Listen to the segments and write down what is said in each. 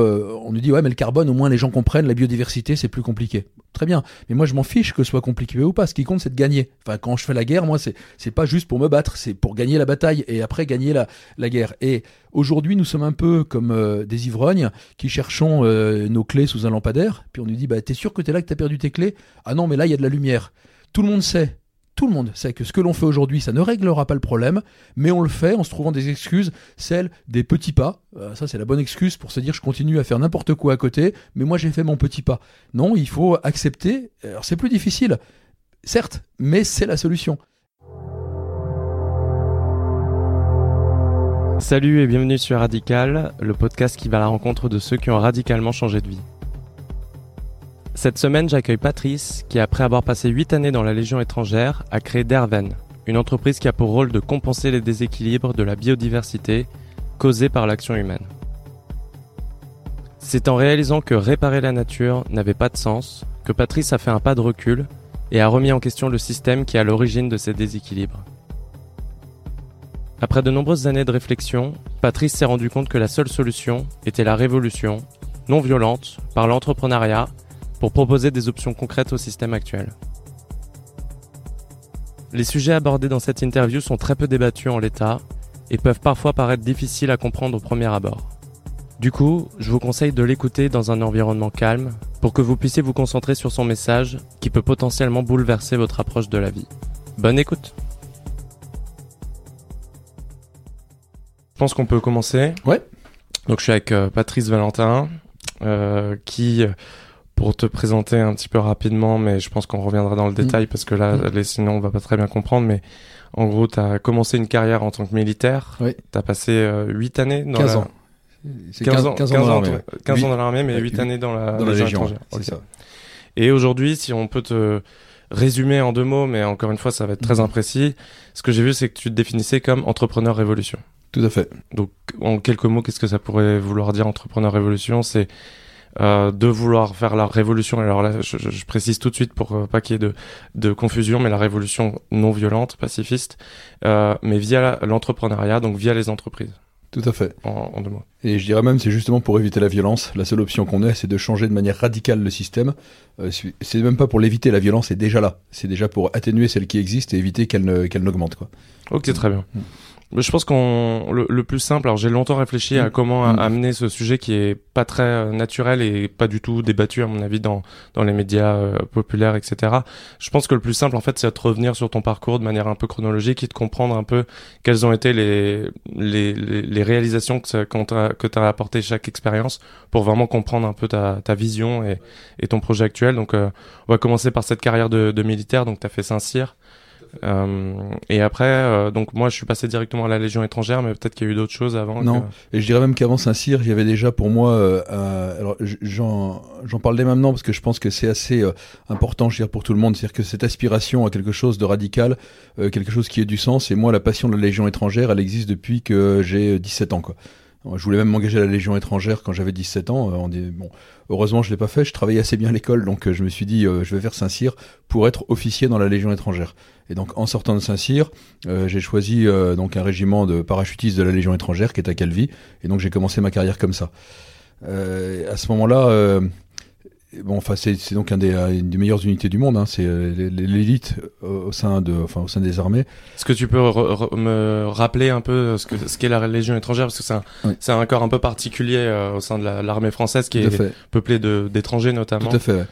Euh, on nous dit ouais mais le carbone au moins les gens comprennent la biodiversité c'est plus compliqué. Très bien, mais moi je m'en fiche que ce soit compliqué ou pas. Ce qui compte c'est de gagner. Enfin quand je fais la guerre moi c'est pas juste pour me battre, c'est pour gagner la bataille et après gagner la la guerre. Et aujourd'hui nous sommes un peu comme euh, des ivrognes qui cherchons euh, nos clés sous un lampadaire. Puis on nous dit bah t'es sûr que t'es là que t'as perdu tes clés? Ah non mais là il y a de la lumière. Tout le monde sait tout le monde sait que ce que l'on fait aujourd'hui, ça ne réglera pas le problème, mais on le fait en se trouvant des excuses, celles des petits pas. Euh, ça, c'est la bonne excuse pour se dire je continue à faire n'importe quoi à côté, mais moi j'ai fait mon petit pas. Non, il faut accepter. Alors c'est plus difficile, certes, mais c'est la solution. Salut et bienvenue sur Radical, le podcast qui va à la rencontre de ceux qui ont radicalement changé de vie. Cette semaine, j'accueille Patrice, qui après avoir passé 8 années dans la Légion étrangère, a créé Derven, une entreprise qui a pour rôle de compenser les déséquilibres de la biodiversité causés par l'action humaine. C'est en réalisant que réparer la nature n'avait pas de sens que Patrice a fait un pas de recul et a remis en question le système qui est à l'origine de ces déséquilibres. Après de nombreuses années de réflexion, Patrice s'est rendu compte que la seule solution était la révolution, non violente, par l'entrepreneuriat pour proposer des options concrètes au système actuel. Les sujets abordés dans cette interview sont très peu débattus en l'état et peuvent parfois paraître difficiles à comprendre au premier abord. Du coup, je vous conseille de l'écouter dans un environnement calme pour que vous puissiez vous concentrer sur son message qui peut potentiellement bouleverser votre approche de la vie. Bonne écoute Je pense qu'on peut commencer. Ouais. Donc je suis avec euh, Patrice Valentin euh, qui pour te présenter un petit peu rapidement, mais je pense qu'on reviendra dans le mm. détail parce que là, mm. sinon, on va pas très bien comprendre. Mais en gros, tu as commencé une carrière en tant que militaire. Oui. Tu as passé euh, 8 années dans 15 ans. 15, ans, 15 ans, dans l'armée. 15 ans dans l'armée, mais 8 années dans la, dans la Légion. Okay. Ça. Et aujourd'hui, si on peut te résumer en deux mots, mais encore une fois, ça va être très mm. imprécis, ce que j'ai vu, c'est que tu te définissais comme entrepreneur révolution. Tout à fait. Donc, en quelques mots, qu'est-ce que ça pourrait vouloir dire entrepreneur révolution? C'est euh, de vouloir faire la révolution. Alors là, je, je précise tout de suite pour euh, pas qu'il y ait de, de, confusion, mais la révolution non violente, pacifiste, euh, mais via l'entrepreneuriat, donc via les entreprises. Tout à fait. En, en deux mots. Et je dirais même, c'est justement pour éviter la violence. La seule option qu'on ait, c'est de changer de manière radicale le système. C'est même pas pour l'éviter, la violence est déjà là. C'est déjà pour atténuer celle qui existe et éviter qu'elle n'augmente. Quoi. Ok, très bien. Mm. Je pense qu'on le, le, plus simple. Alors j'ai longtemps réfléchi à mm. comment mm. amener ce sujet qui est pas très euh, naturel et pas du tout débattu à mon avis dans dans les médias euh, populaires, etc. Je pense que le plus simple en fait, c'est de revenir sur ton parcours de manière un peu chronologique et de comprendre un peu quelles ont été les les, les, réalisations que que tu as apporté chaque expérience pour vraiment comprendre un peu ta, ta vision et, et ton projet actuel. Donc euh, on va commencer par cette carrière de, de militaire. Donc tu as fait Saint-Cyr. Euh, et après, euh, donc moi, je suis passé directement à la Légion étrangère, mais peut-être qu'il y a eu d'autres choses avant. Non. Et je dirais même qu'avant Saint-Cyr, il y avait déjà pour moi, euh, alors j'en j'en parle dès maintenant parce que je pense que c'est assez important, je dire, pour tout le monde, c'est-à-dire que cette aspiration à quelque chose de radical, quelque chose qui ait du sens. Et moi, la passion de la Légion étrangère, elle existe depuis que j'ai 17 ans, quoi. Je voulais même m'engager à la Légion étrangère quand j'avais 17 ans. Dit, bon, heureusement, je l'ai pas fait. Je travaillais assez bien à l'école, donc je me suis dit, je vais faire Saint-Cyr pour être officier dans la Légion étrangère. Et donc, en sortant de Saint-Cyr, euh, j'ai choisi euh, donc un régiment de parachutistes de la Légion étrangère qui est à Calvi. Et donc, j'ai commencé ma carrière comme ça. Euh, à ce moment-là, euh, bon, enfin, c'est donc un des, une des meilleures unités du monde. Hein, c'est l'élite au sein de, enfin, au sein des armées. Est-ce que tu peux me rappeler un peu ce que ce qu'est la Légion étrangère? Parce que c'est un, oui. c'est un corps un peu particulier au sein de l'armée française qui est peuplé d'étrangers notamment. Tout à fait.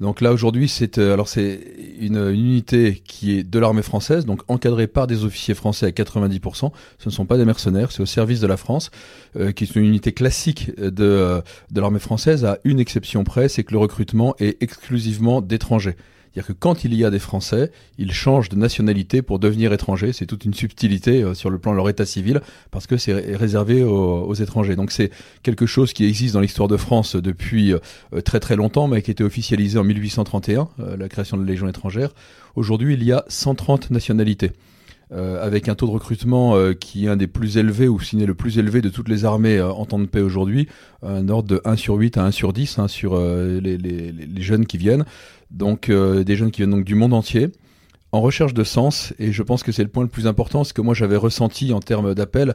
Donc là aujourd'hui, c'est euh, alors c'est une, unité qui est de l'armée française, donc encadrée par des officiers français à 90%. Ce ne sont pas des mercenaires, c'est au service de la France, euh, qui est une unité classique de euh, de l'armée française, à une exception près, c'est que le recrutement est exclusivement d'étrangers. C'est-à-dire que quand il y a des Français, ils changent de nationalité pour devenir étrangers. C'est toute une subtilité euh, sur le plan de leur état civil parce que c'est réservé aux, aux, étrangers. Donc c'est quelque chose qui existe dans l'histoire de France depuis euh, très très longtemps, mais qui a été officialisé en 1831, euh, la création de la Légion étrangère. Aujourd'hui, il y a 130 nationalités. Euh, avec un taux de recrutement euh, qui est un des plus élevés, ou sinon le plus élevé de toutes les armées euh, en temps de paix aujourd'hui, un ordre de 1 sur 8 à 1 sur 10 hein, sur les, les, les, jeunes qui viennent, donc des jeunes qui viennent donc du monde entier, en recherche de sens, et je pense que c'est le point le plus important, ce que moi j'avais ressenti en termes d'appel,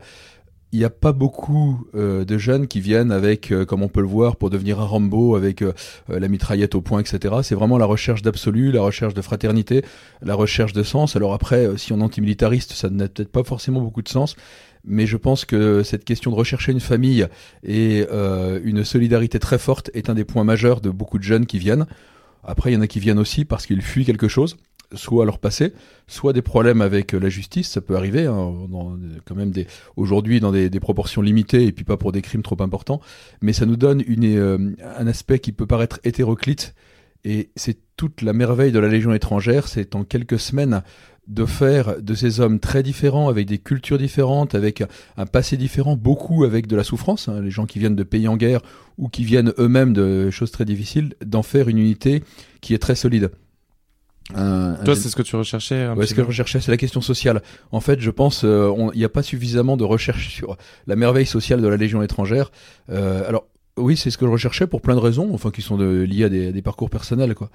il n'y a pas beaucoup euh, de jeunes qui viennent avec, euh, comme on peut le voir, pour devenir un Rambo avec euh, la mitraillette au point, etc. C'est vraiment la recherche d'absolu, la recherche de fraternité, la recherche de sens. Alors après, si on est antimilitariste, ça n'a peut-être pas forcément beaucoup de sens, mais je pense que cette question de rechercher une famille et une solidarité très forte est un des points majeurs de beaucoup de jeunes qui viennent. Après, il y en a qui viennent aussi parce qu'ils fuient quelque chose soit leur passé, soit des problèmes avec euh, la justice, ça peut arriver, hein, quand même aujourd'hui dans des, proportions limitées et puis pas pour des crimes trop importants, mais ça nous donne euh, un aspect qui peut paraître hétéroclite et c'est toute la merveille de la Légion étrangère, c'est en quelques semaines de faire de ces hommes très différents, avec des cultures différentes, avec un passé différent, beaucoup avec de la souffrance, hein, les gens qui viennent de pays en guerre ou qui viennent eux-mêmes de choses très difficiles, d'en faire une unité qui est très solide. Toi, c'est ce que tu recherchais ouais, Ce que je recherchais, c'est la question sociale. En fait, je pense euh, il n'y a pas suffisamment de recherche sur la merveille sociale de la Légion étrangère. Euh, alors, oui, c'est ce que je recherchais pour plein de raisons, enfin qui sont de, liées à des, parcours personnels. Quoi.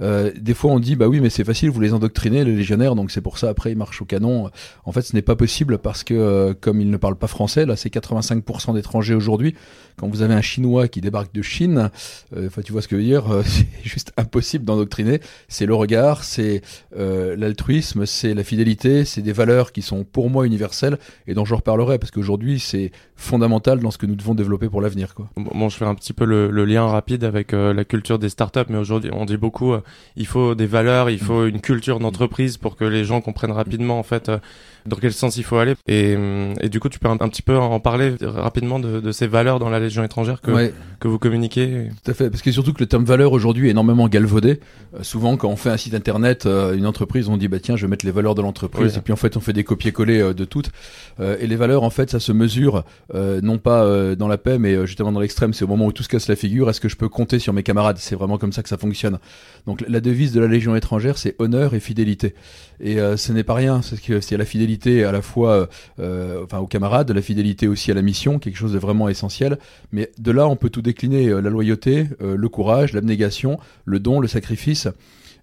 Euh, des fois, on dit bah oui, mais c'est facile, vous les endoctrinez les légionnaires, donc c'est pour ça après ils marchent au canon. En fait, ce n'est pas possible parce que euh, comme ils ne parlent pas français, là c'est 85% d'étrangers aujourd'hui. Quand vous avez un Chinois qui débarque de Chine, euh, tu vois ce que je veux dire, c'est juste impossible d'endoctriner. C'est le regard, c'est l'altruisme, c'est la fidélité, c'est des valeurs qui sont pour moi universelles et dont je reparlerai parce qu'aujourd'hui c'est fondamental dans ce que nous devons développer pour l'avenir. Quoi je fais un petit peu le, lien rapide avec euh, la culture des startups, mais aujourd'hui, on dit beaucoup, euh, il faut des valeurs, il faut une culture d'entreprise pour que les gens comprennent rapidement, en fait, euh, dans quel sens il faut aller. Et, et du coup, tu peux un, petit peu en parler rapidement de, de, ces valeurs dans la Légion étrangère que, que vous communiquez. Tout à fait, parce que surtout que le terme valeur aujourd'hui est énormément galvaudé. Euh, souvent, quand on fait un site internet, euh, une entreprise, on dit bah tiens, je vais mettre les valeurs de l'entreprise, et puis en fait, on fait des copier-coller euh, de toutes. et les valeurs, en fait, ça se mesure non pas dans la paix, mais justement dans l'extrême. C'est au moment où tout se casse la figure. Est-ce que je peux compter sur mes camarades? C'est vraiment comme ça que ça fonctionne. Donc la devise de la Légion étrangère, c'est honneur et fidélité. Et ce n'est pas rien, c'est que c'est la fidélité à la fois euh, enfin aux camarades, la fidélité aussi à la mission, quelque chose de vraiment essentiel. Mais de là, on peut tout décliner euh, la loyauté, euh, le courage, l'abnégation, le don, le sacrifice.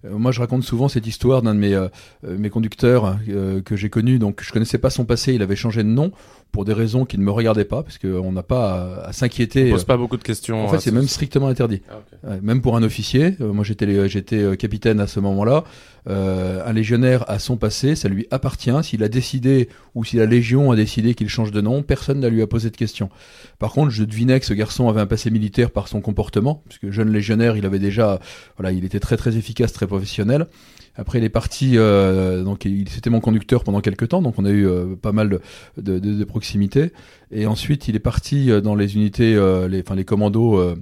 Moi, je raconte souvent cette histoire d'un de mes, mes conducteurs que j'ai connu. Donc, je connaissais pas son passé. Il avait changé de nom pour des raisons qui ne me regardaient pas, parce qu'on n'a pas à, s'inquiéter. On pose pas beaucoup de questions. En fait, c'est même strictement interdit. Ah, même pour un officier. Euh, moi, j'étais euh, j'étais euh, capitaine à ce moment-là. Un légionnaire a son passé, ça lui appartient. S'il a décidé ou si la légion a décidé qu'il change de nom, personne ne lui a posé de questions. Par contre, je devinais que ce garçon avait un passé militaire par son comportement, puisque jeune légionnaire, il avait déjà, voilà, il était très très efficace, très professionnel. Après, il est parti, euh, donc il, c'était mon conducteur pendant quelques temps, donc on a eu euh, pas mal de, de, de, proximité. Et ensuite, il est parti euh, dans les unités, les, enfin les commandos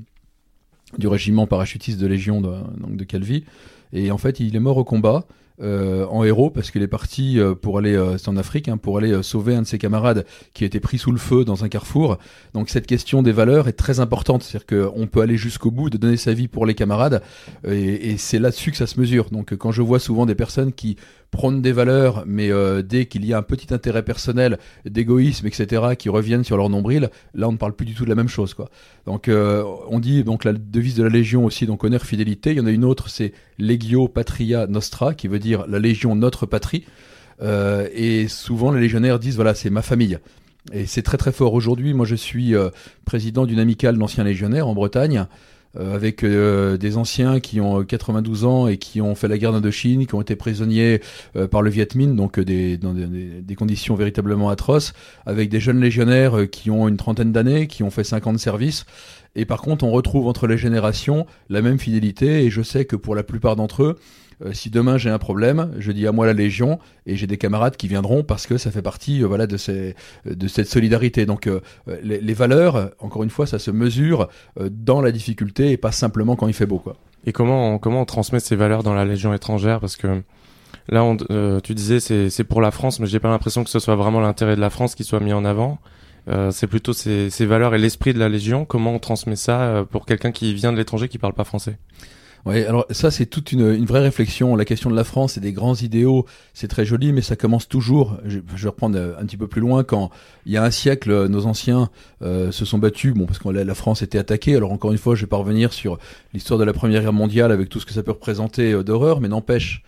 du régiment parachutiste de Légion donc de Calvi. Et en fait, il est mort au combat. Euh, en héros parce qu'il est parti euh, pour aller euh, en Afrique hein, pour aller sauver un de ses camarades qui a été pris sous le feu dans un carrefour. Donc cette question des valeurs est très importante, c'est-à-dire qu'on peut aller jusqu'au bout de donner sa vie pour les camarades et c'est là-dessus que ça se mesure. Donc quand je vois souvent des personnes qui prônent des valeurs, mais euh, dès qu'il y a un petit intérêt personnel, d'égoïsme, etc., qui reviennent sur leur nombril, là on ne parle plus du tout de la même chose. Quoi. Donc euh, on dit donc la devise de la Légion aussi, donc honneur, fidélité. Il y en a une autre, c'est Legio Patria Nostra, qui veut dire la Légion notre patrie. Euh, et souvent les légionnaires disent voilà c'est ma famille. Et c'est très très fort. Aujourd'hui, moi je suis président d'une amicale d'anciens légionnaires en Bretagne. Euh, avec euh, des anciens qui ont 92 ans et qui ont fait la guerre d'Indochine, qui ont été prisonniers euh, par le Viet Minh, donc des, dans des, des, conditions véritablement atroces, avec des jeunes légionnaires qui ont une trentaine d'années, qui ont fait 50 services. Et par contre, on retrouve entre les générations la même fidélité, et je sais que pour la plupart d'entre eux, euh, si demain j'ai un problème, je dis à moi la Légion et j'ai des camarades qui viendront parce que ça fait partie euh, voilà de, ces, de cette solidarité. Donc euh, les, valeurs, encore une fois, ça se mesure dans la difficulté et pas simplement quand il fait beau. Quoi. Et comment on, comment on transmet ces valeurs dans la Légion étrangère? Parce que là, on, tu disais c'est pour la France, mais j'ai pas l'impression que ce soit vraiment l'intérêt de la France qui soit mis en avant. Euh, c'est plutôt ces, valeurs et l'esprit de la Légion. Comment on transmet ça pour quelqu'un qui vient de l'étranger qui parle pas français? Oui, alors ça c'est toute une, vraie réflexion. La question de la France et des grands idéaux, c'est très joli, mais ça commence toujours. Je, vais reprendre un petit peu plus loin. Quand il y a un siècle, nos anciens euh, se sont battus, bon parce que la, France était attaquée. Alors encore une fois, je vais pas revenir sur l'histoire de la Première Guerre mondiale avec tout ce que ça peut représenter euh, d'horreur, mais n'empêche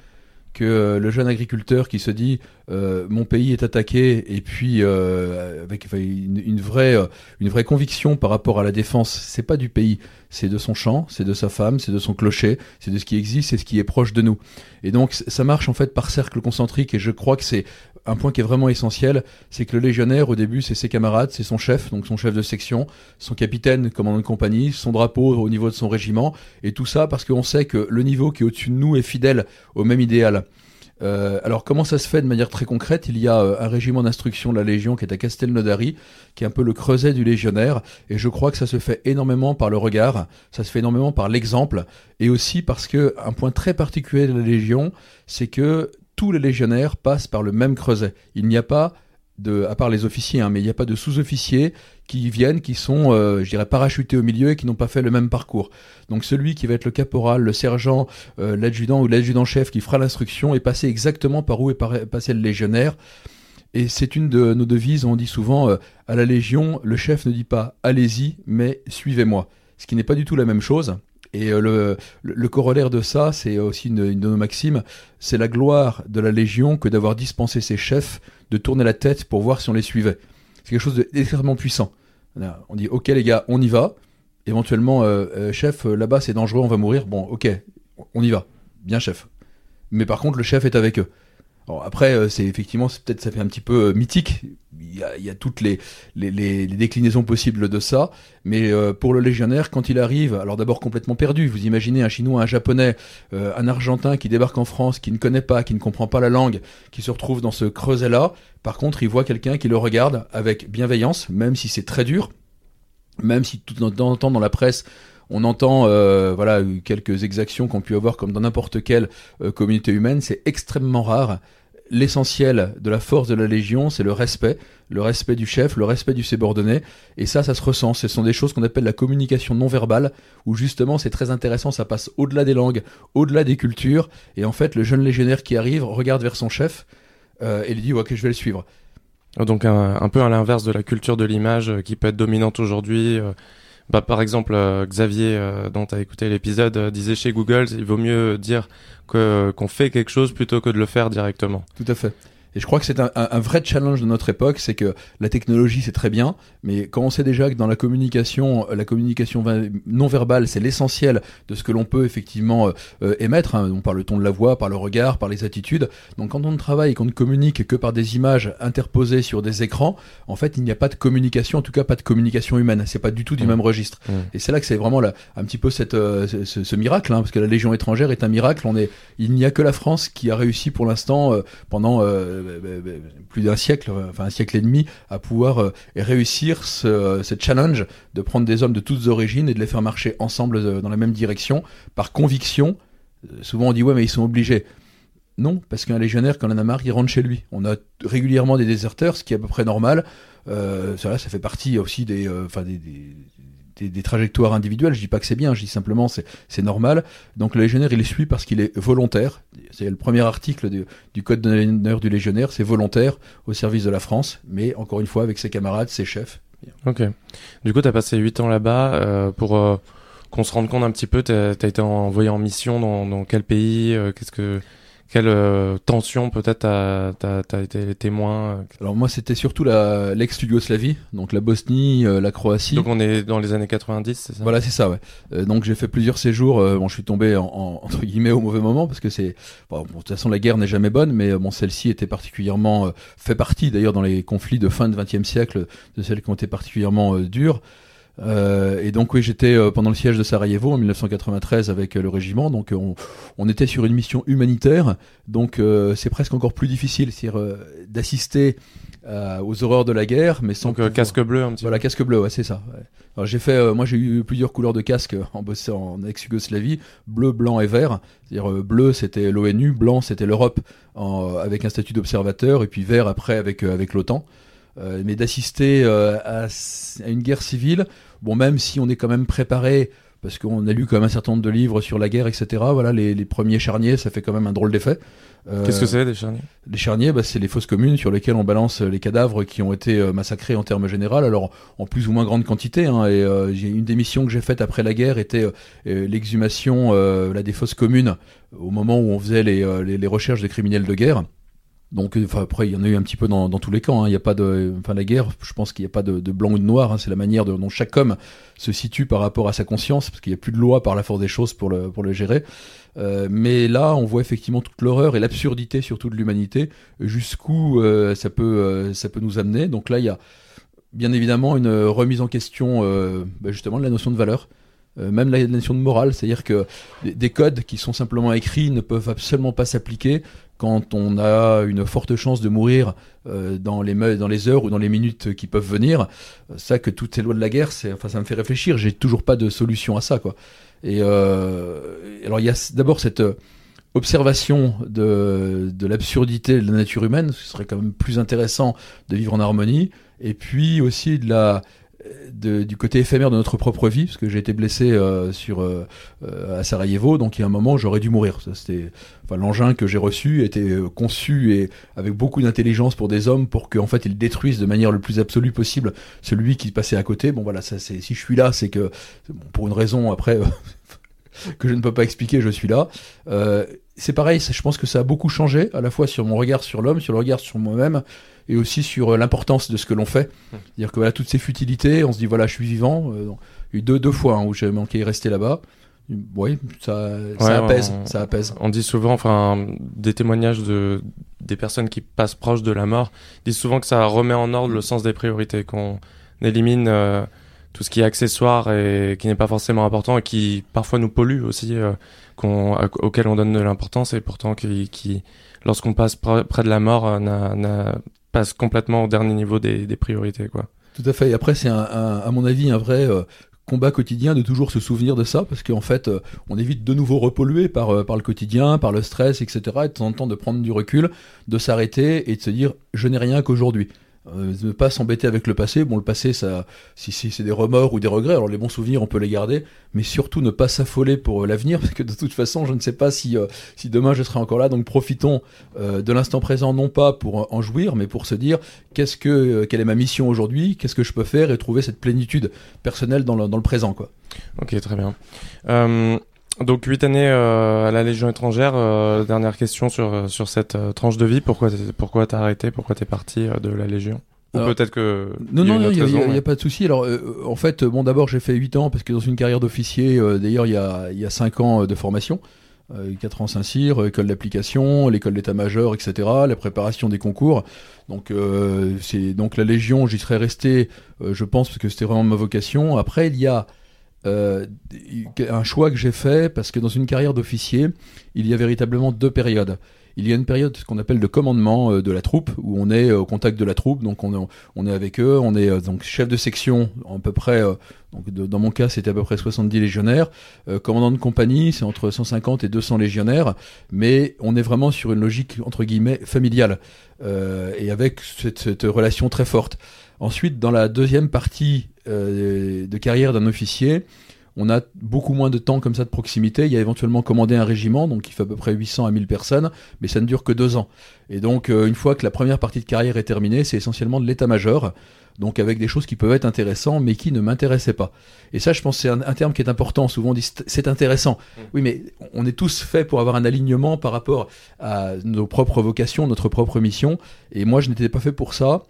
que le jeune agriculteur qui se dit mon pays est attaqué et puis avec une, vraie une vraie conviction par rapport à la défense, c'est pas du pays, c'est de son champ, c'est de sa femme, c'est de son clocher, c'est de ce qui existe, c'est ce qui est proche de nous. Et donc ça marche en fait par cercle concentrique et je crois que c'est un point qui est vraiment essentiel, c'est que le légionnaire, au début, c'est ses camarades, c'est son chef, donc son chef de section, son capitaine, commandant de compagnie, son drapeau au niveau de son régiment, et tout ça parce qu'on sait que le niveau qui est au-dessus de nous est fidèle au même idéal. Euh, alors comment ça se fait de manière très concrète? Il y a euh, un régiment d'instruction de la Légion qui est à Castelnaudary, qui est un peu le creuset du légionnaire, et je crois que ça se fait énormément par le regard, ça se fait énormément par l'exemple, et aussi parce que un point très particulier de la Légion, c'est que tous les légionnaires passent par le même creuset. Il n'y a pas de, à part les officiers, hein, mais il n'y a pas de sous-officiers qui viennent, qui sont, euh, je dirais, parachutés au milieu et qui n'ont pas fait le même parcours. Donc celui qui va être le caporal, le sergent, euh, l'adjudant ou l'adjudant-chef qui fera l'instruction est passé exactement par où est passé le légionnaire. Et c'est une de nos devises, on dit souvent, euh, à la Légion, le chef ne dit pas allez-y, mais suivez-moi. Ce qui n'est pas du tout la même chose. Et euh, le, corollaire de ça, c'est aussi une, de nos maximes, c'est la gloire de la Légion que d'avoir dispensé ses chefs de tourner la tête pour voir si on les suivait. C'est quelque chose d'extrêmement puissant. On dit, ok les gars, on y va. Éventuellement, euh, euh, chef, là-bas c'est dangereux, on va mourir. Bon, ok, on y va. Bien chef. Mais par contre, le chef est avec eux après, euh, c'est effectivement, peut-être ça fait un petit peu euh, mythique. Il y, a, toutes les, les, déclinaisons possibles de ça. Mais euh, pour le légionnaire, quand il arrive, alors d'abord complètement perdu. Vous imaginez un Chinois, un Japonais, un Argentin qui débarque en France, qui ne connaît pas, qui ne comprend pas la langue, qui se retrouve dans ce creuset-là. Par contre, il voit quelqu'un qui le regarde avec bienveillance, même si c'est très dur, même si tout le temps dans la presse on entend euh, voilà quelques exactions qu'on pu avoir comme dans n'importe quelle euh, communauté humaine, c'est extrêmement rare. L'essentiel de la force de la Légion, c'est le respect, le respect du chef, le respect du subordonné, et ça, ça se ressent. Ce sont des choses qu'on appelle la communication non verbale, où justement c'est très intéressant, ça passe au-delà des langues, au-delà des cultures, et en fait le jeune légionnaire qui arrive regarde vers son chef euh, et lui dit ok je vais le suivre. Donc un, peu à l'inverse de la culture de l'image qui peut être dominante aujourd'hui. Bah, par exemple, euh, Xavier, euh, dont tu écouté l'épisode, euh, disait chez Google, il vaut mieux dire qu'on fait quelque chose plutôt que de le faire directement. Tout à fait. Et je crois que c'est un, un, vrai challenge de notre époque, c'est que la technologie c'est très bien, mais quand on sait déjà que dans la communication, la communication non verbale c'est l'essentiel de ce que l'on peut effectivement euh, euh, émettre, hein, par le ton de la voix, par le regard, par les attitudes. Donc quand on ne travaille et qu'on ne communique que par des images interposées sur des écrans, en fait il n'y a pas de communication, en tout cas pas de communication humaine. C'est pas du tout du mmh. même registre. Mmh. Et c'est là que c'est vraiment là, un petit peu cette, euh, ce, ce, miracle, hein, parce que la Légion étrangère est un miracle. On est, il n'y a que la France qui a réussi pour l'instant pendant euh, bah, bah, plus d'un siècle, enfin un siècle et demi, à pouvoir euh, réussir ce, challenge de prendre des hommes de toutes origines et de les faire marcher ensemble euh, dans la même direction, par conviction. Souvent on dit ouais mais ils sont obligés. Non, parce qu'un légionnaire, quand on en a marre, il rentre chez lui. On a régulièrement des déserteurs, ce qui est à peu près normal. ça, ça fait partie aussi des, trajectoires individuelles. Je dis pas que c'est bien, je dis simplement c'est c'est normal. Donc le légionnaire, il les suit parce qu'il est volontaire. C'est le premier article du code de l'honneur du légionnaire, c'est volontaire au service de la France, mais encore une fois avec ses camarades, ses chefs. Ok. Du coup, tu as passé 8 ans là-bas euh, pour euh, qu'on se rende compte un petit peu. Tu as, été envoyé en mission dans, dans quel pays euh, Qu'est-ce que quelle euh, tension peut-être t'as as, été témoin euh, Alors moi c'était surtout la l'ex-Yougoslavie, donc la Bosnie, euh, la Croatie. Donc on est dans les années 90, c'est ça? Voilà c'est ça ouais. donc j'ai fait plusieurs séjours. bon je suis tombé en, entre guillemets au mauvais moment parce que c'est bon, de toute façon la guerre n'est jamais bonne, mais bon celle-ci était particulièrement fait partie d'ailleurs dans les conflits de fin du XXe siècle de celles qui ont été particulièrement dures. Euh, et donc oui, j'étais euh, pendant le siège de Sarajevo en 1993 avec euh, le régiment. Donc on, on, était sur une mission humanitaire. Donc c'est presque encore plus difficile, d'assister aux horreurs de la guerre, mais sans donc casque bleu un petit. Voilà, casque bleu, ouais, c'est ça. Alors j'ai fait, moi j'ai eu plusieurs couleurs de casque en bossant en ex-Yougoslavie, bleu, blanc et vert. C'est-à-dire bleu c'était l'ONU, blanc c'était l'Europe avec un statut d'observateur, et puis vert après avec avec l'OTAN. Mais d'assister à, à, une guerre civile, bon, même si on est quand même préparé parce qu'on a lu quand même un certain nombre de livres sur la guerre, etc. Voilà, les, les premiers charniers, ça fait quand même un drôle d'effet. Euh, Qu'est-ce que c'est des charniers? Les charniers, bah, c'est les fosses communes sur lesquelles on balance les cadavres qui ont été euh, massacrés en termes généraux, alors en plus ou moins grande quantité. Hein, et euh, j'ai une des missions que j'ai faites après la guerre était l'exhumation là, des fosses communes au moment où on faisait les, les, les recherches des criminels de guerre. Donc, enfin, après, il y en a eu un petit peu dans, tous les camps. Hein. Il n'y a pas de, enfin, la guerre, je pense qu'il n'y a pas de, blanc ou de noir. Hein. C'est la manière dont chaque homme se situe par rapport à sa conscience, parce qu'il n'y a plus de loi par la force des choses pour le, pour le gérer. Euh, mais là, on voit effectivement toute l'horreur et l'absurdité surtout de l'humanité, jusqu'où euh, ça peut, euh, ça peut nous amener. Donc là, il y a bien évidemment une remise en question, euh, bah, justement, de la notion de valeur. Euh, même la notion de morale, c'est-à-dire que des codes qui sont simplement écrits ne peuvent absolument pas s'appliquer quand on a une forte chance de mourir euh, dans, les, heures ou dans les minutes qui peuvent venir. Euh, ça, que toutes ces lois de la guerre, enfin, ça me fait réfléchir. J'ai toujours pas de solution à ça, quoi. Et euh, alors, il y a d'abord cette observation de, de l'absurdité de la nature humaine. Ce serait quand même plus intéressant de vivre en harmonie. Et puis aussi de la du côté éphémère de notre propre vie, parce que j'ai été blessé euh, sur, euh, euh, à Sarajevo, donc il y a un moment j'aurais dû mourir. C'était, enfin, l'engin que j'ai reçu était conçu et avec beaucoup d'intelligence pour des hommes pour qu'en fait ils détruisent de manière le plus absolue possible celui qui passait à côté. Bon voilà, ça, c'est, si je suis là, c'est que pour une raison après que je ne peux pas expliquer, je suis là. C'est pareil, je pense que ça a beaucoup changé, à la fois sur mon regard sur l'homme, sur le regard sur moi-même, et aussi sur euh, l'importance de ce que l'on fait. Hum. C'est-à-dire que voilà, toutes ces futilités, on se dit voilà, je suis vivant. Euh, il y a eu deux, deux fois hein, où j'ai manqué de rester là-bas. Oui, ça, ça apaise, on, ça apaise. On dit souvent, enfin, des témoignages de des personnes qui passent proches de la mort disent souvent que ça remet en ordre le sens des priorités, qu'on élimine euh, tout ce qui est accessoire et qui n'est pas forcément important et qui parfois nous pollue aussi, euh, qu'on, auquel on donne de l'importance et pourtant qui, lorsqu'on passe près de la mort, n'a passe complètement au dernier niveau des, des priorités, quoi. Tout à fait. Et après, c'est à mon avis un vrai euh, combat quotidien de toujours se souvenir de ça, parce qu'en fait, euh, on évite de nouveau repolluer par, euh, par le quotidien, par le stress, etc. Et de temps en temps de prendre du recul, de s'arrêter et de se dire, je n'ai rien qu'aujourd'hui. Euh, ne pas s'embêter avec le passé. Bon, le passé, ça, si, si c'est des remords ou des regrets, alors les bons souvenirs, on peut les garder, mais surtout ne pas s'affoler pour euh, l'avenir, parce que de toute façon, je ne sais pas si, euh, si demain je serai encore là. Donc profitons de l'instant présent, non pas pour en jouir, mais pour se dire qu'est-ce que, quelle est ma mission aujourd'hui, qu'est-ce que je peux faire? Et trouver cette plénitude personnelle dans le, dans le présent, quoi. Ok, très bien. Donc huit années euh, à la Légion étrangère. Euh, dernière question sur euh, sur cette tranche de vie. Pourquoi pourquoi t'as arrêté? Pourquoi t'es parti de la Légion? Ou peut-être que non non il n'y a, pas de souci. Alors en fait bon d'abord j'ai fait huit ans parce que dans une carrière d'officier d'ailleurs il y a il y a cinq ans de formation. 4 ans Saint-Cyr, école d'application, l'école d'état-major, etc., la préparation des concours. Donc c'est donc la Légion, j'y serais resté, je pense, parce que c'était vraiment ma vocation. Après, il y a euh, un choix que j'ai fait parce que dans une carrière d'officier, il y a véritablement deux périodes. Il y a une période ce qu'on appelle de commandement euh, de la troupe où on est au contact de la troupe, donc on est, on est avec eux, on est euh, donc chef de section à peu près, donc dans mon cas c'était à peu près 70 légionnaires, commandant de compagnie c'est entre 150 et 200 légionnaires, mais on est vraiment sur une logique entre guillemets familiale et avec cette, cette relation très forte. Ensuite, dans la deuxième partie euh, de carrière d'un officier, on a beaucoup moins de temps comme ça de proximité. Il y a éventuellement commandé un régiment, donc il fait à peu près 800 à 1000 personnes, mais ça ne dure que deux ans. Et donc, euh, une fois que la première partie de carrière est terminée, c'est essentiellement de l'état-major, donc avec des choses qui peuvent être intéressantes, mais qui ne m'intéressaient pas. Et ça, je pense, c'est un, terme qui est important. Souvent, on dit c'est intéressant. Mm. Oui, mais on est tous faits pour avoir un alignement par rapport à nos propres vocations, notre propre mission. Et moi, je n'étais pas fait pour ça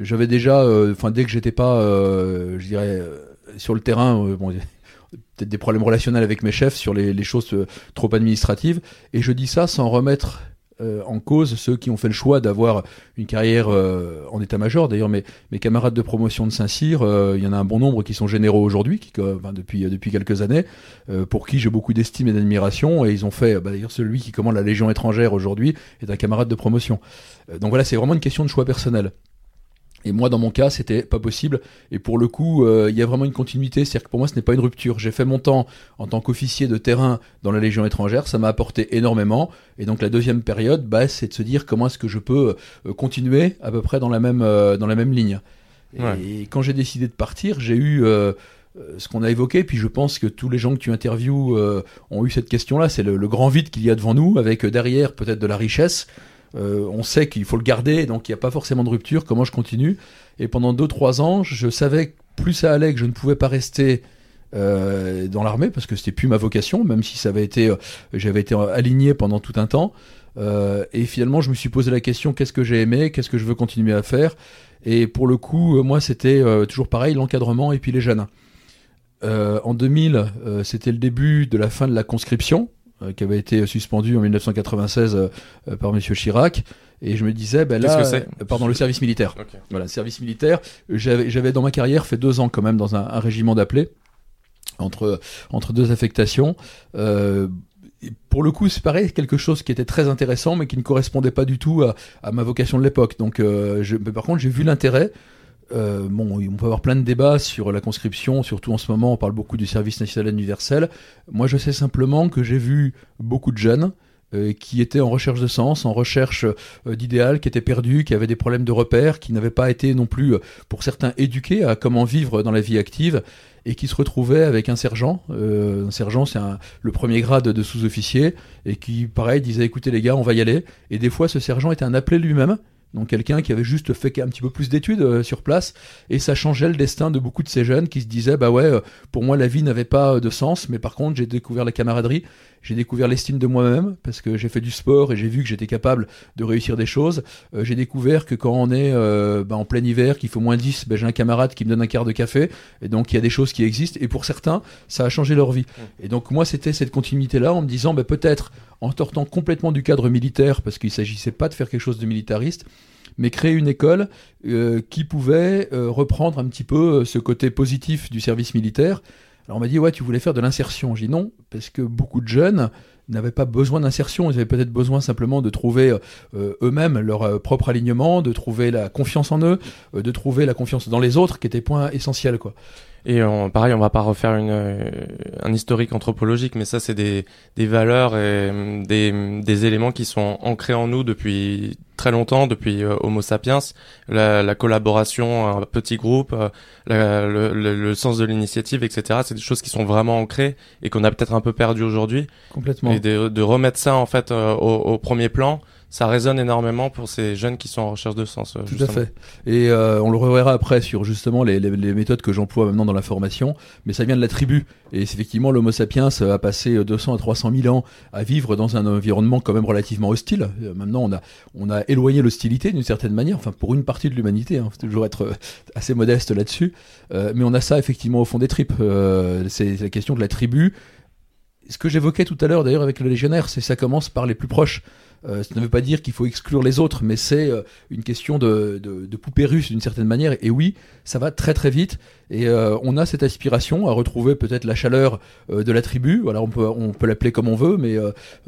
j'avais déjà, euh, enfin dès que j'étais pas, euh, je dirais, euh, sur le terrain, bon, peut-être des problèmes relationnels avec mes chefs sur les, les choses trop administratives. Et je dis ça sans remettre en cause ceux qui ont fait le choix d'avoir une carrière en état-major. D'ailleurs, mes, mes camarades de promotion de Saint-Cyr, il y en a un bon nombre qui sont généraux aujourd'hui, qui, depuis, depuis quelques années, pour qui j'ai beaucoup d'estime et d'admiration. Et ils ont fait, bah, d'ailleurs, celui qui commande la Légion étrangère aujourd'hui est un camarade de promotion. donc voilà, c'est vraiment une question de choix personnel. Et moi, dans mon cas, c'était pas possible. Et pour le coup, euh, il y a vraiment une continuité. C'est-à-dire que pour moi, ce n'est pas une rupture. J'ai fait mon temps en tant qu'officier de terrain dans la Légion étrangère. Ça m'a apporté énormément. Et donc, la deuxième période, bah, c'est de se dire comment est-ce que je peux euh, continuer à peu près dans la même, euh, dans la même ligne. Et quand j'ai décidé de partir, j'ai eu ce qu'on a évoqué, puis je pense que tous les gens que tu interviews ont eu cette question-là, c'est le, grand vide qu'il y a devant nous, avec derrière peut-être de la richesse. On sait qu'il faut le garder, donc il n'y a pas forcément de rupture. Comment je continue Et pendant 2-3 ans, je savais que plus ça allait, que je ne pouvais pas rester euh, dans l'armée parce que c'était plus ma vocation, même si ça avait été, euh, j'avais été aligné pendant tout un temps. Euh, et finalement, je me suis posé la question qu'est-ce que j'ai aimé, qu'est-ce que je veux continuer à faire? Et pour le coup, moi, c'était toujours pareil, l'encadrement et puis les jeunes. en 2000, c'était le début de la fin de la conscription, qui avait été suspendue en 1996 par M. Chirac. Et je me disais, ben là, que pardon, le service militaire. Voilà, service militaire. J'avais dans ma carrière fait deux ans quand même dans un, un régiment d'appelés entre, entre deux affectations. Euh, pour le coup, c'est pareil, quelque chose qui était très intéressant, mais qui ne correspondait pas du tout à, ma vocation de l'époque. Donc, euh, je, mais par contre, j'ai vu l'intérêt. Euh, bon, on peut avoir plein de débats sur la conscription, surtout en ce moment, on parle beaucoup du service national universel. Moi, je sais simplement que j'ai vu beaucoup de jeunes euh, qui étaient en recherche de sens, en recherche euh, d'idéal, qui étaient perdus, qui avaient des problèmes de repères, qui n'avaient pas été non plus, pour certains, éduqués à comment vivre dans la vie active, et qui se retrouvaient avec un sergent. un sergent, c'est le premier grade de sous-officier, et qui, pareil, disait écoutez les gars, on va y aller. Et des fois, ce sergent était un appelé lui-même. Donc quelqu'un qui avait juste fait un petit peu plus d'études sur place. Et ça changeait le destin de beaucoup de ces jeunes qui se disaient bah ouais pour moi la vie n'avait pas de sens mais par contre j'ai découvert la camaraderie j'ai découvert l'estime de moi-même parce que j'ai fait du sport et j'ai vu que j'étais capable de réussir des choses. Euh, j'ai découvert que quand on est euh, bah, en plein hiver, qu'il faut moins 10, bah, j'ai un camarade qui me donne un quart de café. Et donc il y a des choses qui existent. Et pour certains, ça a changé leur vie. Et donc moi, c'était cette continuité-là en me disant bah, peut-être en sortant complètement du cadre militaire, parce qu'il ne s'agissait pas de faire quelque chose de militariste, mais créer une école euh, qui pouvait reprendre un petit peu ce côté positif du service militaire alors on m'a dit, ouais, tu voulais faire de l'insertion. J'ai dit non, parce que beaucoup de jeunes n'avaient pas besoin d'insertion, ils avaient peut-être besoin simplement de trouver euh, eux-mêmes leur euh, propre alignement, de trouver la confiance en eux, euh, de trouver la confiance dans les autres, qui était point essentiel. quoi. Et pareil, on va pas refaire une, un historique anthropologique, mais ça, c'est des, des valeurs et des, des éléments qui sont ancrés en nous depuis très longtemps, depuis euh, Homo sapiens, la, la, collaboration, un petit groupe, euh, le, le, le, sens de l'initiative, etc. C'est des choses qui sont vraiment ancrées et qu'on a peut-être un peu perdu aujourd'hui. Complètement. Et de, de, remettre ça en fait euh, au, au, premier plan, ça résonne énormément pour ces jeunes qui sont en recherche de sens. Euh, Tout à fait. Et euh, on le reverra après sur justement les, les, les méthodes que j'emploie maintenant dans la formation, mais ça vient de la tribu. Et effectivement, l'Homo sapiens a passé 200 à 300 000 ans à vivre dans un environnement quand même relativement hostile. Euh, maintenant, on a, on a éloigné l'hostilité d'une certaine manière, enfin pour une partie de l'humanité, hein, faut toujours être assez modeste là-dessus. Euh, mais on a ça effectivement au fond des tripes. Euh, c'est la question de la tribu. Ce que j'évoquais tout à l'heure d'ailleurs avec le légionnaire, c'est ça commence par les plus proches. Euh, ça ne veut pas dire qu'il faut exclure les autres, mais c'est euh, une question de, de, de, poupée russe d'une certaine manière. Et oui, ça va très très vite. Et euh, on a cette aspiration à retrouver peut-être la chaleur de la tribu. Voilà, on peut, l'appeler comme on veut, mais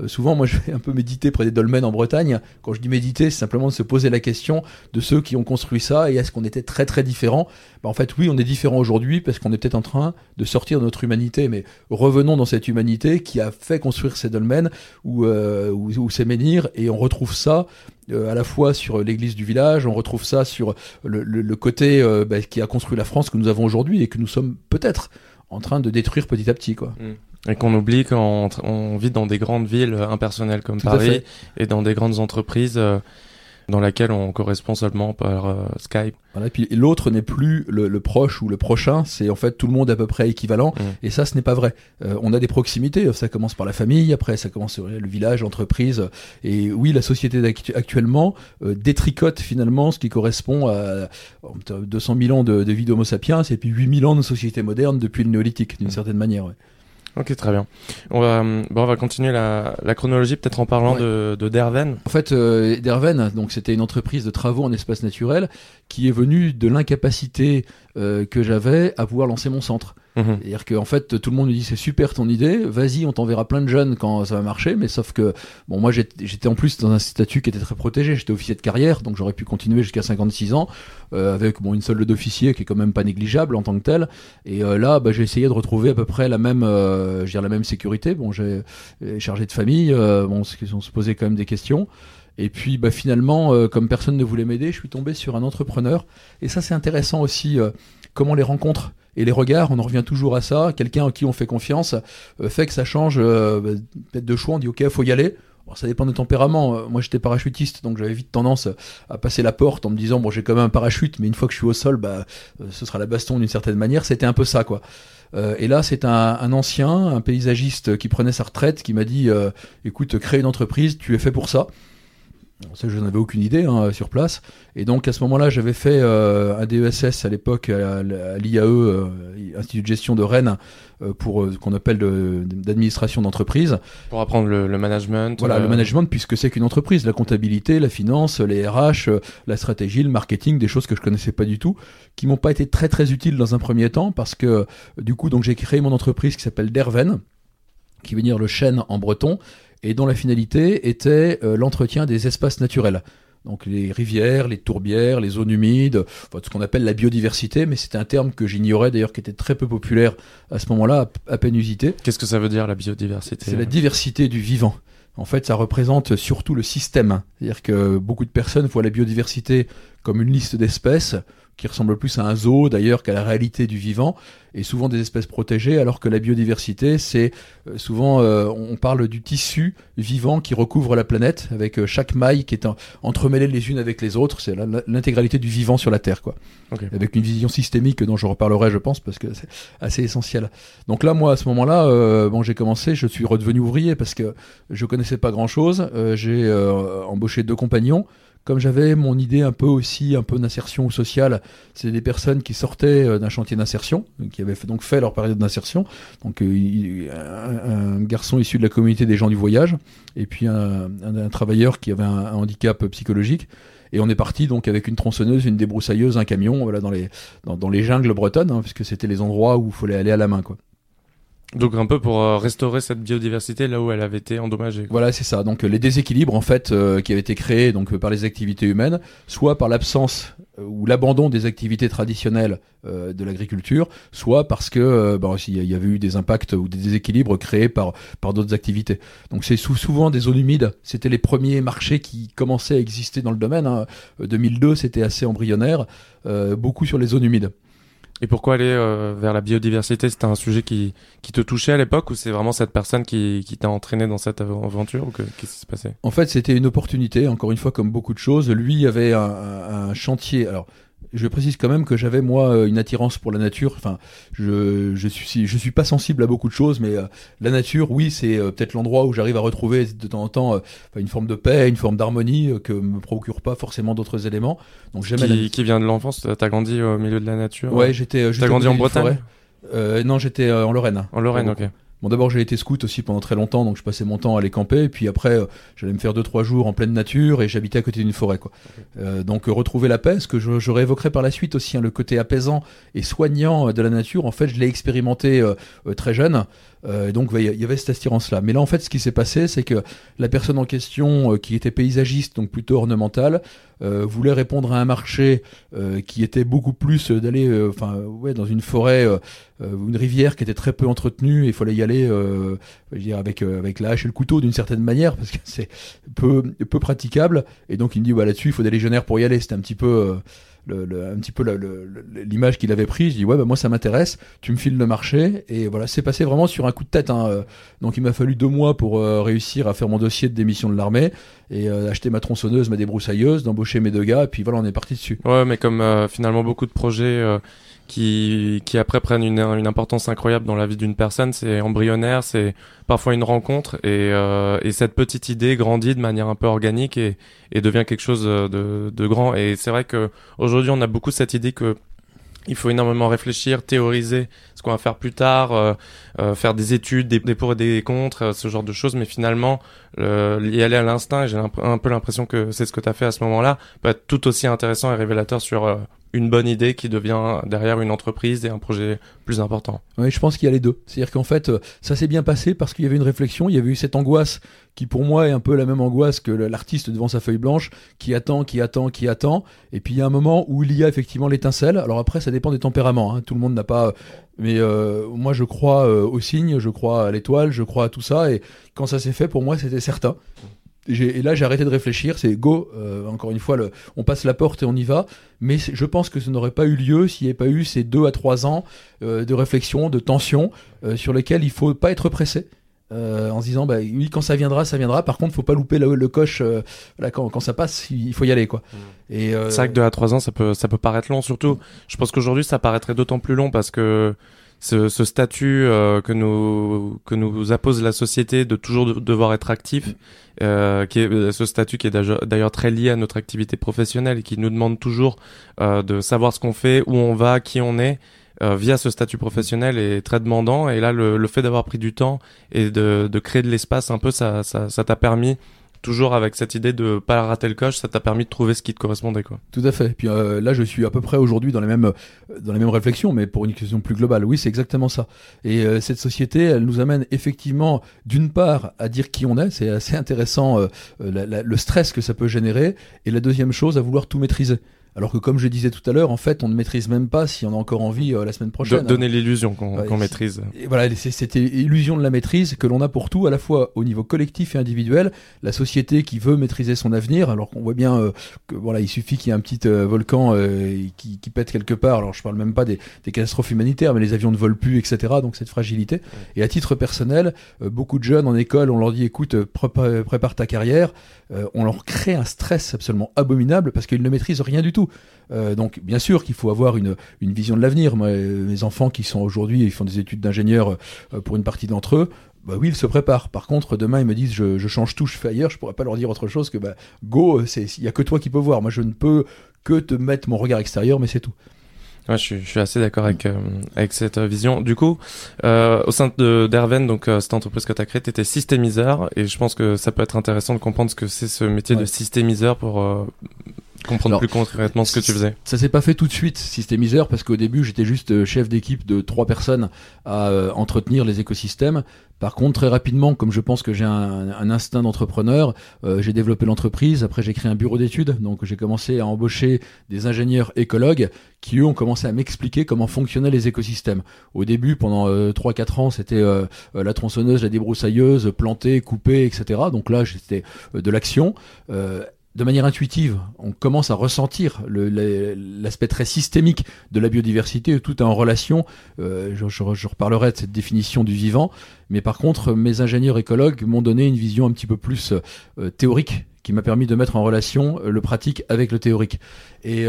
souvent, moi, je vais un peu méditer près des dolmens en Bretagne. Quand je dis méditer, c'est simplement de se poser la question de ceux qui ont construit ça et est-ce qu'on était très très différents bah, En fait, oui, on est différents aujourd'hui parce qu'on est peut-être en train de sortir de notre humanité, mais revenons dans cette humanité qui a fait construire ces dolmens ou, ou, ces menhirs et on retrouve ça euh, à la fois sur l'église du village, on retrouve ça sur le, côté euh, bah, qui a construit la France que nous avons aujourd'hui et que nous sommes peut-être en train de détruire petit à petit quoi. Mm. Et qu'on oublie qu'on vit dans des grandes villes impersonnelles comme Paris et dans des grandes entreprises euh, dans laquelle on correspond seulement par euh, Skype. Voilà, et puis l'autre n'est plus le, proche ou le prochain, c'est en fait tout le monde à peu près équivalent, mmh. et ça ce n'est pas vrai. Euh, on a des proximités, ça commence par la famille, après ça commence sur le village, l'entreprise, et oui, la société actuellement euh, détricote finalement ce qui correspond à 200 000 ans de, de vie d'Homo sapiens, et puis 8 000 ans de société moderne depuis le néolithique, d'une mmh. certaine manière. Ouais. Ok, très bien. On va, bon, on va continuer la, la chronologie, peut-être en parlant de, de Derven. En fait, euh, Derven, donc c'était une entreprise de travaux en espace naturel qui est venue de l'incapacité euh, que j'avais à pouvoir lancer mon centre. Mhm. C'est-à-dire qu'en fait, tout le monde me dit c'est super ton idée, vas-y, on t'enverra plein de jeunes quand ça va marcher, mais sauf que, bon, moi j'étais en plus dans un statut qui était très protégé, j'étais officier de carrière, donc j'aurais pu continuer jusqu'à 56 ans, euh, avec bon, une solde d'officier qui est quand même pas négligeable en tant que tel, et euh, là, bah, j'ai essayé de retrouver à peu près la même, euh, je veux dire, la même sécurité, bon, j'ai chargé de famille, bon, on se posait quand même des questions, et puis bah, finalement, comme personne ne voulait m'aider, je suis tombé sur un entrepreneur, et ça c'est intéressant aussi, comment les rencontres Et les regards, on en revient toujours à ça. Quelqu'un en qui on fait confiance fait que ça change bah, peut-être de choix. On dit ok, il faut y aller ça dépend des tempéraments. Euh, moi, j'étais parachutiste, donc j'avais vite tendance à passer la porte en me disant bon, j'ai quand même un parachute, mais une fois que je suis au sol, bah, euh, ce sera la baston d'une certaine manière. C'était un peu ça, quoi. Euh, et là, c'est un, ancien, un paysagiste qui prenait sa retraite, qui m'a dit écoute, crée une entreprise, tu es fait pour ça. Ça, je n'avais aucune idée hein, sur place. Et donc à ce moment-là, j'avais fait un DESS à l'époque à, l'IAE, Institut de gestion de Rennes, euh, pour euh, ce qu'on appelle d'administration d'entreprise. Pour apprendre le, management. Voilà, le euh, management, puisque c'est qu'une entreprise, la comptabilité, la finance, les RH, la stratégie, le marketing, des choses que je connaissais pas du tout, qui m'ont pas été très très utiles dans un premier temps, parce que du coup, donc j'ai créé mon entreprise qui s'appelle Derven, qui veut dire le chêne en breton, et dont la finalité était l'entretien des espaces naturels donc les rivières, les tourbières, les zones humides, enfin, ce qu'on appelle la biodiversité, mais c'était un terme que j'ignorais d'ailleurs, qui était très peu populaire à ce moment-là, à peine usité. Qu'est-ce que ça veut dire la biodiversité? C'est la diversité du vivant. En fait, ça représente surtout le système. C'est-à-dire que beaucoup de personnes voient la biodiversité comme une liste d'espèces, qui ressemble plus à un zoo d'ailleurs qu'à la réalité du vivant, et souvent des espèces protégées, alors que la biodiversité, c'est euh, souvent, euh, on parle du tissu vivant qui recouvre la planète, avec euh, chaque maille qui est entremêlée les unes avec les autres, c'est l'intégralité du vivant sur la Terre, quoi. Avec une vision systémique dont je reparlerai, je pense, parce que c'est assez essentiel. Donc là, moi, à ce moment-là, bon, j'ai commencé, je suis redevenu ouvrier parce que je connaissais pas grand-chose, j'ai embauché deux compagnons, comme j'avais mon idée un peu aussi, un peu d'insertion sociale, c'est des personnes qui sortaient euh, d'un chantier d'insertion, qui avaient donc fait leur période d'insertion. Donc euh, un, garçon issu de la communauté des gens du voyage, et puis un, travailleur qui avait un, handicap psychologique. Et on est parti donc avec une tronçonneuse, une débroussailleuse, un camion, voilà dans les dans, les jungles bretonnes, hein, puisque c'était les endroits où il fallait aller à la main, quoi. Donc un peu pour euh, restaurer cette biodiversité là où elle avait été endommagée. Voilà, c'est ça. Donc les déséquilibres en fait euh, qui avaient été créés donc par les activités humaines, soit par l'absence euh, ou l'abandon des activités traditionnelles de l'agriculture, soit parce que bah, il y avait eu des impacts ou des déséquilibres créés par par d'autres activités. Donc c'est souvent des zones humides. C'était les premiers marchés qui commençaient à exister dans le domaine. Hein. 2002, c'était assez embryonnaire, beaucoup sur les zones humides. Et pourquoi aller euh, vers la biodiversité? C'était un sujet qui, qui te touchait à l'époque ou c'est vraiment cette personne qui, qui t'a entraîné dans cette aventure ou qu'est-ce qui s'est passé? En fait, c'était une opportunité, encore une fois, comme beaucoup de choses. Lui avait un, un chantier. Alors, je précise quand même que j'avais moi euh, une attirance pour la nature. Enfin, je je suis je suis pas sensible à beaucoup de choses, mais euh, la nature, oui, c'est euh, peut-être l'endroit où j'arrive à retrouver de temps en temps une forme de paix, une forme d'harmonie que me procure pas forcément d'autres éléments. Donc j'aime qui, qui vient de l'enfance. T'as grandi au milieu de la nature. Ouais, j'étais. T'as grandi en Bretagne. non, j'étais en Lorraine. En Lorraine, ok. Bon, d'abord, j'ai été scout aussi pendant très longtemps, donc je passais mon temps à aller camper. Et puis après, euh, j'allais me faire deux trois jours en pleine nature et j'habitais à côté d'une forêt, quoi. Euh, donc euh, retrouver la paix, ce que je, je réévoquerai par la suite aussi, hein, le côté apaisant et soignant de la nature. En fait, je l'ai expérimenté très jeune. Euh, donc il y avait cette attirance-là. Mais là, en fait, ce qui s'est passé, c'est que la personne en question, qui était paysagiste, donc plutôt ornementale, voulait répondre à un marché qui était beaucoup plus d'aller, enfin, ouais, dans une forêt, une rivière qui était très peu entretenue. Il fallait y aller, je veux dire, avec avec la hache et le couteau d'une certaine manière parce que c'est peu peu praticable. Et donc il me dit, bah là-dessus, il faut des légionnaires pour y aller. C'était un petit peu le, un petit peu l'image qu'il avait prise. Je dis ouais, bah, moi ça m'intéresse. Tu me files le marché et voilà, c'est passé vraiment sur un coup de tête. Hein. Euh. Donc il m'a fallu deux mois pour euh, réussir à faire mon dossier de démission de l'armée et euh, acheter ma tronçonneuse, ma débroussailleuse, d'embaucher mes deux gars. Et puis voilà, on est parti dessus. Ouais, mais comme finalement beaucoup de projets qui, qui après prennent une, une importance incroyable dans la vie d'une personne. C'est embryonnaire, c'est parfois une rencontre et, euh, et cette petite idée grandit de manière un peu organique et, et devient quelque chose de, de grand. Et c'est vrai que aujourd'hui on a beaucoup cette idée que il faut énormément réfléchir, théoriser ce qu'on va faire plus tard, euh, euh, faire des études, des, des, pour et des contre, euh, ce genre de choses. Mais finalement, y aller à l'instinct, j'ai un, peu l'impression que c'est ce que tu as fait à ce moment-là, peut être tout aussi intéressant et révélateur sur euh, une bonne idée qui devient derrière une entreprise et un projet plus important. Oui, je pense qu'il y a les deux. C'est-à-dire qu'en fait, euh, ça s'est bien passé parce qu'il y avait une réflexion, il y avait eu cette angoisse qui pour moi est un peu la même angoisse que l'artiste devant sa feuille blanche, qui attend, qui attend, qui attend. Et puis il y a un moment où il y a effectivement l'étincelle. Alors après, ça dépend des tempéraments. Hein. Tout le monde n'a pas... Mais euh, moi, je crois euh, au signe, je crois à l'étoile, je crois à tout ça. Et quand ça s'est fait, pour moi, c'était certain. Et là, j'ai arrêté de réfléchir. C'est go. Euh, encore une fois, le, on passe la porte et on y va. Mais je pense que ça n'aurait pas eu lieu s'il n'y avait pas eu ces deux à trois ans euh, de réflexion, de tension, euh, sur lesquels il faut pas être pressé. en se disant, bah, oui, quand ça viendra, ça viendra. Par contre, faut pas louper le, le coche. Quand, quand, ça passe, il faut y aller, quoi. Mmh. Et c'est vrai que deux à trois ans, ça peut, ça peut paraître long. Surtout, je pense qu'aujourd'hui, ça paraîtrait d'autant plus long parce que ce, ce statut euh, que nous que nous appose la société de toujours devoir être actif, euh, qui est ce statut qui est d'ailleurs très lié à notre activité professionnelle et qui nous demande toujours euh, de savoir ce qu'on fait, où on va, qui on est. Euh, via ce statut professionnel est très demandant et là le, le fait d'avoir pris du temps et de, de créer de l'espace un peu ça ça t'a permis toujours avec cette idée de pas rater le coche, ça t'a permis de trouver ce qui te correspondait quoi. Tout à fait. Puis euh, là, je suis à peu près aujourd'hui dans les mêmes dans les mêmes réflexions, mais pour une question plus globale. Oui, c'est exactement ça. Et euh, cette société, elle nous amène effectivement d'une part à dire qui on est, c'est assez intéressant euh, le stress que ça peut générer, et la deuxième chose à vouloir tout maîtriser. Alors que comme je disais tout à l'heure, en fait, on ne maîtrise même pas si on a encore envie euh, la semaine prochaine. donner l'illusion qu'on maîtrise. Et voilà, c'est cette illusion de la maîtrise que l'on a pour tout, à la fois au niveau collectif et individuel. La société qui veut maîtriser son avenir, alors qu'on voit bien euh, que voilà, il suffit qu'il y ait un petit euh, volcan qui, qui, pète quelque part. Alors je parle même pas des, des, catastrophes humanitaires, mais les avions ne volent plus, etc. Donc cette fragilité. Et à titre personnel, beaucoup de jeunes en école, on leur dit écoute, prépare ta carrière. on leur crée un stress absolument abominable parce qu'ils ne maîtrisent rien du tout. Euh, donc bien sûr qu'il faut avoir une, une vision de l'avenir. Mes enfants qui sont aujourd'hui, ils font des études d'ingénieur euh, pour une partie d'entre eux. Bah oui, ils se préparent. Par contre, demain, ils me disent, je, je, change tout, je fais ailleurs. Je pourrais pas leur dire autre chose que, bah, go, il y a que toi qui peux voir. Moi, je ne peux que te mettre mon regard extérieur, mais c'est tout. Ouais, je suis, je suis assez d'accord avec euh, avec cette vision. Du coup, euh, au sein de d'Erven, donc cette entreprise que tu as créée, tu étais systémiseur et je pense que ça peut être intéressant de comprendre ce que c'est ce métier de systémiseur pour comprendre plus concrètement ce que tu faisais. Ça s'est pas fait tout de suite, systémiseur, parce qu'au début j'étais juste euh, chef d'équipe de trois personnes à euh, entretenir les écosystèmes. Par contre, très rapidement, comme je pense que j'ai un, instinct d'entrepreneur, euh, j'ai développé l'entreprise. Après, j'ai créé un bureau d'études. Donc, j'ai commencé à embaucher des ingénieurs écologues qui, eux, ont commencé à m'expliquer comment fonctionnaient les écosystèmes. Au début, pendant euh, 3-4 ans, c'était la tronçonneuse, la débroussailleuse, planter, couper, etc. Donc là, j'étais de l'action de manière intuitive, on commence à ressentir l'aspect très systémique de la biodiversité, tout est en relation. Euh, je, reparlerai de cette définition du vivant, mais par contre, mes ingénieurs écologues m'ont donné une vision un petit peu plus euh, théorique qui m'a permis de mettre en relation euh, le pratique avec le théorique. Et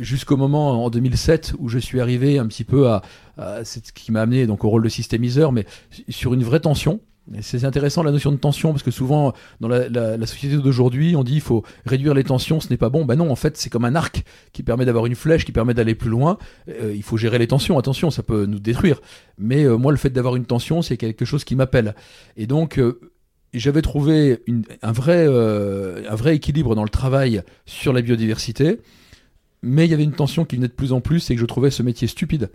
jusqu'au moment en 2007 où je suis arrivé un petit peu à, à ce qui m'a amené donc au rôle de systémiseur, mais sur une vraie tension c'est intéressant la notion de tension parce que souvent dans la, société d'aujourd'hui on dit il faut réduire les tensions, ce n'est pas bon. Ben non, en fait c'est comme un arc qui permet d'avoir une flèche qui permet d'aller plus loin. Euh, il faut gérer les tensions. Attention, ça peut nous détruire. Mais euh, moi le fait d'avoir une tension c'est quelque chose qui m'appelle. Et donc euh, j'avais trouvé un vrai un vrai équilibre dans le travail sur la biodiversité. Mais il y avait une tension qui venait de plus en plus et que je trouvais ce métier stupide.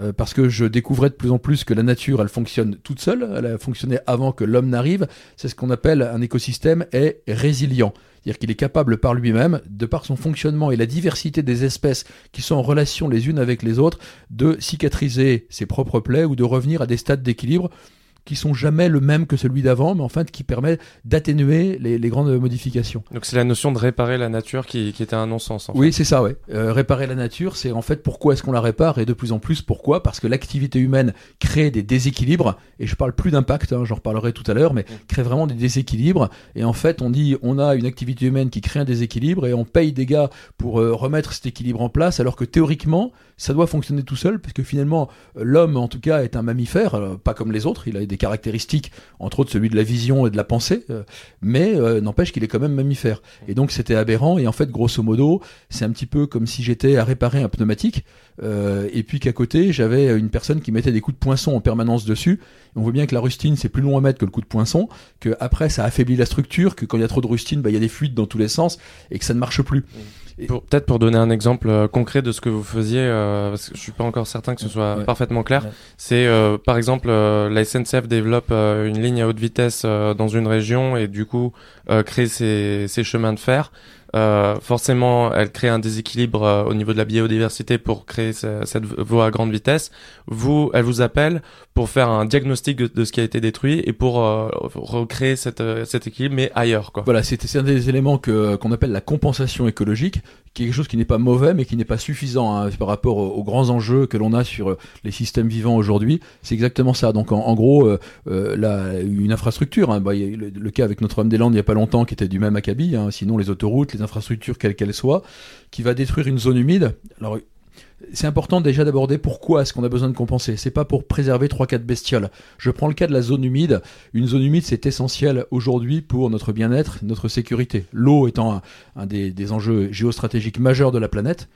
Euh, parce que je découvrais de plus en plus que la nature, elle fonctionne toute seule, elle a fonctionné avant que l'homme n'arrive. C'est ce qu'on appelle un écosystème est résilient. C'est-à-dire qu'il est capable par lui-même, de par son fonctionnement et la diversité des espèces qui sont en relation les unes avec les autres, de cicatriser ses propres plaies ou de revenir à des stades d'équilibre qui sont jamais le même que celui d'avant, mais en fait qui permet d'atténuer les, les, grandes modifications. Donc c'est la notion de réparer la nature qui, qui était un non-sens. En oui, c'est ça, ouais. Euh, réparer la nature, c'est en fait pourquoi est-ce qu'on la répare et de plus en plus pourquoi Parce que l'activité humaine crée des déséquilibres, et je parle plus d'impact, hein, j'en reparlerai tout à l'heure, mais mm. crée vraiment des déséquilibres. Et en fait, on dit on a une activité humaine qui crée un déséquilibre et on paye des gars pour euh, remettre cet équilibre en place, alors que théoriquement, ça doit fonctionner tout seul, parce que finalement, l'homme en tout cas est un mammifère, euh, pas comme les autres, il a des caractéristiques, entre autres celui de la vision et de la pensée, euh, mais euh, n'empêche qu'il est quand même mammifère. Et donc c'était aberrant, et en fait, grosso modo, c'est un petit peu comme si j'étais à réparer un pneumatique, euh, et puis qu'à côté, j'avais une personne qui mettait des coups de poinçon en permanence dessus. On voit bien que la rustine, c'est plus long à mettre que le coup de poinçon, que après, ça affaiblit la structure, que quand il y a trop de rustine, bah, il y a des fuites dans tous les sens, et que ça ne marche plus. Peut-être pour donner un exemple euh, concret de ce que vous faisiez, euh, parce que je suis pas encore certain que ce soit parfaitement clair. C'est euh, par exemple la SNCF développe une ligne à haute vitesse dans une région et du coup crée ses, ses chemins de fer. Euh, forcément, elle crée un déséquilibre euh, au niveau de la biodiversité pour créer cette voie à grande vitesse. Vous, elle vous appelle pour faire un diagnostic de, ce qui a été détruit et pour euh, recréer cette, cet équilibre, mais ailleurs. Quoi. Voilà, c'est un des éléments que qu'on appelle la compensation écologique, quelque chose qui n'est pas mauvais, mais qui n'est pas suffisant hein, par rapport aux, grands enjeux que l'on a sur les systèmes vivants aujourd'hui. C'est exactement ça. Donc, en, gros, la, une infrastructure, hein, bah, le, cas avec Notre-Dame-des-Landes il n'y a pas longtemps, qui était du même acabit. Hein, sinon, les autoroutes, les infrastructures, quelles qu'elles soient, qui va détruire une zone humide. Alors, c'est important déjà d'aborder pourquoi est-ce qu'on a besoin de compenser. C'est pas pour préserver 3-4 bestioles. Je prends le cas de la zone humide. Une zone humide, c'est essentiel aujourd'hui pour notre bien-être, notre sécurité. L'eau étant un, des, enjeux géostratégiques majeurs de la planète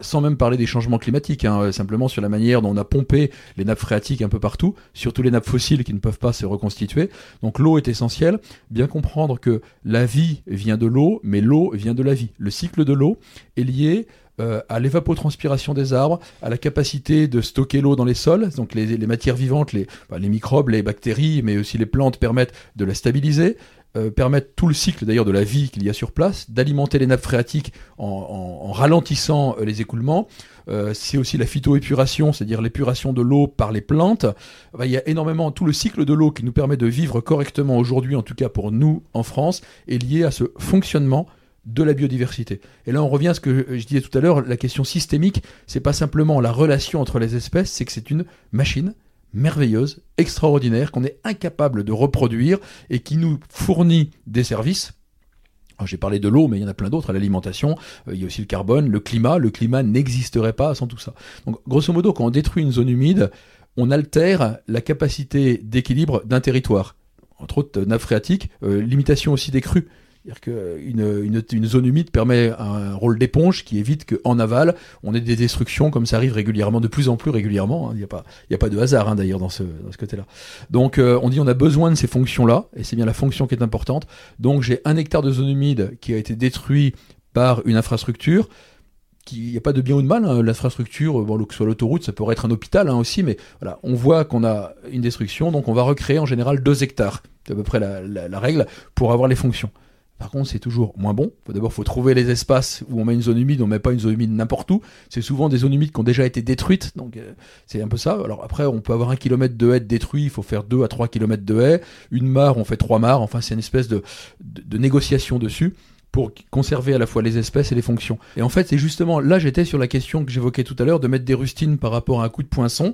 sans même parler des changements climatiques, hein, simplement sur la manière dont on a pompé les nappes phréatiques un peu partout, surtout les nappes fossiles qui ne peuvent pas se reconstituer. Donc l'eau est essentielle. Bien comprendre que la vie vient de l'eau, mais l'eau vient de la vie. Le cycle de l'eau est lié euh, à l'évapotranspiration des arbres, à la capacité de stocker l'eau dans les sols. Donc les, matières vivantes, les, les microbes, les bactéries, mais aussi les plantes permettent de la stabiliser. Euh, permettent tout le cycle d'ailleurs de la vie qu'il y a sur place, d'alimenter les nappes phréatiques en, ralentissant euh, les écoulements. C'est aussi la phytoépuration, c'est-à-dire l'épuration de l'eau par les plantes. il y a énormément tout le cycle de l'eau qui nous permet de vivre correctement aujourd'hui, en tout cas pour nous en France, est lié à ce fonctionnement de la biodiversité. Et là, on revient à ce que je disais tout à l'heure, la question systémique, c'est pas simplement la relation entre les espèces, c'est que c'est une machine merveilleuse, extraordinaire, qu'on est incapable de reproduire et qui nous fournit des services j'ai parlé de l'eau, mais il y en a plein d'autres, l'alimentation, euh, il y a aussi le carbone, le climat, le climat n'existerait pas sans tout ça. Donc grosso modo, quand on détruit une zone humide, on altère la capacité d'équilibre d'un territoire. Entre autres, nappe phréatique, euh, limitation aussi des crues. C'est-à-dire qu'une une, zone humide permet un rôle d'éponge qui évite qu'en aval, on ait des destructions comme ça arrive régulièrement, de plus en plus régulièrement. Hein. Il n'y a, pas, de hasard hein, d'ailleurs dans ce, côté-là. Donc euh, on dit on a besoin de ces fonctions-là, et c'est bien la fonction qui est importante. Donc j'ai un hectare de zone humide qui a été détruit par une infrastructure. Il n'y a pas de bien ou de mal, hein. l'infrastructure, bon, que ce soit l'autoroute, ça pourrait être un hôpital aussi, mais voilà, on voit qu'on a une destruction, donc on va recréer en général deux hectares, c'est à peu près la règle, pour avoir les fonctions. Par contre, c'est toujours moins bon. D'abord, il faut trouver les espaces où on met une zone humide. On met pas une zone humide n'importe où. C'est souvent des zones humides qui ont déjà été détruites. Donc, euh, c'est un peu ça. Alors après, on peut avoir un kilomètre de haies détruit. Il faut faire deux à trois kilomètres de haies. Une mare, on fait trois mares. Enfin, c'est une espèce de, de négociation dessus pour conserver à la fois les espèces et les fonctions. Et en fait, c'est justement là, j'étais sur la question que j'évoquais tout à l'heure de mettre des rustines par rapport à un coup de poinçon.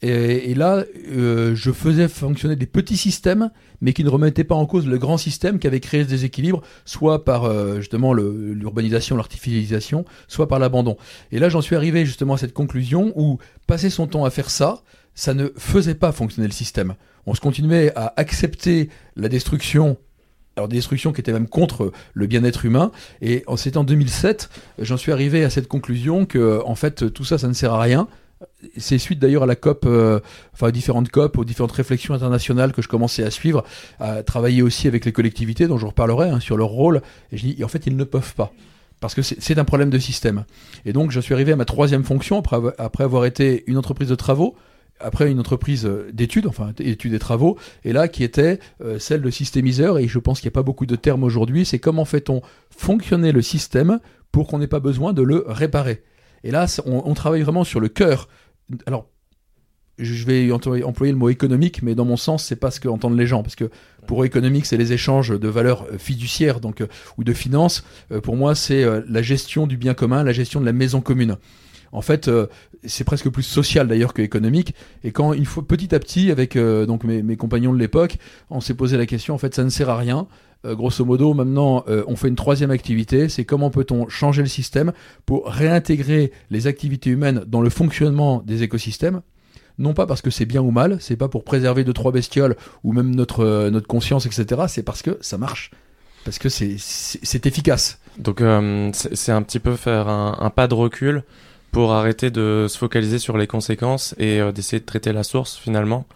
Et, là, euh, je faisais fonctionner des petits systèmes, mais qui ne remettaient pas en cause le grand système qui avait créé ce déséquilibre, soit par euh, justement l'urbanisation, l'artificialisation, soit par l'abandon. Et là, j'en suis arrivé justement à cette conclusion où passer son temps à faire ça, ça ne faisait pas fonctionner le système. On se continuait à accepter la destruction alors des destructions qui étaient même contre le bien-être humain. Et c'est en 2007, j'en suis arrivé à cette conclusion que en fait tout ça, ça ne sert à rien. C'est suite d'ailleurs à la COP, euh, enfin différentes COP, aux différentes réflexions internationales que je commençais à suivre, à travailler aussi avec les collectivités, dont je reparlerai, hein, sur leur rôle. Et je dis, en fait, ils ne peuvent pas parce que c'est un problème de système. Et donc, je suis arrivé à ma troisième fonction après avoir été une entreprise de travaux, après une entreprise euh, d'études, enfin études et travaux, et là qui était euh, celle de systémiseur, et je pense qu'il n'y a pas beaucoup de termes aujourd'hui, c'est comment fait-on fonctionner le système pour qu'on n'ait pas besoin de le réparer. Et là, on, travaille vraiment sur le cœur. Alors, je vais employer le mot économique, mais dans mon sens, c'est pas ce qu'entendent les gens, parce que pour économique, c'est les échanges de valeurs euh, fiduciaires, donc ou de finances. pour moi, c'est la gestion du bien commun, la gestion de la maison commune en fait, c'est presque plus social d'ailleurs que économique. Et quand il faut petit à petit, avec euh, donc mes, compagnons de l'époque, on s'est posé la question. En fait, ça ne sert à rien. Euh, grosso modo, maintenant, on fait une troisième activité. C'est comment peut-on changer le système pour réintégrer les activités humaines dans le fonctionnement des écosystèmes? Non pas parce que c'est bien ou mal, c'est pas pour préserver deux trois bestioles ou même notre notre conscience, etc. C'est parce que ça marche, parce que c'est efficace. Donc c'est un petit peu faire un pas de recul pour arrêter de se focaliser sur les conséquences et euh, d'essayer de traiter la source finalement.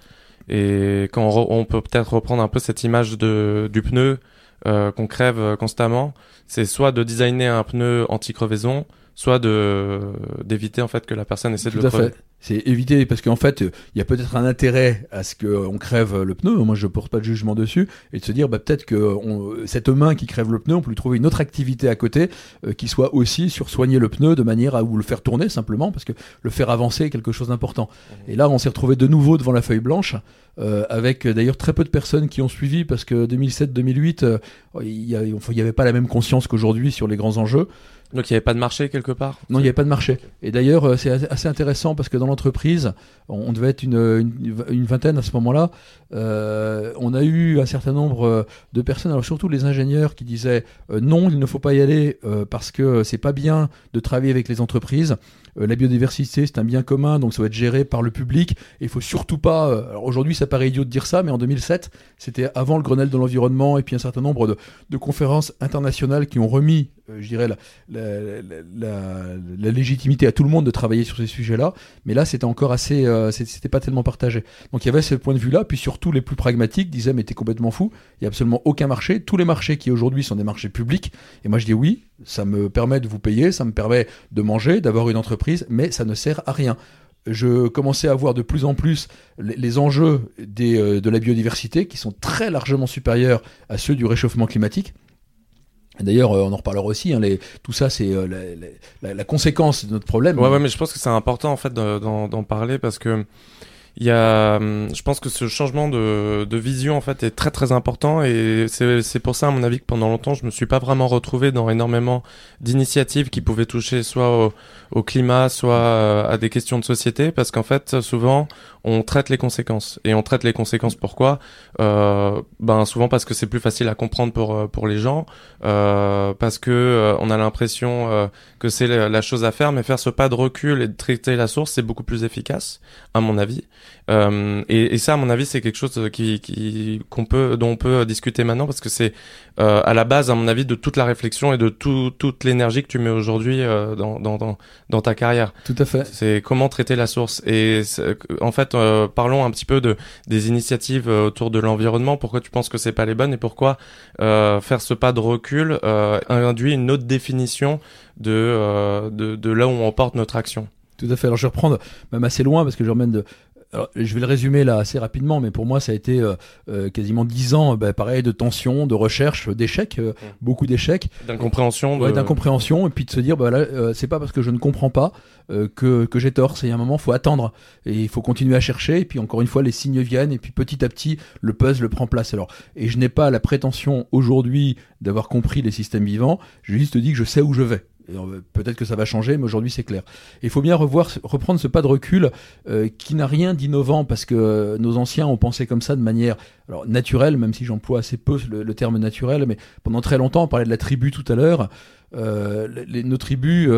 Et quand on, peut peut-être reprendre un peu cette image de, du pneu euh, qu'on crève euh, constamment, c'est soit de designer un pneu anti-crevaison, soit de d'éviter en fait que la personne essaie de le crever. C'est éviter parce qu'en fait il y a peut-être un intérêt à ce qu'on crève le pneu. Moi je porte pas de jugement dessus. Et de se dire bah, peut-être que cette main qui crève le pneu on peut lui trouver une autre activité à côté euh, qui soit aussi sur soigner le pneu de manière à ou le faire tourner simplement parce que le faire avancer est quelque chose d'important. Mmh. et là on s'est retrouvé de nouveau devant la feuille blanche euh, avec d'ailleurs très peu de personnes qui ont suivi parce que 2007-2008 euh, il n'y avait pas la même conscience qu'aujourd'hui sur les grands enjeux. Donc il n'y avait pas de marché quelque part? Non, il n'y avait pas de marché. Et d'ailleurs, euh, c'est assez intéressant parce que dans l'entreprise, on devait être une, vingtaine à ce moment-là. Euh, on a eu un certain nombre euh, de personnes, surtout les ingénieurs, qui disaient non, il ne faut pas y aller parce que c'est pas bien de travailler avec les entreprises. la biodiversité, c'est un bien commun, donc ça doit être géré par le public. Et il faut surtout pas. aujourd'hui, ça paraît idiot de dire ça, mais en 2007, c'était avant le Grenelle de l'environnement et puis un certain nombre de, conférences internationales qui ont remis euh, je dirais, la, légitimité à tout le monde de travailler sur ces sujets-là. Mais là, c'était encore assez, euh, c'était pas tellement partagé. Donc il y avait ce point de vue-là. Puis surtout, les plus pragmatiques disaient, mais t'es complètement fou. Il y a absolument aucun marché. Tous les marchés qui aujourd'hui sont des marchés publics. Et moi, je dis oui, ça me permet de vous payer, ça me permet de manger, d'avoir une entreprise, mais ça ne sert à rien je commençais à voir de plus en plus les, enjeux euh, de la biodiversité qui sont très largement supérieurs à ceux du réchauffement climatique. D'ailleurs, euh, on en reparlera aussi. Hein, les, tout ça, c'est euh, la, la, conséquence de notre problème. Ouais, ouais, mais je pense que c'est important en fait d'en parler parce que il y a, hum, je pense que ce changement de, de vision en fait est très très important et c'est pour ça à mon avis que pendant longtemps je me suis pas vraiment retrouvé dans énormément d'initiatives qui pouvaient toucher soit au, au climat, soit euh, à des questions de société parce qu'en fait souvent on traite les conséquences. Et on traite les conséquences pourquoi? Euh, Ben souvent parce que c'est plus facile à comprendre pour euh, pour les gens, euh, parce que euh, on a l'impression euh, que c'est la, chose à faire, mais faire ce pas de recul et de traiter la source, c'est beaucoup plus efficace, à mon avis. Et, et, ça, à mon avis, c'est quelque chose qui qui qu'on peut dont on peut discuter maintenant parce que c'est à la base, à mon avis, de toute la réflexion et de tout, toute l'énergie que tu mets aujourd'hui dans, dans, dans dans ta carrière. Tout à fait. C'est comment traiter la source. Et en fait euh, parlons un petit peu de des initiatives euh, autour de l'environnement. Pourquoi tu penses que c'est pas les bonnes et pourquoi euh, faire ce pas de recul induit une autre définition de, de, de là où on porte notre action? Tout à fait. Alors je vais reprendre même assez loin parce que je remène de, je vais le résumer là assez rapidement, mais pour moi, ça a été euh, euh, quasiment dix ans, bah, pareil, de tension, de recherche, d'échecs, euh, beaucoup d'échecs. D'incompréhension. De... Ouais, d'incompréhension, et puis de se dire, bah là, c'est pas parce que je ne comprends pas que, que j'ai tort. C'est un moment, faut attendre, et il faut continuer à chercher, et puis encore une fois, les signes viennent, et puis petit à petit, le puzzle prend place. Alors, et je n'ai pas la prétention aujourd'hui d'avoir compris les systèmes vivants. Je juste dis que je sais où je vais. Peut-être que ça va changer, mais aujourd'hui c'est clair. Il faut bien revoir, reprendre ce pas de recul euh, qui n'a rien d'innovant parce que euh, nos anciens ont pensé comme ça de manière alors naturelle, même si j'emploie assez peu le, terme naturel, mais pendant très longtemps on parlait de la tribu tout à l'heure. Euh, nos tribus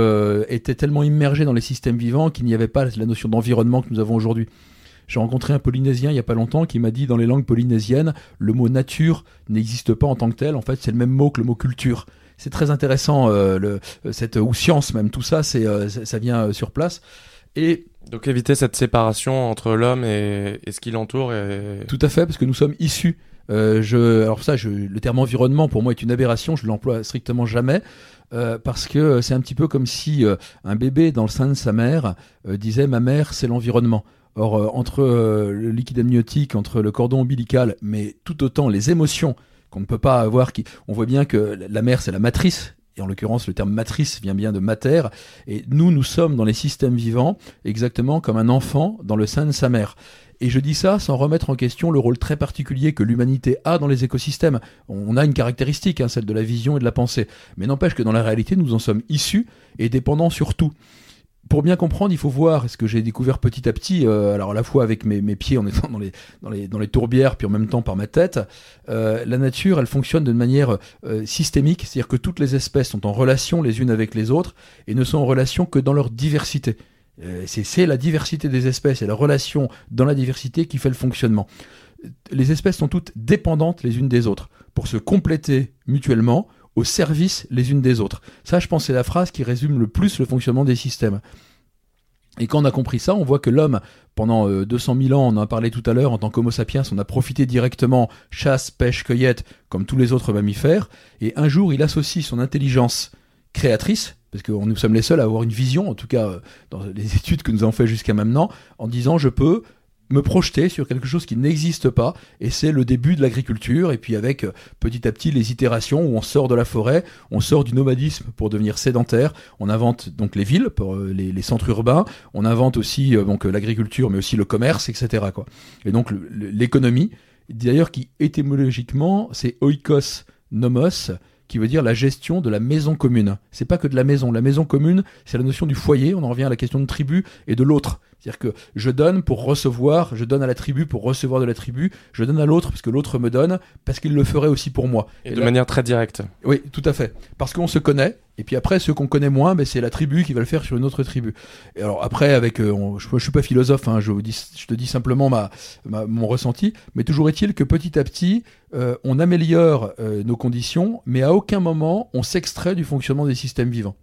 étaient tellement immergées dans les systèmes vivants qu'il n'y avait pas la notion d'environnement que nous avons aujourd'hui. J'ai rencontré un Polynésien il y a pas longtemps qui m'a dit dans les langues polynésiennes, le mot nature n'existe pas en tant que tel. En fait, c'est le même mot que le mot culture c'est très intéressant, euh, le, cette, ou science même, tout ça, c'est, euh, ça vient euh, sur place. Et donc éviter cette séparation entre l'homme et, ce qui l'entoure. Et... Tout à fait, parce que nous sommes issus. je, alors ça, je, le terme environnement pour moi est une aberration. Je l'emploie strictement jamais. parce que c'est un petit peu comme si un bébé dans le sein de sa mère disait ma mère c'est l'environnement. Or entre le liquide amniotique, entre le cordon ombilical, mais tout autant les émotions qu'on ne peut pas avoir. Qui, on voit bien que la mère, c'est la matrice. Et en l'occurrence, le terme matrice vient bien de mater. Et nous, nous sommes dans les systèmes vivants exactement comme un enfant dans le sein de sa mère. Et je dis ça sans remettre en question le rôle très particulier que l'humanité a dans les écosystèmes. On a une caractéristique, hein, celle de la vision et de la pensée. Mais n'empêche que dans la réalité, nous en sommes issus et dépendants surtout pour bien comprendre, il faut voir ce que j'ai découvert petit à petit, euh, alors à la fois avec mes, pieds en étant dans les, dans, les, dans les tourbières, puis en même temps par ma tête. Euh, la nature, elle fonctionne de manière euh, systémique, c'est-à-dire que toutes les espèces sont en relation les unes avec les autres et ne sont en relation que dans leur diversité. C'est la diversité des espèces et la relation dans la diversité qui fait le fonctionnement. Les espèces sont toutes dépendantes les unes des autres pour se compléter mutuellement au service les unes des autres. Ça, je pense, c'est la phrase qui résume le plus le fonctionnement des systèmes. Et quand on a compris ça, on voit que l'homme, pendant 200 euh, 000 ans, on en a parlé tout à l'heure, en tant qu'homo sapiens, on a profité directement chasse, pêche, cueillette, comme tous les autres mammifères, et un jour, il associe son intelligence créatrice, parce que nous sommes les seuls à avoir une vision, en tout cas dans les études que nous avons fait jusqu'à maintenant, en disant je peux me projeter sur quelque chose qui n'existe pas et c'est le début de l'agriculture et puis avec euh, petit à petit les itérations où on sort de la forêt, on sort du nomadisme pour devenir sédentaire, on invente donc les villes euh, les, centres urbains, on invente aussi euh, donc l'agriculture mais aussi le commerce etc quoi. Et donc l'économie d'ailleurs qui étymologiquement c'est oikos nomos qui veut dire la gestion de la maison commune. C'est pas que de la maison. La maison commune, c'est la notion du foyer. On en revient à la question de tribu et de l'autre. C'est-à-dire que je donne pour recevoir, je donne à la tribu pour recevoir de la tribu, je donne à l'autre parce que l'autre me donne, parce qu'il le ferait aussi pour moi. Et, de manière très directe. Oui, tout à fait. Parce qu'on se connaît, et puis après, ceux qu'on connaît moins, ben, c'est la tribu qui va le faire sur une autre tribu. Et alors après, avec, euh, je, je, suis pas philosophe, hein, je, vous dis, je te dis simplement ma, mon ressenti, mais toujours est-il que petit à petit, euh, on améliore euh, nos conditions, mais à aucun moment on s'extrait du fonctionnement des systèmes vivants.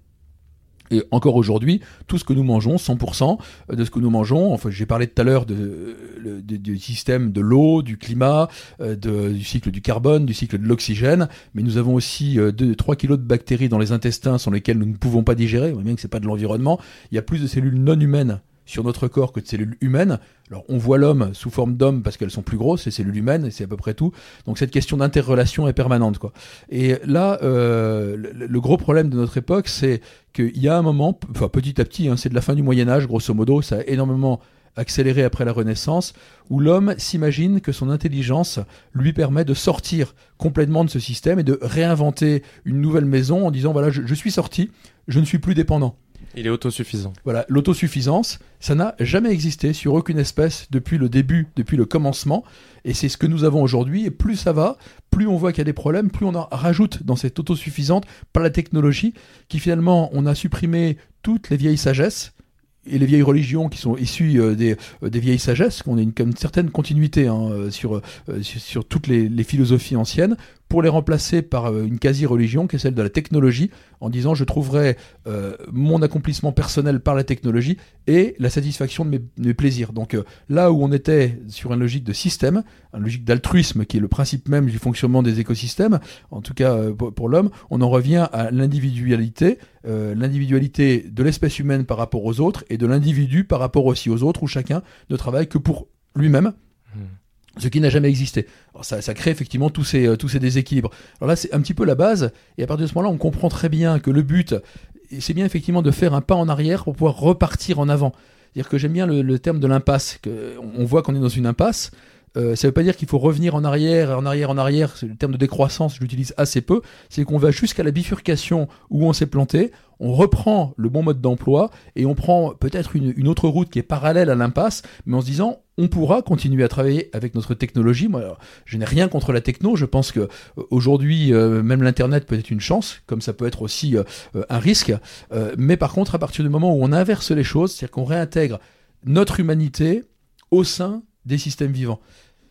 Et encore aujourd'hui, tout ce que nous mangeons, 100% de ce que nous mangeons, enfin j'ai parlé tout à l'heure de, du système de l'eau, du climat, euh, du cycle du carbone, du cycle de l'oxygène, mais nous avons aussi 2, euh, 3 kilos de bactéries dans les intestins sans lesquels nous ne pouvons pas digérer, bien que c'est pas de l'environnement, il y a plus de cellules non humaines sur notre corps que de cellules humaines. Alors on voit l'homme sous forme d'homme parce qu'elles sont plus grosses, c'est cellules humaines, et c'est à peu près tout. Donc cette question d'interrelation est permanente. quoi. Et là, euh, le, gros problème de notre époque, c'est qu'il y a un moment, enfin petit à petit, hein, c'est de la fin du Moyen Âge, grosso modo, ça a énormément accéléré après la Renaissance, où l'homme s'imagine que son intelligence lui permet de sortir complètement de ce système et de réinventer une nouvelle maison en disant, voilà, je suis sorti, je ne suis plus dépendant. Il est autosuffisant. Voilà, l'autosuffisance, ça n'a jamais existé sur aucune espèce depuis le début, depuis le commencement, et c'est ce que nous avons aujourd'hui, et plus ça va, plus on voit qu'il y a des problèmes, plus on en rajoute dans cette autosuffisante par la technologie, qui finalement, on a supprimé toutes les vieilles sagesses, et les vieilles religions qui sont issues euh, des, euh, des, vieilles sagesses, qu'on a une, une, certaine continuité hein, euh, sur, sur, toutes les, philosophies anciennes, pour les remplacer par euh, une quasi-religion qui est celle de la technologie, en disant je trouverai euh, mon accomplissement personnel par la technologie et la satisfaction de mes, plaisirs. Donc euh, là où on était sur une logique de système, une logique d'altruisme qui est le principe même du fonctionnement des écosystèmes, en tout cas pour, l'homme, on en revient à l'individualité, l'individualité de l'espèce humaine par rapport aux autres et de l'individu par rapport aussi aux autres, où chacun ne travaille que pour lui-même. Ce qui n'a jamais existé. Alors ça, crée effectivement tous ces, euh, tous ces déséquilibres. Alors là, c'est un petit peu la base, et à partir de ce moment-là, on comprend très bien que le but, c'est bien effectivement de faire un pas en arrière pour pouvoir repartir en avant. C'est-à-dire que j'aime bien le, terme de l'impasse. On voit qu'on est dans une impasse. Euh, ça ne veut pas dire qu'il faut revenir en arrière, en arrière, en arrière. Le terme de décroissance, je l'utilise assez peu. C'est qu'on va jusqu'à la bifurcation où on s'est planté, on reprend le bon mode d'emploi et on prend peut-être une, autre route qui est parallèle à l'impasse, mais en se disant on pourra continuer à travailler avec notre technologie. Moi, je n'ai rien contre la techno. Je pense que euh, aujourd'hui, euh, même l'internet peut être une chance, comme ça peut être aussi un risque. mais par contre, à partir du moment où on inverse les choses, c'est-à-dire qu'on réintègre notre humanité au sein des systèmes vivants.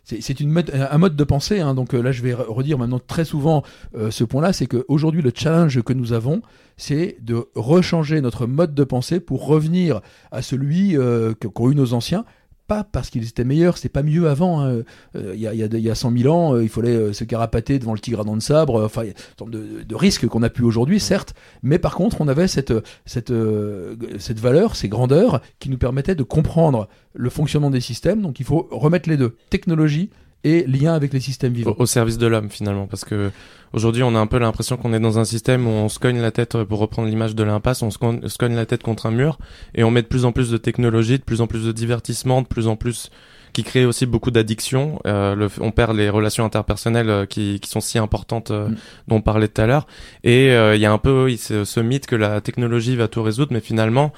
C'est un mode de pensée, hein. donc euh, là je vais redire maintenant très souvent euh, ce point-là, c'est qu'aujourd'hui le challenge que nous avons, c'est de rechanger notre mode de pensée pour revenir à celui euh, qu'ont eu nos anciens, pas parce qu'ils étaient meilleurs, c'était pas mieux avant. Hein. Euh, il y, a, y, a, 100 000 ans, euh, il fallait euh, se carapater devant le tigre à dents de sabre. Enfin, il y a une de, de risques qu'on a pu aujourd'hui, certes, mais par contre, on avait cette, cette, cette valeur, ces grandeurs qui nous permettaient de comprendre le fonctionnement des systèmes. Donc, il faut remettre les deux, technologie et lien avec les systèmes vivants. Au, service de l'homme finalement, parce que aujourd'hui on a un peu l'impression qu'on est dans un système où on se cogne la tête, pour reprendre l'image de l'impasse, on se cogne la tête contre un mur et on met de plus en plus de technologie, de plus en plus de divertissement, de plus en plus qui crée aussi beaucoup d'addictions. Euh, on perd les relations interpersonnelles euh, qui, qui sont si importantes euh, mm. dont on parlait tout à l'heure. Et euh, il y a un peu ce, ce, mythe que la technologie va tout résoudre, mais finalement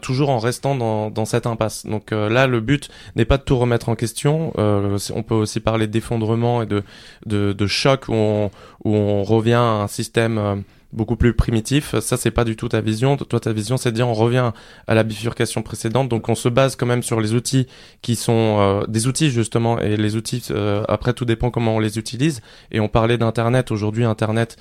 toujours en restant dans, dans cette impasse. Donc là, le but n'est pas de tout remettre en question. on peut aussi parler d'effondrement et de, de, de choc où on, où on revient à un système beaucoup plus primitif. Ça, c'est pas du tout ta vision. Toi, ta vision, c'est de dire on revient à la bifurcation précédente. Donc, on se base quand même sur les outils qui sont euh, des outils justement. Et les outils, euh, après, tout dépend comment on les utilise. Et on parlait d'Internet. Aujourd'hui, Internet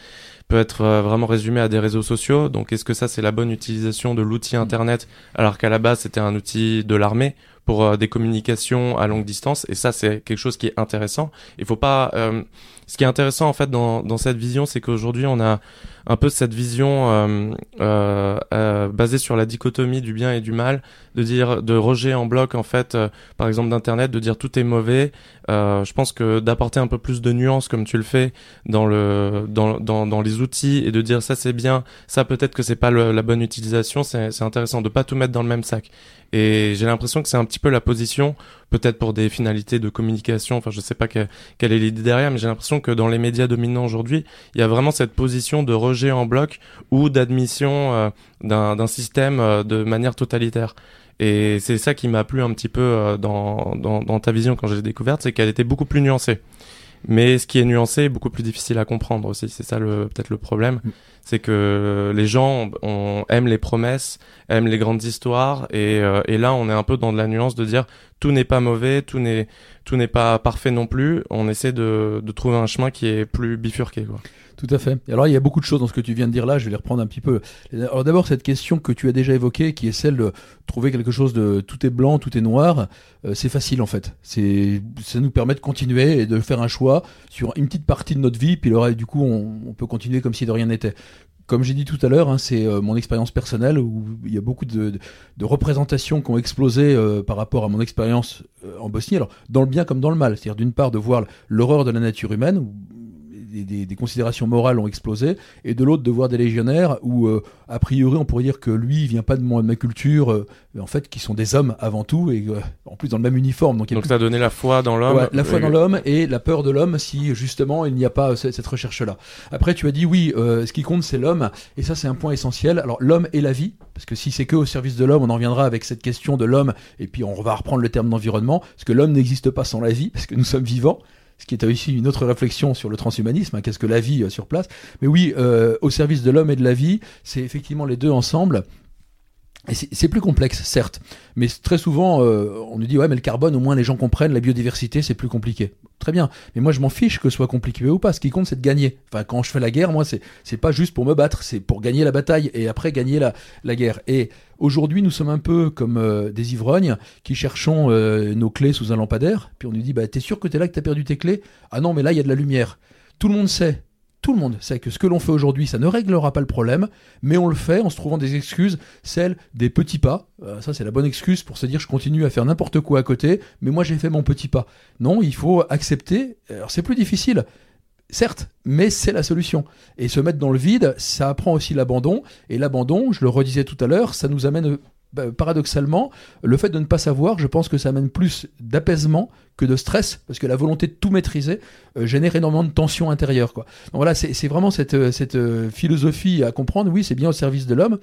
peut être euh, vraiment résumé à des réseaux sociaux. Donc, est-ce que ça, c'est la bonne utilisation de l'outil Internet alors qu'à la base, c'était un outil de l'armée? Pour des communications à longue distance. Et ça, c'est quelque chose qui est intéressant. Il faut pas. ce qui est intéressant en fait dans, dans cette vision, c'est qu'aujourd'hui on a un peu cette vision euh, euh, euh, basée sur la dichotomie du bien et du mal, de dire de rejet en bloc en fait, euh, par exemple d'internet, de dire tout est mauvais. Euh, je pense que d'apporter un peu plus de nuances comme tu le fais dans le dans dans, dans les outils et de dire ça c'est bien, ça peut-être que c'est pas la bonne utilisation, c'est intéressant de pas tout mettre dans le même sac. Et j'ai l'impression que c'est un petit peu la position, peut-être pour des finalités de communication. Enfin, je sais pas quelle, est l'idée derrière, mais j'ai l'impression que dans les médias dominants aujourd'hui, il y a vraiment cette position de rejet en bloc ou d'admission euh, d'un système euh, de manière totalitaire. Et c'est ça qui m'a plu un petit peu euh, dans, dans ta vision quand je l'ai découverte, c'est qu'elle était beaucoup plus nuancée. Mais ce qui est nuancé est beaucoup plus difficile à comprendre aussi. C'est ça le peut-être le problème, mm. c'est que les gens on, aiment les promesses, aiment les grandes histoires, et, et là on est un peu dans de la nuance de dire tout n'est pas mauvais, tout n'est tout n'est pas parfait non plus. On essaie de, de trouver un chemin qui est plus bifurqué. Quoi. Tout à fait. Alors il y a beaucoup de choses dans ce que tu viens de dire là, je vais les reprendre un petit peu. Alors d'abord cette question que tu as déjà évoquée, qui est celle de trouver quelque chose de tout est blanc, tout est noir, euh, c'est facile en fait. Ça nous permet de continuer et de faire un choix sur une petite partie de notre vie, puis du coup on, peut continuer comme si de rien n'était comme j'ai dit tout à l'heure, hein, c'est euh, mon expérience personnelle où il y a beaucoup de, de, représentations qui ont explosé euh, par rapport à mon expérience en Bosnie. Alors dans le bien comme dans le mal, c'est-à-dire d'une part de voir l'horreur de la nature humaine, des, considérations morales ont explosé, et de l'autre de voir des légionnaires où, euh, a priori, on pourrait dire que lui, il vient pas de, de ma culture, euh, mais en fait, qui sont des hommes avant tout, et euh, en plus dans le même uniforme. Donc, donc ça a donné la foi dans l'homme. la foi dans l'homme et la peur de l'homme si justement il n'y a pas cette recherche-là. Après, tu as dit oui, ce qui compte c'est l'homme, et ça c'est un point essentiel. Alors l'homme et la vie, parce que si c'est que au service de l'homme, on en reviendra avec cette question de l'homme, et puis on va reprendre le terme d'environnement, parce que l'homme n'existe pas sans la vie, parce que nous sommes vivants ce qui est aussi une autre réflexion sur le transhumanisme, hein, qu'est-ce que la vie euh, sur place. Mais oui, euh, au service de l'homme et de la vie, c'est effectivement les deux ensemble. C'est plus complexe, certes, mais très souvent, euh, on nous dit ouais, mais le carbone, au moins les gens comprennent, la biodiversité, c'est plus compliqué. Très bien, mais moi je m'en fiche que ce soit compliqué ou pas. Ce qui compte, c'est de gagner. Enfin, quand je fais la guerre, moi, c'est pas juste pour me battre, c'est pour gagner la bataille et après gagner la la guerre. Et aujourd'hui, nous sommes un peu comme euh, des ivrognes qui cherchons euh, nos clés sous un lampadaire. Puis on nous dit bah t'es sûr que t'es là que t'as perdu tes clés? Ah non, mais là il y a de la lumière. Tout le monde sait tout le monde sait que ce que l'on fait aujourd'hui, ça ne réglera pas le problème, mais on le fait en se trouvant des excuses, celles des petits pas. Euh, ça, c'est la bonne excuse pour se dire je continue à faire n'importe quoi à côté, mais moi j'ai fait mon petit pas. Non, il faut accepter. Alors c'est plus difficile, certes, mais c'est la solution. Et se mettre dans le vide, ça apprend aussi l'abandon. Et l'abandon, je le redisais tout à l'heure, ça nous amène paradoxalement, le fait de ne pas savoir, je pense que ça amène plus d'apaisement que de stress, parce que la volonté de tout maîtriser euh, génère énormément de tension intérieure. Quoi. Donc voilà, c'est vraiment cette, euh, euh, philosophie à comprendre. Oui, c'est bien au service de l'homme,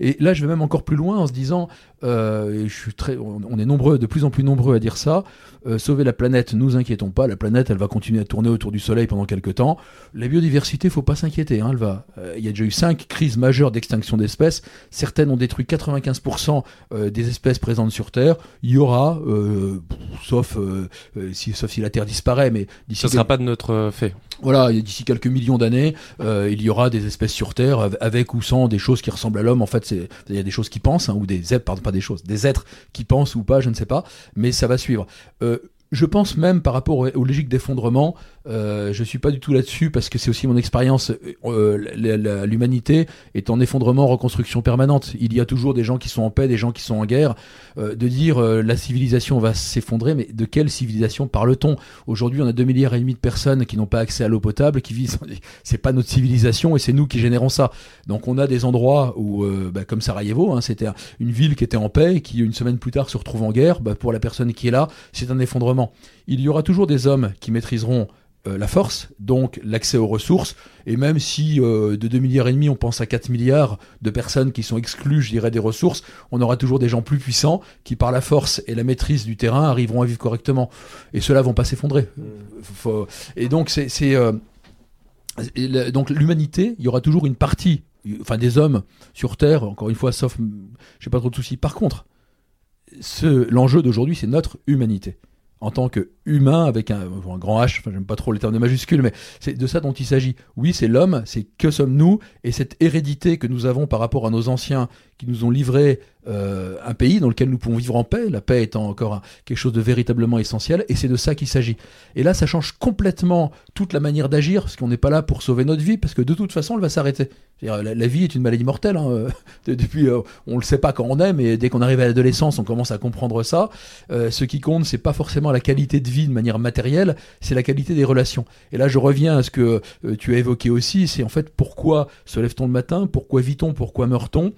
et là, je vais même encore plus loin en se disant, euh, je suis très, on est nombreux, de plus en plus nombreux à dire ça. Euh, sauver la planète, nous inquiétons pas. La planète, elle va continuer à tourner autour du Soleil pendant quelques temps. La biodiversité, faut pas s'inquiéter. Hein, elle va. Euh, il y a déjà eu cinq crises majeures d'extinction d'espèces. Certaines ont détruit 95% euh, des espèces présentes sur Terre. Il y aura, sauf si, sauf si la Terre disparaît, mais d'ici. Ça sera pas de notre fait. Voilà, d'ici quelques millions d'années, il y aura des espèces sur Terre avec ou sans des choses qui ressemblent à l'homme. En fait, il y a des choses qui pensent, hein, ou des pardon, des choses, des êtres qui pensent ou pas, je ne sais pas, mais ça va suivre. Euh, je pense même par rapport aux, logiques d'effondrement, euh, je suis pas du tout là-dessus parce que c'est aussi mon expérience. Euh, l'humanité est en effondrement, reconstruction permanente. Il y a toujours des gens qui sont en paix, des gens qui sont en guerre. Euh, de dire euh, la civilisation va s'effondrer, mais de quelle civilisation parle-t-on? Aujourd'hui, on a 2 milliards et demi de personnes qui n'ont pas accès à l'eau potable, qui vivent. c'est pas notre civilisation et c'est nous qui générons ça. Donc on a des endroits où, euh, bah, comme Sarajevo, hein, c'était une ville qui était en paix et qui une semaine plus tard se retrouve en guerre. Bah, pour la personne qui est là, c'est un effondrement. Il y aura toujours des hommes qui maîtriseront euh, la force, donc l'accès aux ressources, et même si euh, de 2 milliards et demi on pense à 4 milliards de personnes qui sont exclues, je dirais, des ressources, on aura toujours des gens plus puissants qui, par la force et la maîtrise du terrain, arriveront à vivre correctement. Et ceux-là vont pas s'effondrer. Mmh. Et donc c'est... Euh, donc l'humanité, il y aura toujours une partie, enfin des hommes sur Terre, encore une fois, sauf, j'ai pas trop de soucis. Par contre, l'enjeu d'aujourd'hui, c'est notre humanité en tant que humain avec un, grand H, enfin j'aime pas trop les termes de majuscules, mais c'est de ça dont il s'agit. Oui, c'est l'homme, c'est que sommes-nous, et cette hérédité que nous avons par rapport à nos anciens qui nous ont livré un pays dans lequel nous pouvons vivre en paix, la paix étant encore quelque chose de véritablement essentiel, et c'est de ça qu'il s'agit. Et là, ça change complètement toute la manière d'agir, parce qu'on n'est pas là pour sauver notre vie, parce que de toute façon, elle va s'arrêter. La, la, vie est une maladie mortelle. Hein. Depuis, on le sait pas quand on est, mais dès qu'on arrive à l'adolescence, on commence à comprendre ça. ce qui compte, c'est pas forcément la qualité de vie de manière matérielle, c'est la qualité des relations. Et là, je reviens à ce que tu as évoqué aussi, c'est en fait pourquoi se lève-t-on le matin, pourquoi vit-on, pourquoi meurt-on?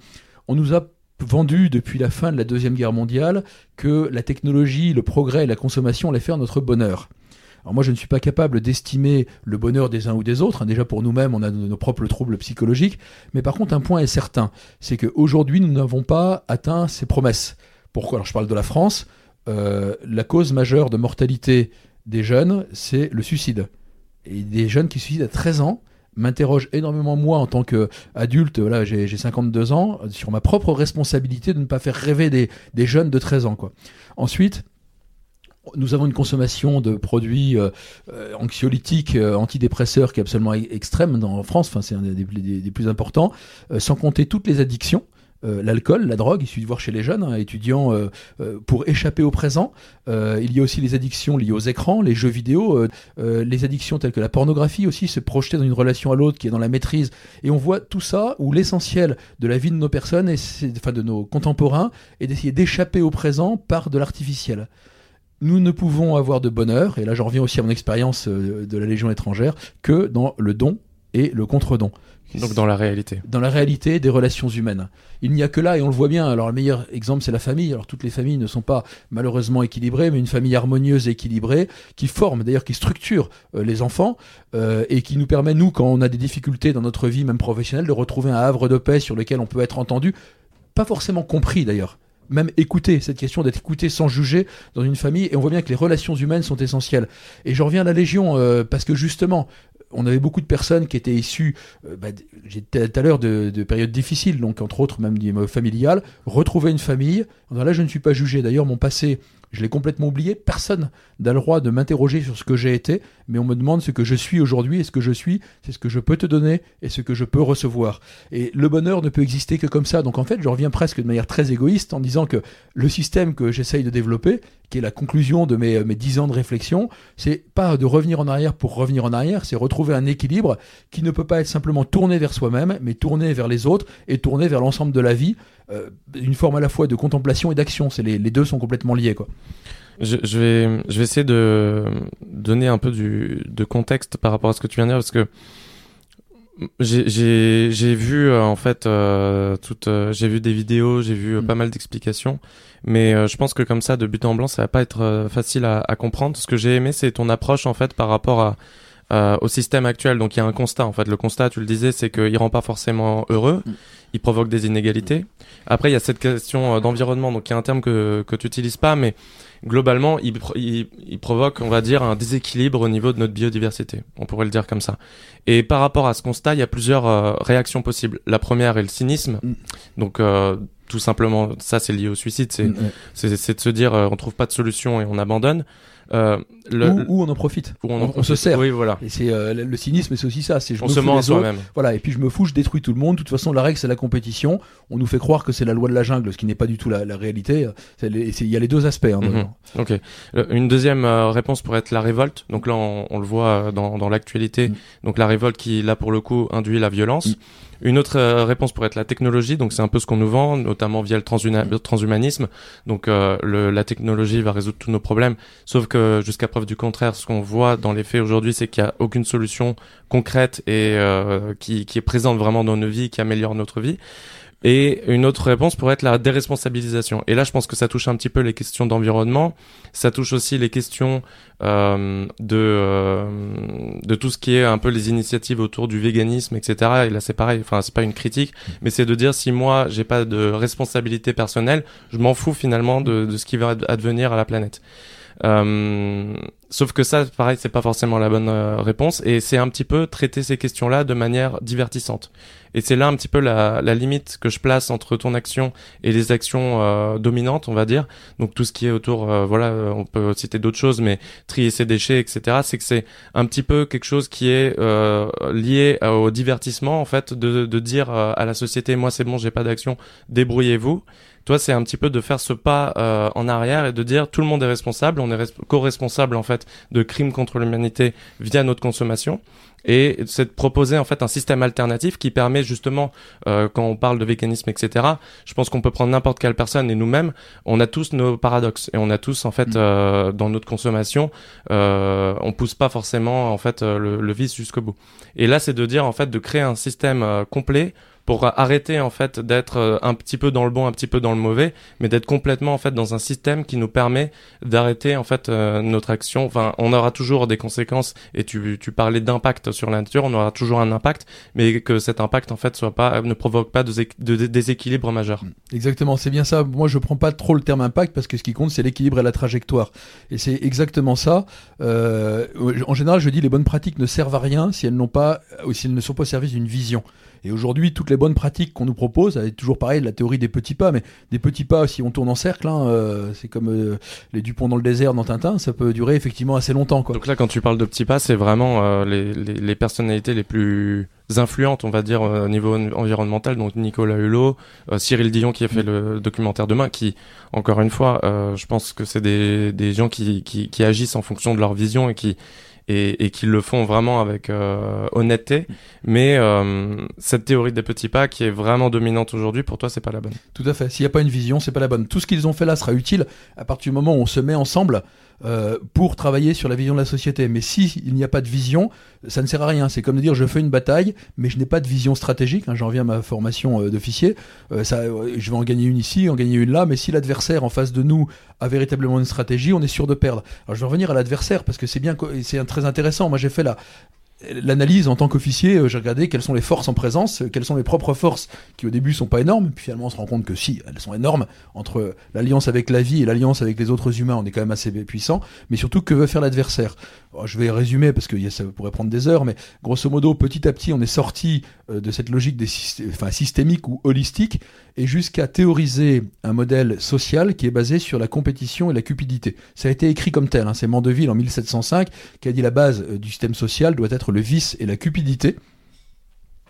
On nous a vendu depuis la fin de la Deuxième Guerre mondiale que la technologie, le progrès et la consommation allaient faire notre bonheur. Alors moi, je ne suis pas capable d'estimer le bonheur des uns ou des autres. Déjà pour nous-mêmes, on a nos propres troubles psychologiques. Mais par contre, un point est certain, c'est qu'aujourd'hui, nous n'avons pas atteint ces promesses. Pourquoi? Alors je parle de la France. Euh, la cause majeure de mortalité des jeunes, c'est le suicide. Et des jeunes qui suicident à 13 ans, m'interroge énormément moi en tant qu'adulte, voilà, j'ai 52 ans, sur ma propre responsabilité de ne pas faire rêver des, jeunes de 13 ans. Ensuite, nous avons une consommation de produits euh, euh, anxiolytiques, euh, antidépresseurs qui est absolument e-, extrême en France, c'est un des, plus importants, sans compter toutes les addictions. Euh, l'alcool, la drogue, il suffit de voir chez les jeunes hein, étudiants euh, euh, pour échapper au présent. il y a aussi les addictions liées aux écrans, les jeux vidéo, les addictions telles que la pornographie aussi, se projeter dans une relation à l'autre qui est dans la maîtrise. Et on voit tout ça où l'essentiel de la vie de nos personnes, et enfin de nos contemporains, est d'essayer d'échapper au présent par de l'artificiel nous ne pouvons avoir de bonheur, et là j'en reviens aussi à mon expérience de la Légion étrangère, que dans le don et le contre-don. Donc dans la réalité. Dans la réalité des relations humaines. Il n'y a que là, et on le voit bien, alors le meilleur exemple c'est la famille. Alors toutes les familles ne sont pas malheureusement équilibrées, mais une famille harmonieuse et équilibrée, qui forme, d'ailleurs qui structure euh, les enfants, euh, et qui nous permet, nous, quand on a des difficultés dans notre vie, même professionnelle, de retrouver un havre de paix sur lequel on peut être entendu, pas forcément compris d'ailleurs, même écouter, cette question d'être écouté sans juger dans une famille. Et on voit bien que les relations humaines sont essentielles. Et je reviens à la Légion, euh, parce que justement, on avait beaucoup de personnes qui étaient issues, euh, bah, j'étais tout à l'heure de, périodes difficiles, donc entre autres même familiales, retrouver une famille. Là, je ne suis pas jugé. D'ailleurs, mon passé je l'ai complètement oublié. Personne n'a le droit de m'interroger sur ce que j'ai été, mais on me demande ce que je suis aujourd'hui. Et ce que je suis, c'est ce que je peux te donner et ce que je peux recevoir. Et le bonheur ne peut exister que comme ça. Donc en fait, je reviens presque de manière très égoïste en disant que le système que j'essaye de développer, qui est la conclusion de mes, mes 10 ans de réflexion, c'est pas de revenir en arrière pour revenir en arrière, c'est retrouver un équilibre qui ne peut pas être simplement tourné vers soi-même, mais tourné vers les autres et tourné vers l'ensemble de la vie euh, une forme à la fois de contemplation et d'action. C'est les, les, deux sont complètement liés, quoi. Je, je, vais, je vais essayer de donner un peu du, de contexte par rapport à ce que tu viens de dire parce que j'ai vu euh, en fait euh, toute euh, j'ai vu des vidéos j'ai vu mm. pas mal d'explications mais je pense que comme ça de but en blanc ça va pas être facile à, à, comprendre ce que j'ai aimé c'est ton approche en fait par rapport à au système actuel donc il y a un constat en fait le constat tu le disais c'est qu'il rend pas forcément heureux mm il provoque des inégalités. Après, il y a cette question euh, d'environnement, donc il y a un terme que, que tu n'utilises pas, mais globalement, il, il, provoque, on va dire, un déséquilibre au niveau de notre biodiversité. On pourrait le dire comme ça. Et par rapport à ce constat, il y a plusieurs euh, réactions possibles. La première est le cynisme. Mm. Donc, euh, tout simplement, ça c'est lié au suicide, c'est mm, c'est de se dire on trouve pas de solution et on abandonne. Euh, le, ou, on en profite. on, se sert. Oui, voilà. Et c'est euh, le cynisme, c'est aussi ça. C'est je on se ment à soi-même. Voilà. Et puis je me fous, je détruis tout le monde. De toute façon, la règle c'est la compétition. On nous fait croire que c'est la loi de la jungle, ce qui n'est pas du tout la, la réalité. Il y a les deux aspects. Hein, mhm. Ok. Une deuxième euh, réponse pourrait être la révolte. Donc là, on, on le voit dans, dans l'actualité. Mm. Donc la révolte qui, là pour le coup, induit la violence. Mm. Une autre euh, réponse pourrait être la technologie, donc c'est un peu ce qu'on nous vend, notamment via le transhumanisme. Donc euh, le, la technologie va résoudre tous nos problèmes, sauf que jusqu'à preuve du contraire, ce qu'on voit dans les faits aujourd'hui, c'est qu'il n'y a aucune solution concrète et euh, qui, qui est présente vraiment dans nos vies, qui améliore notre vie. Et une autre réponse pourrait être la déresponsabilisation. Et là, je pense que ça touche un petit peu les questions d'environnement. Ça touche aussi les questions euh, de euh, de tout ce qui est un peu les initiatives autour du véganisme, etc. Et là, c'est pareil. Enfin, c'est pas une critique, mais c'est de dire si moi j'ai pas de responsabilité personnelle, je m'en fous finalement de, de ce qui va advenir à la planète. Euh, sauf que ça, pareil, c'est pas forcément la bonne euh, réponse, et c'est un petit peu traiter ces questions-là de manière divertissante. Et c'est là un petit peu la, la, limite que je place entre ton action et les actions euh, dominantes, on va dire. Donc tout ce qui est autour, euh, voilà, on peut citer d'autres choses, mais trier ses déchets, etc. C'est que c'est un petit peu quelque chose qui est euh, lié au divertissement, en fait, de, de dire à la société, moi c'est bon, j'ai pas d'action, débrouillez-vous. Toi, c'est un petit peu de faire ce pas euh, en arrière et de dire tout le monde est responsable, on est co-responsable en fait de crimes contre l'humanité via notre consommation. Et c'est de proposer en fait un système alternatif qui permet justement euh, quand on parle de véganisme etc je pense qu'on peut prendre n'importe quelle personne et nous-mêmes on a tous nos paradoxes. Et on a tous en fait mm. euh, dans notre consommation euh, on pousse pas forcément en fait euh, le, le vice jusqu'au bout. Et là c'est de dire en fait de créer un système euh, complet pour arrêter en fait d'être euh, un petit peu dans le bon, un petit peu dans le mauvais, mais d'être complètement en fait dans un système qui nous permet d'arrêter en fait euh, notre action. Enfin, on aura toujours des conséquences et tu, tu parlais d'impact sur la nature, on aura toujours un impact, mais que cet impact en fait soit pas ne provoque pas de, déséquilibre majeur. Exactement, c'est bien ça. Moi, je prends pas trop le terme impact parce que ce qui compte c'est l'équilibre et la trajectoire. Et c'est exactement ça. Euh, en général, je dis les bonnes pratiques ne servent à rien si elles n'ont pas, ou si elles ne sont pas au service d'une vision. Et aujourd'hui, toutes les bonnes pratiques qu'on nous propose, c'est toujours pareil, la théorie des petits pas, mais des petits pas, si on tourne en cercle, hein, euh, c'est comme euh, les Dupont dans le désert dans Tintin, ça peut durer effectivement assez longtemps. Quoi. Donc là, quand tu parles de petits pas, c'est vraiment euh, les, les, les, personnalités les plus influentes, on va dire, au niveau environnemental. Donc Nicolas Hulot, Cyril Dion qui a fait le documentaire Demain, qui, encore une fois, je pense que c'est des, des gens qui, qui, qui agissent en fonction de leur vision et qui et, et qu'ils le font vraiment avec euh, honnêteté. Mais euh, cette théorie des petits pas qui est vraiment dominante aujourd'hui, pour toi, c'est pas la bonne. Tout à fait. S'il n'y a pas une vision, c'est pas la bonne. Tout ce qu'ils ont fait là sera utile à partir du moment où on se met ensemble euh, pour travailler sur la vision de la société. Mais si il n'y a pas de vision, ça ne sert à rien. C'est comme de dire je fais une bataille, mais je n'ai pas de vision stratégique. Hein, J'en reviens à ma formation euh, d'officier. Euh, je vais en gagner une ici, en gagner une là, mais si l'adversaire en face de nous a véritablement une stratégie, on est sûr de perdre. Alors je vais revenir à l'adversaire parce que c'est bien, c'est très intéressant. Moi j'ai fait la l'analyse en tant qu'officier, euh, j'ai regardé quelles sont les forces en présence, euh, quelles sont les propres forces qui au début sont pas énormes, puis finalement on se rend compte que si, elles sont énormes, entre l'alliance avec la vie et l'alliance avec les autres humains, on est quand même assez puissant, mais surtout que veut faire l'adversaire? Oh, Je vais résumer parce que ça pourrait prendre des heures, mais grosso modo, petit à petit, on est sorti euh, de cette logique des enfin, systémique ou holistique, et jusqu'à théoriser un modèle social qui est basé sur la compétition et la cupidité. Ça a été écrit comme tel, hein, c'est Mandeville en 1705 qui a dit la base du système social doit être le vice et la cupidité.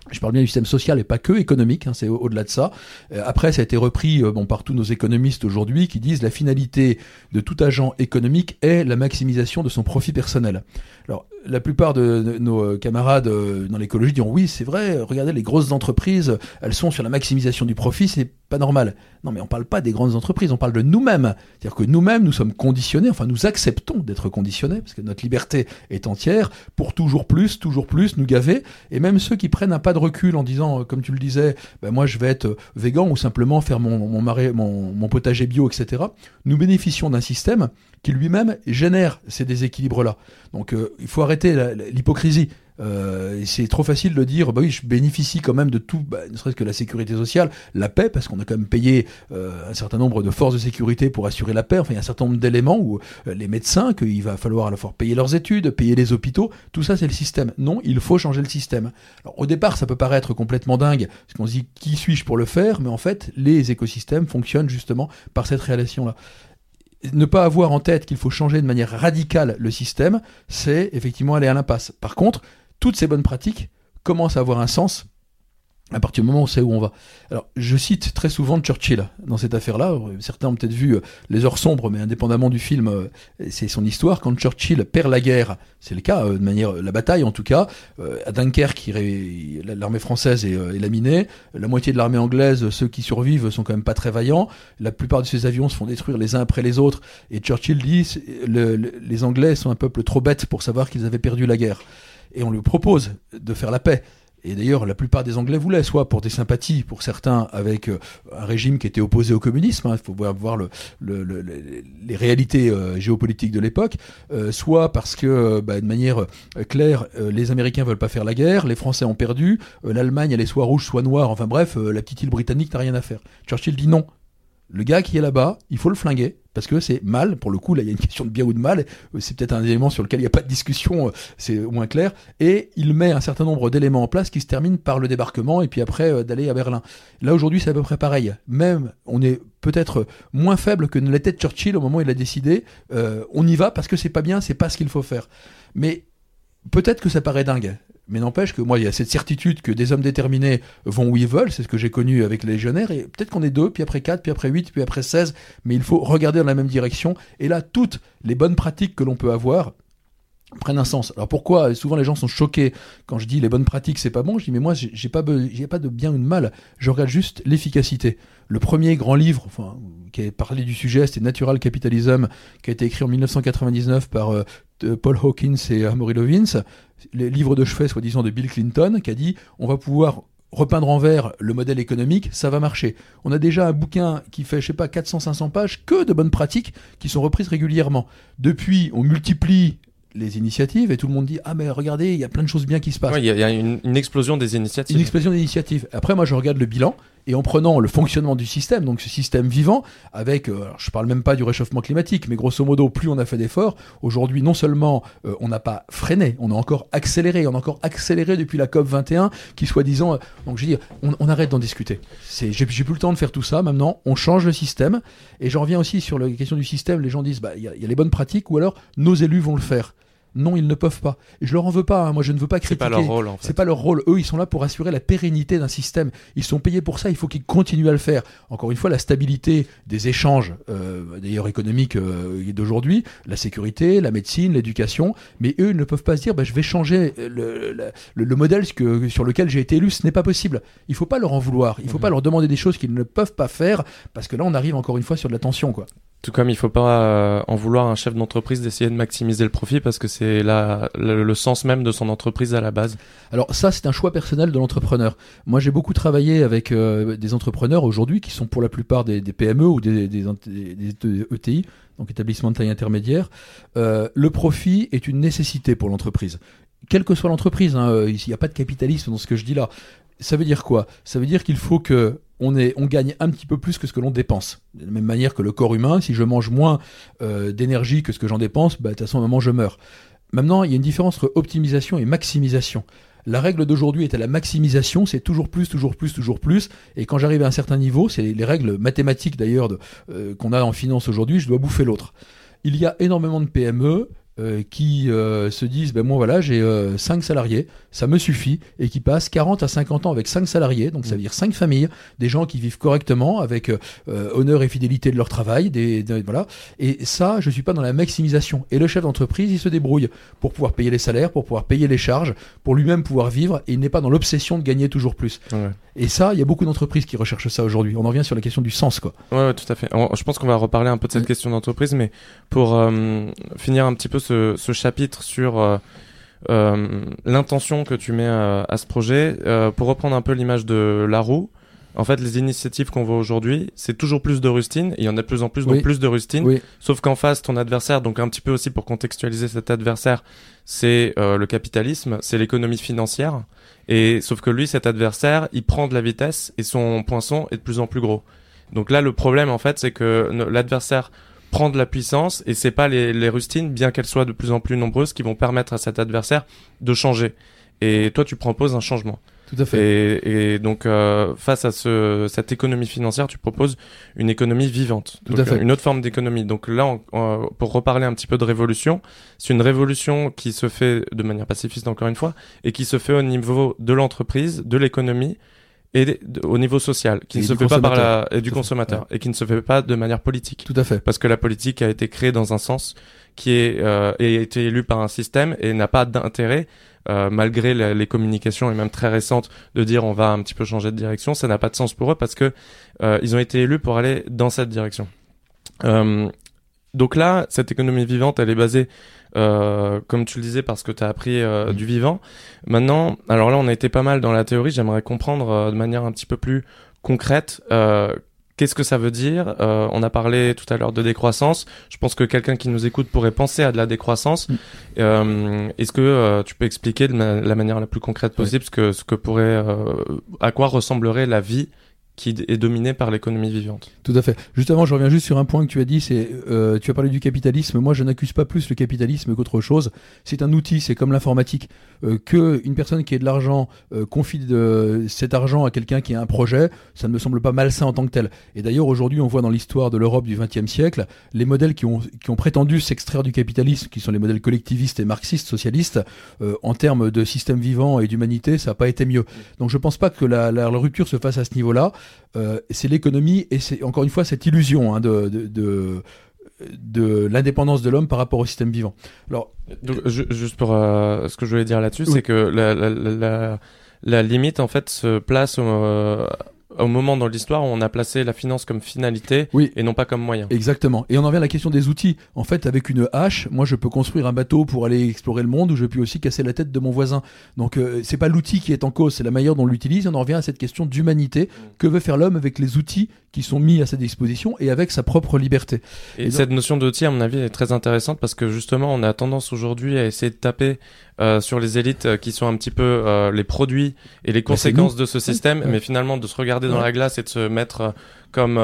Je parle bien du système social et pas que économique, hein, c'est au-delà de ça. Euh, après, ça a été repris euh, par tous nos économistes aujourd'hui qui disent la finalité de tout agent économique est la maximisation de son profit personnel. Alors, la plupart de nos euh, camarades euh, dans l'écologie diront oui, c'est vrai, regardez les grosses entreprises, elles sont sur la maximisation du profit, c'est pas normal. Non, mais on parle pas des grandes entreprises, on parle de nous-mêmes. C'est-à-dire que nous-mêmes, nous sommes conditionnés, enfin nous acceptons d'être conditionnés, parce que notre liberté est entière, pour toujours plus, toujours plus, nous gaver. Et même ceux qui prennent un pas de recul en disant, euh, comme tu le disais, ben moi je vais être végan ou simplement faire mon, mon, mon potager bio, etc., nous bénéficions d'un système qui lui-même génère ces déséquilibres-là. Donc euh, il faut arrêter l'hypocrisie. Euh, c'est trop facile de dire, bah oui, je bénéficie quand même de tout, bah, ne serait-ce que la sécurité sociale, la paix, parce qu'on a quand même payé euh, un certain nombre de forces de sécurité pour assurer la paix. Enfin, il y a un certain nombre d'éléments où euh, les médecins, qu'il va falloir à la fois payer leurs études, payer les hôpitaux, tout ça c'est le système. Non, il faut changer le système. Alors, au départ, ça peut paraître complètement dingue, parce qu'on se dit qui suis-je pour le faire, mais en fait, les écosystèmes fonctionnent justement par cette relation-là ne pas avoir en tête qu'il faut changer de manière radicale le système, c'est effectivement aller à l'impasse. Par contre, toutes ces bonnes pratiques commencent à avoir un sens à partir du moment où on sait où on va. Alors, je cite très souvent Churchill dans cette affaire-là. Certains ont peut-être vu euh, Les Heures Sombres, mais indépendamment du film, euh, c'est son histoire. Quand Churchill perd la guerre, c'est le cas, euh, de manière, la bataille en tout cas, à Dunkerque, l'armée française est, laminée. La moitié de l'armée anglaise, ceux qui survivent, sont quand même pas très vaillants. La plupart de ces avions se font détruire les uns après les autres. Et Churchill dit, les Anglais sont un peuple trop bête pour savoir qu'ils avaient perdu la guerre. Et on lui propose de faire la paix. Et d'ailleurs, la plupart des Anglais voulaient, soit pour des sympathies, pour certains, avec euh, un régime qui était opposé au communisme, hein, il faut voir le, le, le, les réalités euh, géopolitiques de l'époque, euh, soit parce que, bah, de manière claire, les Américains veulent pas faire la guerre, les Français ont perdu, l'Allemagne, elle est soit rouge, soit noire, enfin bref, la petite île britannique n'a rien à faire. Churchill dit non. Le gars qui est là-bas, il faut le flinguer, parce que c'est mal. Pour le coup, là, il y a une question de bien ou de mal. C'est peut-être un élément sur lequel il n'y a pas de discussion, c'est au moins clair. Et il met un certain nombre d'éléments en place qui se terminent par le débarquement et puis après d'aller à Berlin. Là aujourd'hui, c'est à peu près pareil. Même, on est peut-être moins faible que ne l'était Churchill au moment où il a décidé. on y va parce que c'est pas bien, c'est pas ce qu'il faut faire. Mais peut-être que ça paraît dingue. Mais n'empêche que moi, il y a cette certitude que des hommes déterminés vont où ils veulent, c'est ce que j'ai connu avec les légionnaires, et peut-être qu'on est deux, puis après quatre, puis après huit, puis après seize, mais il faut regarder dans la même direction, et là, toutes les bonnes pratiques que l'on peut avoir, prennent un sens. Alors pourquoi souvent les gens sont choqués quand je dis les bonnes pratiques c'est pas bon, je dis mais moi j'ai pas j'ai pas de bien ou de mal, je regarde juste l'efficacité. Le premier grand livre enfin, qui a parlé du sujet, c'était Natural Capitalism qui a été écrit en 1999 par euh, Paul Hawkins et Amory Lovins, les livres de chevet soi-disant de Bill Clinton qui a dit on va pouvoir repeindre en vert le modèle économique, ça va marcher. On a déjà un bouquin qui fait, je sais pas, 400-500 pages, que de bonnes pratiques qui sont reprises régulièrement. Depuis, on multiplie les initiatives et tout le monde dit ah mais regardez il y a plein de choses bien qui se passent. Il y, a, une, explosion des initiatives. Une explosion d'initiatives. Après moi je regarde le bilan et en prenant le fonctionnement du système, donc ce système vivant, avec, euh, je parle même pas du réchauffement climatique, mais grosso modo plus on a fait d'efforts, aujourd'hui non seulement euh, on n'a pas freiné, on a encore accéléré, on a encore accéléré depuis la COP 21 qui soi-disant, euh, donc je dis on, on arrête d'en discuter. C'est, j'ai, plus le temps de faire tout ça. Maintenant on change le système et j'en reviens aussi sur la question du système. Les gens disent bah il y a les bonnes pratiques ou alors nos élus vont le faire. Non, ils ne peuvent pas. Et je leur en veux pas. Hein. Moi, je ne veux pas critiquer. C'est pas leur rôle. En fait. C'est pas leur rôle. Eux, ils sont là pour assurer la pérennité d'un système. Ils sont payés pour ça. Il faut qu'ils continuent à le faire. Encore une fois, la stabilité des échanges, euh, d'ailleurs économiques euh, d'aujourd'hui, la sécurité, la médecine, l'éducation. Mais eux, ils ne peuvent pas se dire, bah, je vais changer le, le, modèle que, sur lequel j'ai été élu. Ce n'est pas possible. Il faut pas leur en vouloir. Il faut mhm. pas leur demander des choses qu'ils ne peuvent pas faire parce que là, on arrive encore une fois sur de la tension, quoi. Tout comme il faut pas euh, en vouloir un chef d'entreprise d'essayer de maximiser le profit parce que c'est la, le, sens même de son entreprise à la base. Alors ça, c'est un choix personnel de l'entrepreneur. Moi, j'ai beaucoup travaillé avec euh, des entrepreneurs aujourd'hui qui sont pour la plupart des, PME ou des, des, ETI, donc établissements de taille intermédiaire. Euh, le profit est une nécessité pour l'entreprise quelle que soit l'entreprise, hein, il n'y a pas de capitalisme dans ce que je dis là. Ça veut dire quoi? Ça veut dire qu'il faut que on, gagne un petit peu plus que ce que l'on dépense. De la même manière que le corps humain, si je mange moins euh, d'énergie que ce que j'en dépense, bah, de toute façon, à un moment, je meurs. Maintenant, il y a une différence entre optimisation et maximisation. La règle d'aujourd'hui est à la maximisation, c'est toujours plus, toujours plus, toujours plus. Et quand j'arrive à un certain niveau, c'est les, règles mathématiques d'ailleurs euh, qu'on a en finance aujourd'hui, je dois bouffer l'autre. Il y a énormément de PME euh, qui euh, se disent ben moi voilà j'ai 5 euh, salariés ça me suffit et qui passent 40 à 50 ans avec 5 salariés donc ça veut dire 5 familles des gens qui vivent correctement avec honneur et fidélité de leur travail des, voilà. Et ça je suis pas dans la maximisation. Et le chef d'entreprise il se débrouille pour pouvoir payer les salaires pour pouvoir payer les charges pour lui-même pouvoir vivre et il n'est pas dans l'obsession de gagner toujours plus. Et ça il y a beaucoup d'entreprises qui recherchent ça aujourd'hui. On en vient sur la question du sens quoi. Ouais, tout à fait. Je pense qu'on va reparler un peu de cette question d'entreprise mais pour finir un petit peu ce, ce chapitre sur euh, euh, l'intention que tu mets à, à ce projet. Euh, pour reprendre un peu l'image de la roue, en fait, les initiatives qu'on voit aujourd'hui, c'est toujours plus de rustine, et il y en a de plus en plus, donc plus de rustine. Sauf qu'en face, ton adversaire, donc un petit peu aussi pour contextualiser cet adversaire, c'est euh, le capitalisme, c'est l'économie financière. Et sauf que lui, cet adversaire, il prend de la vitesse et son poinçon est de plus en plus gros. Donc là, le problème, en fait, c'est que l'adversaire prend de la puissance et c'est pas les, les rustines, bien qu'elles soient de plus en plus nombreuses, qui vont permettre à cet adversaire de changer. Et toi, tu proposes un changement. Tout à fait. Et, et donc, euh, face à ce, cette économie financière, tu proposes une économie vivante. Tout à fait. Une autre forme d'économie. Donc là, pour reparler un petit peu de révolution, c'est une révolution qui se fait de manière pacifiste, encore une fois, et qui se fait au niveau de l'entreprise, de l'économie, et au niveau social, qui ne se fait pas par la et du consommateur et qui ne se fait pas de manière politique. Tout à fait. Parce que la politique a été créée dans un sens qui est euh, et a été élue par un système et n'a pas d'intérêt euh, malgré les communications et même très récentes de dire on va un petit peu changer de direction, ça n'a pas de sens pour eux parce que euh, ils ont été élus pour aller dans cette direction. Euh, donc là, cette économie vivante, elle est basée euh, comme tu le disais, parce que tu as appris euh, mm. du vivant. Maintenant, alors là, on a été pas mal dans la théorie, j'aimerais comprendre euh, de manière un petit peu plus concrète qu'est-ce que ça veut dire? On a parlé tout à l'heure de décroissance. Je pense que quelqu'un qui nous écoute pourrait penser à de la décroissance. Mm. Est-ce que tu peux expliquer de la manière la plus concrète possible ce que ce que pourrait, à quoi ressemblerait la vie qui est dominé par l'économie vivante. Tout à fait. Justement, je reviens juste sur un point que tu as dit, c'est euh, tu as parlé du capitalisme. Moi, je n'accuse pas plus le capitalisme qu'autre chose. C'est un outil, c'est comme l'informatique. Euh, que une personne qui ait de l'argent euh, confie de, cet argent à quelqu'un qui a un projet, ça ne me semble pas malsain en tant que tel. Et d'ailleurs, aujourd'hui, on voit dans l'histoire de l'Europe du XXe siècle les modèles qui ont, qui ont prétendu s'extraire du capitalisme, qui sont les modèles collectivistes et marxistes, socialistes, euh, en termes de système vivant et d'humanité, ça n'a pas été mieux. Donc, je pense pas que la, la rupture se fasse à ce niveau-là. Euh, c'est l'économie et c'est encore une fois cette illusion hein, de, de, de, l'indépendance de l'homme par rapport au système vivant. Alors, juste pour euh, ce que je voulais dire là-dessus, c'est que la, la, la, la, limite en fait se place euh, au moment dans l'histoire où on a placé la finance comme finalité et non pas comme moyen. Exactement. Et on en vient à la question des outils. En fait, avec une hache, moi je peux construire un bateau pour aller explorer le monde ou je peux aussi casser la tête de mon voisin. Donc euh, c'est pas l'outil qui est en cause, c'est la manière dont on l'utilise. On en revient à cette question d'humanité. Que veut faire l'homme avec les outils qui sont mis à sa disposition et avec sa propre liberté? Et, cette notion d'outil, à mon avis, est très intéressante parce que justement, on a tendance aujourd'hui à essayer de taper euh, sur les élites euh, qui sont un petit peu euh, les produits et les bah, conséquences de ce système, mais finalement de se regarder dans la glace et de se mettre comme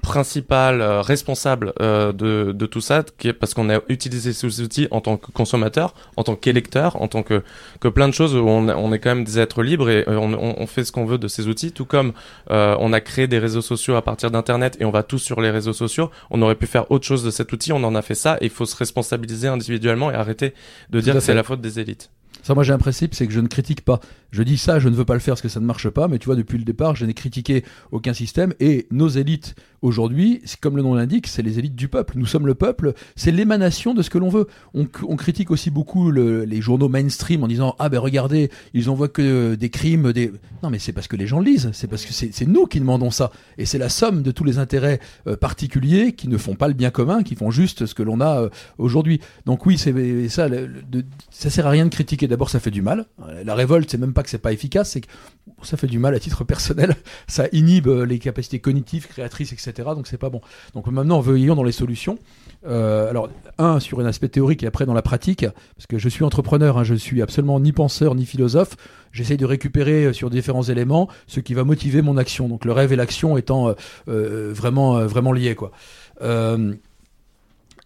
principal euh, responsable euh, de, de, tout ça, qui est parce qu'on a utilisé ces outils en tant que consommateur, en tant qu'électeur, en tant que, que plein de choses où on, on est quand même des êtres libres et euh, on, on fait ce qu'on veut de ces outils, tout comme on a créé des réseaux sociaux à partir d'Internet et on va tous sur les réseaux sociaux, on aurait pu faire autre chose de cet outil, on en a fait ça et il faut se responsabiliser individuellement et arrêter de dire que c'est la faute des élites. Ça, moi, j'ai un principe, c'est que je ne critique pas. Je dis ça, je ne veux pas le faire parce que ça ne marche pas, mais tu vois, depuis le départ, je n'ai critiqué aucun système. Et nos élites, aujourd'hui, comme le nom l'indique, c'est les élites du peuple. Nous sommes le peuple, c'est l'émanation de ce que l'on veut. On, critique aussi beaucoup les journaux mainstream en disant Ah ben regardez, ils envoient que des crimes, des. Non, mais c'est parce que les gens lisent, c'est parce que c'est nous qui demandons ça. Et c'est la somme de tous les intérêts euh, particuliers qui ne font pas le bien commun, qui font juste ce que l'on a euh, aujourd'hui. Donc oui, c'est ça, ça sert à rien de critiquer d'abord ça fait du mal. La révolte, c'est même pas que c'est pas efficace, c'est que ça fait du mal à titre personnel. Ça inhibe euh, les capacités cognitives, créatrices, etc. Donc c'est pas bon. Donc maintenant, veillons dans les solutions. Euh, alors, un, sur un aspect théorique et après dans la pratique, parce que je suis entrepreneur, hein, je suis absolument ni penseur ni philosophe. J'essaye de récupérer euh, sur différents éléments ce qui va motiver mon action. Donc le rêve et l'action étant vraiment, vraiment liés, quoi.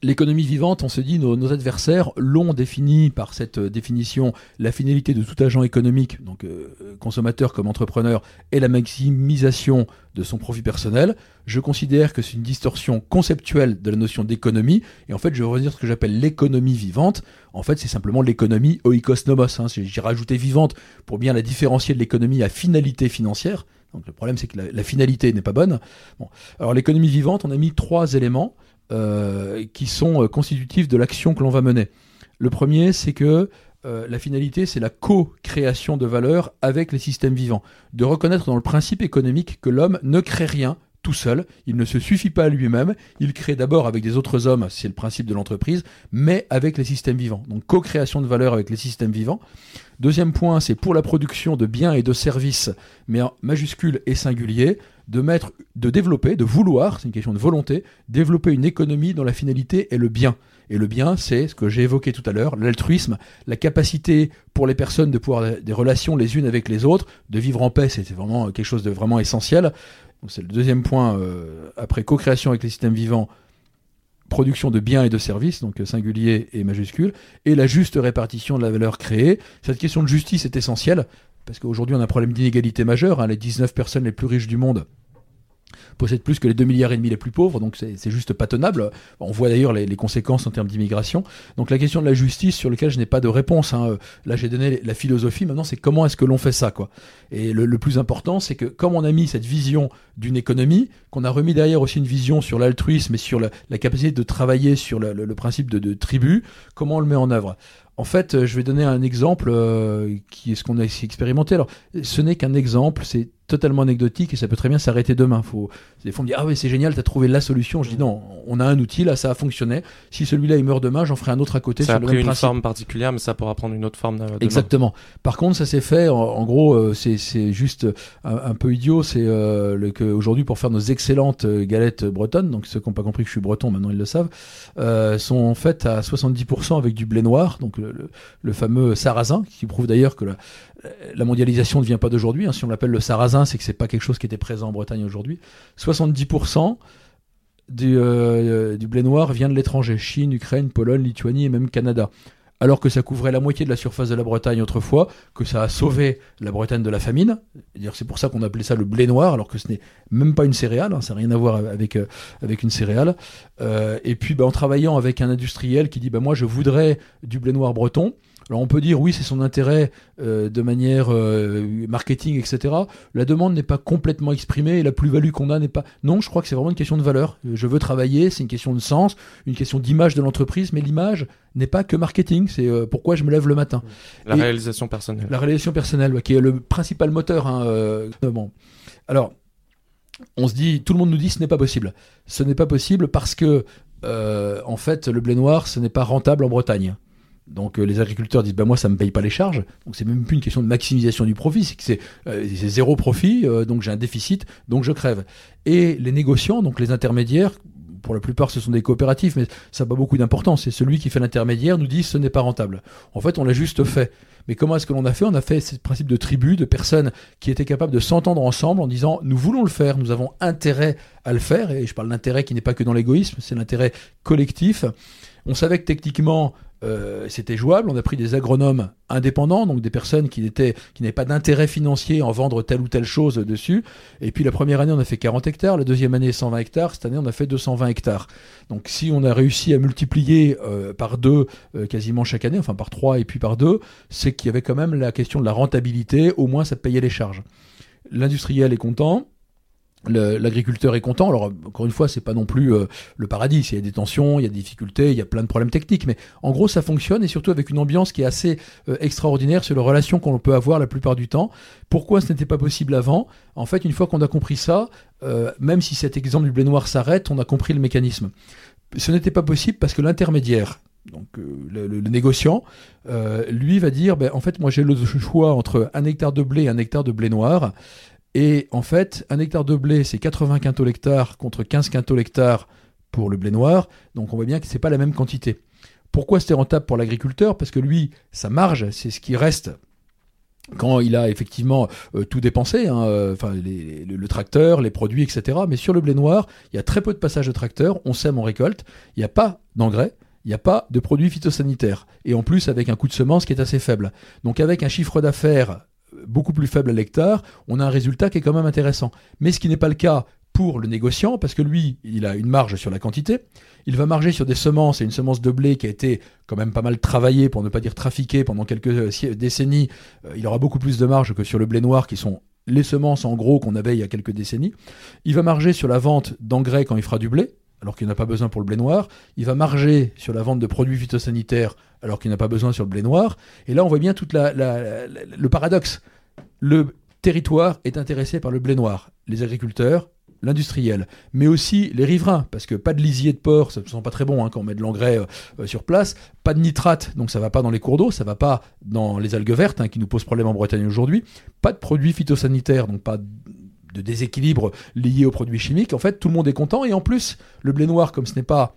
L'économie vivante, on se dit, nos, adversaires l'ont défini par cette euh, définition, la finalité de tout agent économique, donc euh, consommateur comme entrepreneur, est la maximisation de son profit personnel. Je considère que c'est une distorsion conceptuelle de la notion d'économie, et en fait, je vais revenir ce que j'appelle l'économie vivante. En fait, c'est simplement l'économie oikos nomos. Hein. J'ai rajouté vivante pour bien la différencier de l'économie à finalité financière. Donc le problème, c'est que la, finalité n'est pas bonne. Bon. Alors l'économie vivante, on a mis trois éléments. Euh, qui sont euh, constitutifs de l'action que l'on va mener. Le premier, c'est que euh, la finalité, c'est la co-création de valeur avec les systèmes vivants. De reconnaître dans le principe économique que l'homme ne crée rien tout seul, il ne se suffit pas à lui-même, il crée d'abord avec des autres hommes, c'est le principe de l'entreprise, mais avec les systèmes vivants. Donc co-création de valeur avec les systèmes vivants. Deuxième point, c'est pour la production de biens et de services, mais en majuscule et singulier, de mettre, de développer, de vouloir, c'est une question de volonté, développer une économie dont la finalité est le bien. Et le bien, c'est ce que j'ai évoqué tout à l'heure, l'altruisme, la capacité pour les personnes de pouvoir des relations les unes avec les autres, de vivre en paix, c'est vraiment quelque chose de vraiment essentiel. C'est le deuxième point, euh, après co-création avec les systèmes vivants, production de biens et de services, donc singulier et majuscule, et la juste répartition de la valeur créée. Cette question de justice est essentielle, parce qu'aujourd'hui on a un problème d'inégalité majeure. Hein. les 19 personnes les plus riches du monde possèdent plus que les 2 milliards et demi les plus pauvres, donc c'est juste pas tenable. On voit d'ailleurs les, conséquences en termes d'immigration. Donc la question de la justice sur laquelle je n'ai pas de réponse. Hein. Là j'ai donné la philosophie, maintenant c'est comment est-ce que l'on fait ça quoi. Et le, plus important c'est que comme on a mis cette vision d'une économie, qu'on a remis derrière aussi une vision sur l'altruisme et sur la, capacité de travailler sur le, principe de, de tribu, comment on le met en œuvre? En fait, je vais donner un exemple euh, qui est ce qu'on a expérimenté. Alors, ce n'est qu'un exemple, c'est totalement anecdotique et ça peut très bien s'arrêter demain. Faut, des fois, on me dit Ah oui, c'est génial, tu as trouvé la solution. Je dis Non, on a un outil, là, ça a fonctionné. Si celui-là, il meurt demain, j'en ferai un autre à côté. Ça a pris une forme particulière, mais ça pourra prendre une autre forme. Demain. Exactement. Par contre, ça s'est fait, en, gros, euh, c'est juste un, peu idiot. C'est euh, qu'aujourd'hui, pour faire nos excellentes euh, galettes bretonnes, donc ceux qui n'ont pas compris que je suis breton, maintenant ils le savent, euh, sont faites à 70% avec du blé noir, donc le, le, fameux sarrasin, qui prouve d'ailleurs que la, la mondialisation ne vient pas d'aujourd'hui. Hein. Si on l'appelle le sarrasin, c'est que c'est pas quelque chose qui était présent en Bretagne aujourd'hui. 70% du, euh, du blé noir vient de l'étranger. Chine, Ukraine, Pologne, Lituanie et même Canada alors que ça couvrait la moitié de la surface de la Bretagne autrefois, que ça a sauvé la Bretagne de la famine. C'est pour ça qu'on appelait ça le blé noir, alors que ce n'est même pas une céréale, hein, ça n'a rien à voir avec, euh, une céréale. Euh, et puis bah, en travaillant avec un industriel qui dit bah, moi je voudrais du blé noir breton, alors on peut dire oui, c'est son intérêt euh, de manière euh, marketing, etc. La demande n'est pas complètement exprimée et la plus-value qu'on a n'est pas. Non, je crois que c'est vraiment une question de valeur. Je veux travailler, c'est une question de sens, une question d'image de l'entreprise, mais l'image n'est pas que marketing. C'est euh, pourquoi je me lève le matin. La réalisation personnelle. La réalisation personnelle, qui est le principal moteur. Hein, bon. Alors, on se dit, tout le monde nous dit, ce n'est pas possible. Ce n'est pas possible parce que, en fait, le blé noir, ce n'est pas rentable en Bretagne. Donc euh, les agriculteurs disent bah moi ça me paye pas les charges. Donc c'est même plus une question de maximisation du profit, c'est que c'est euh, zéro profit, euh, donc j'ai un déficit, donc je crève. Et les négociants, donc les intermédiaires, pour la plupart ce sont des coopératives, mais ça n'a pas beaucoup d'importance. C'est celui qui fait l'intermédiaire nous dit ce n'est pas rentable. En fait on l'a juste fait. Mais comment est-ce que l'on a fait? On a fait ce principe de tribu, de personnes qui étaient capables de s'entendre ensemble en disant nous voulons le faire, nous avons intérêt à le faire. Et je parle d'intérêt qui n'est pas que dans l'égoïsme, c'est l'intérêt collectif. On savait que techniquement, euh, c'était jouable. On a pris des agronomes indépendants, donc des personnes qui n'étaient, qui n'avaient pas d'intérêt financier en vendre telle ou telle chose dessus. Et puis la première année, on a fait 40 hectares. La deuxième année, 120 hectares. Cette année, on a fait 220 hectares. Donc si on a réussi à multiplier euh, par deux euh, quasiment chaque année, enfin par trois et puis par deux, c'est qu'il y avait quand même la question de la rentabilité. Au moins, ça payait les charges. L'industriel est content l'agriculteur est content. Alors encore une fois, c'est pas non plus euh, le paradis. Il y a des tensions, il y a des difficultés, il y a plein de problèmes techniques, mais en gros, ça fonctionne et surtout avec une ambiance qui est assez euh, extraordinaire sur les relations qu'on peut avoir la plupart du temps. Pourquoi ce n'était pas possible avant? En fait, une fois qu'on a compris ça, euh, même si cet exemple du blé noir s'arrête, on a compris le mécanisme. Ce n'était pas possible parce que l'intermédiaire, donc le, négociant, lui va dire, ben, en fait, moi j'ai le choix entre un hectare de blé et un hectare de blé noir. Et en fait, un hectare de blé, c'est 80 quintaux l'hectare contre 15 quintaux l'hectare pour le blé noir. Donc on voit bien que ce n'est pas la même quantité. Pourquoi c'était rentable pour l'agriculteur? Parce que lui, sa marge, c'est ce qui reste quand il a effectivement euh, tout dépensé, hein, euh, le, tracteur, les produits, etc. Mais sur le blé noir, il y a très peu de passages de tracteur, on sème, on récolte, il n'y a pas d'engrais, il n'y a pas de produits phytosanitaires. Et en plus, avec un coût de semence qui est assez faible. Donc avec un chiffre d'affaires beaucoup plus faible à l'hectare, on a un résultat qui est quand même intéressant. Mais ce qui n'est pas le cas pour le négociant, parce que lui, il a une marge sur la quantité. Il va marger sur des semences, et une semence de blé qui a été quand même pas mal travaillée, pour ne pas dire trafiquée, pendant quelques euh, décennies. Euh, il aura beaucoup plus de marge que sur le blé noir, qui sont les semences en gros qu'on avait il y a quelques décennies. Il va marger sur la vente d'engrais quand il fera du blé, alors qu'il n'a pas besoin pour le blé noir. Il va marger sur la vente de produits phytosanitaires alors qu'il n'a pas besoin sur le blé noir. Et là, on voit bien tout le paradoxe. Le territoire est intéressé par le blé noir. Les agriculteurs, l'industriel, mais aussi les riverains, parce que pas de lisier de porc, ça ne sent pas très bon hein, quand on met de l'engrais euh, euh, sur place, pas de nitrate, donc ça va pas dans les cours d'eau, ça va pas dans les algues vertes, hein, qui nous posent problème en Bretagne aujourd'hui, pas de produits phytosanitaires, donc pas de déséquilibre lié aux produits chimiques. En fait, tout le monde est content, et en plus, le blé noir, comme ce n'est pas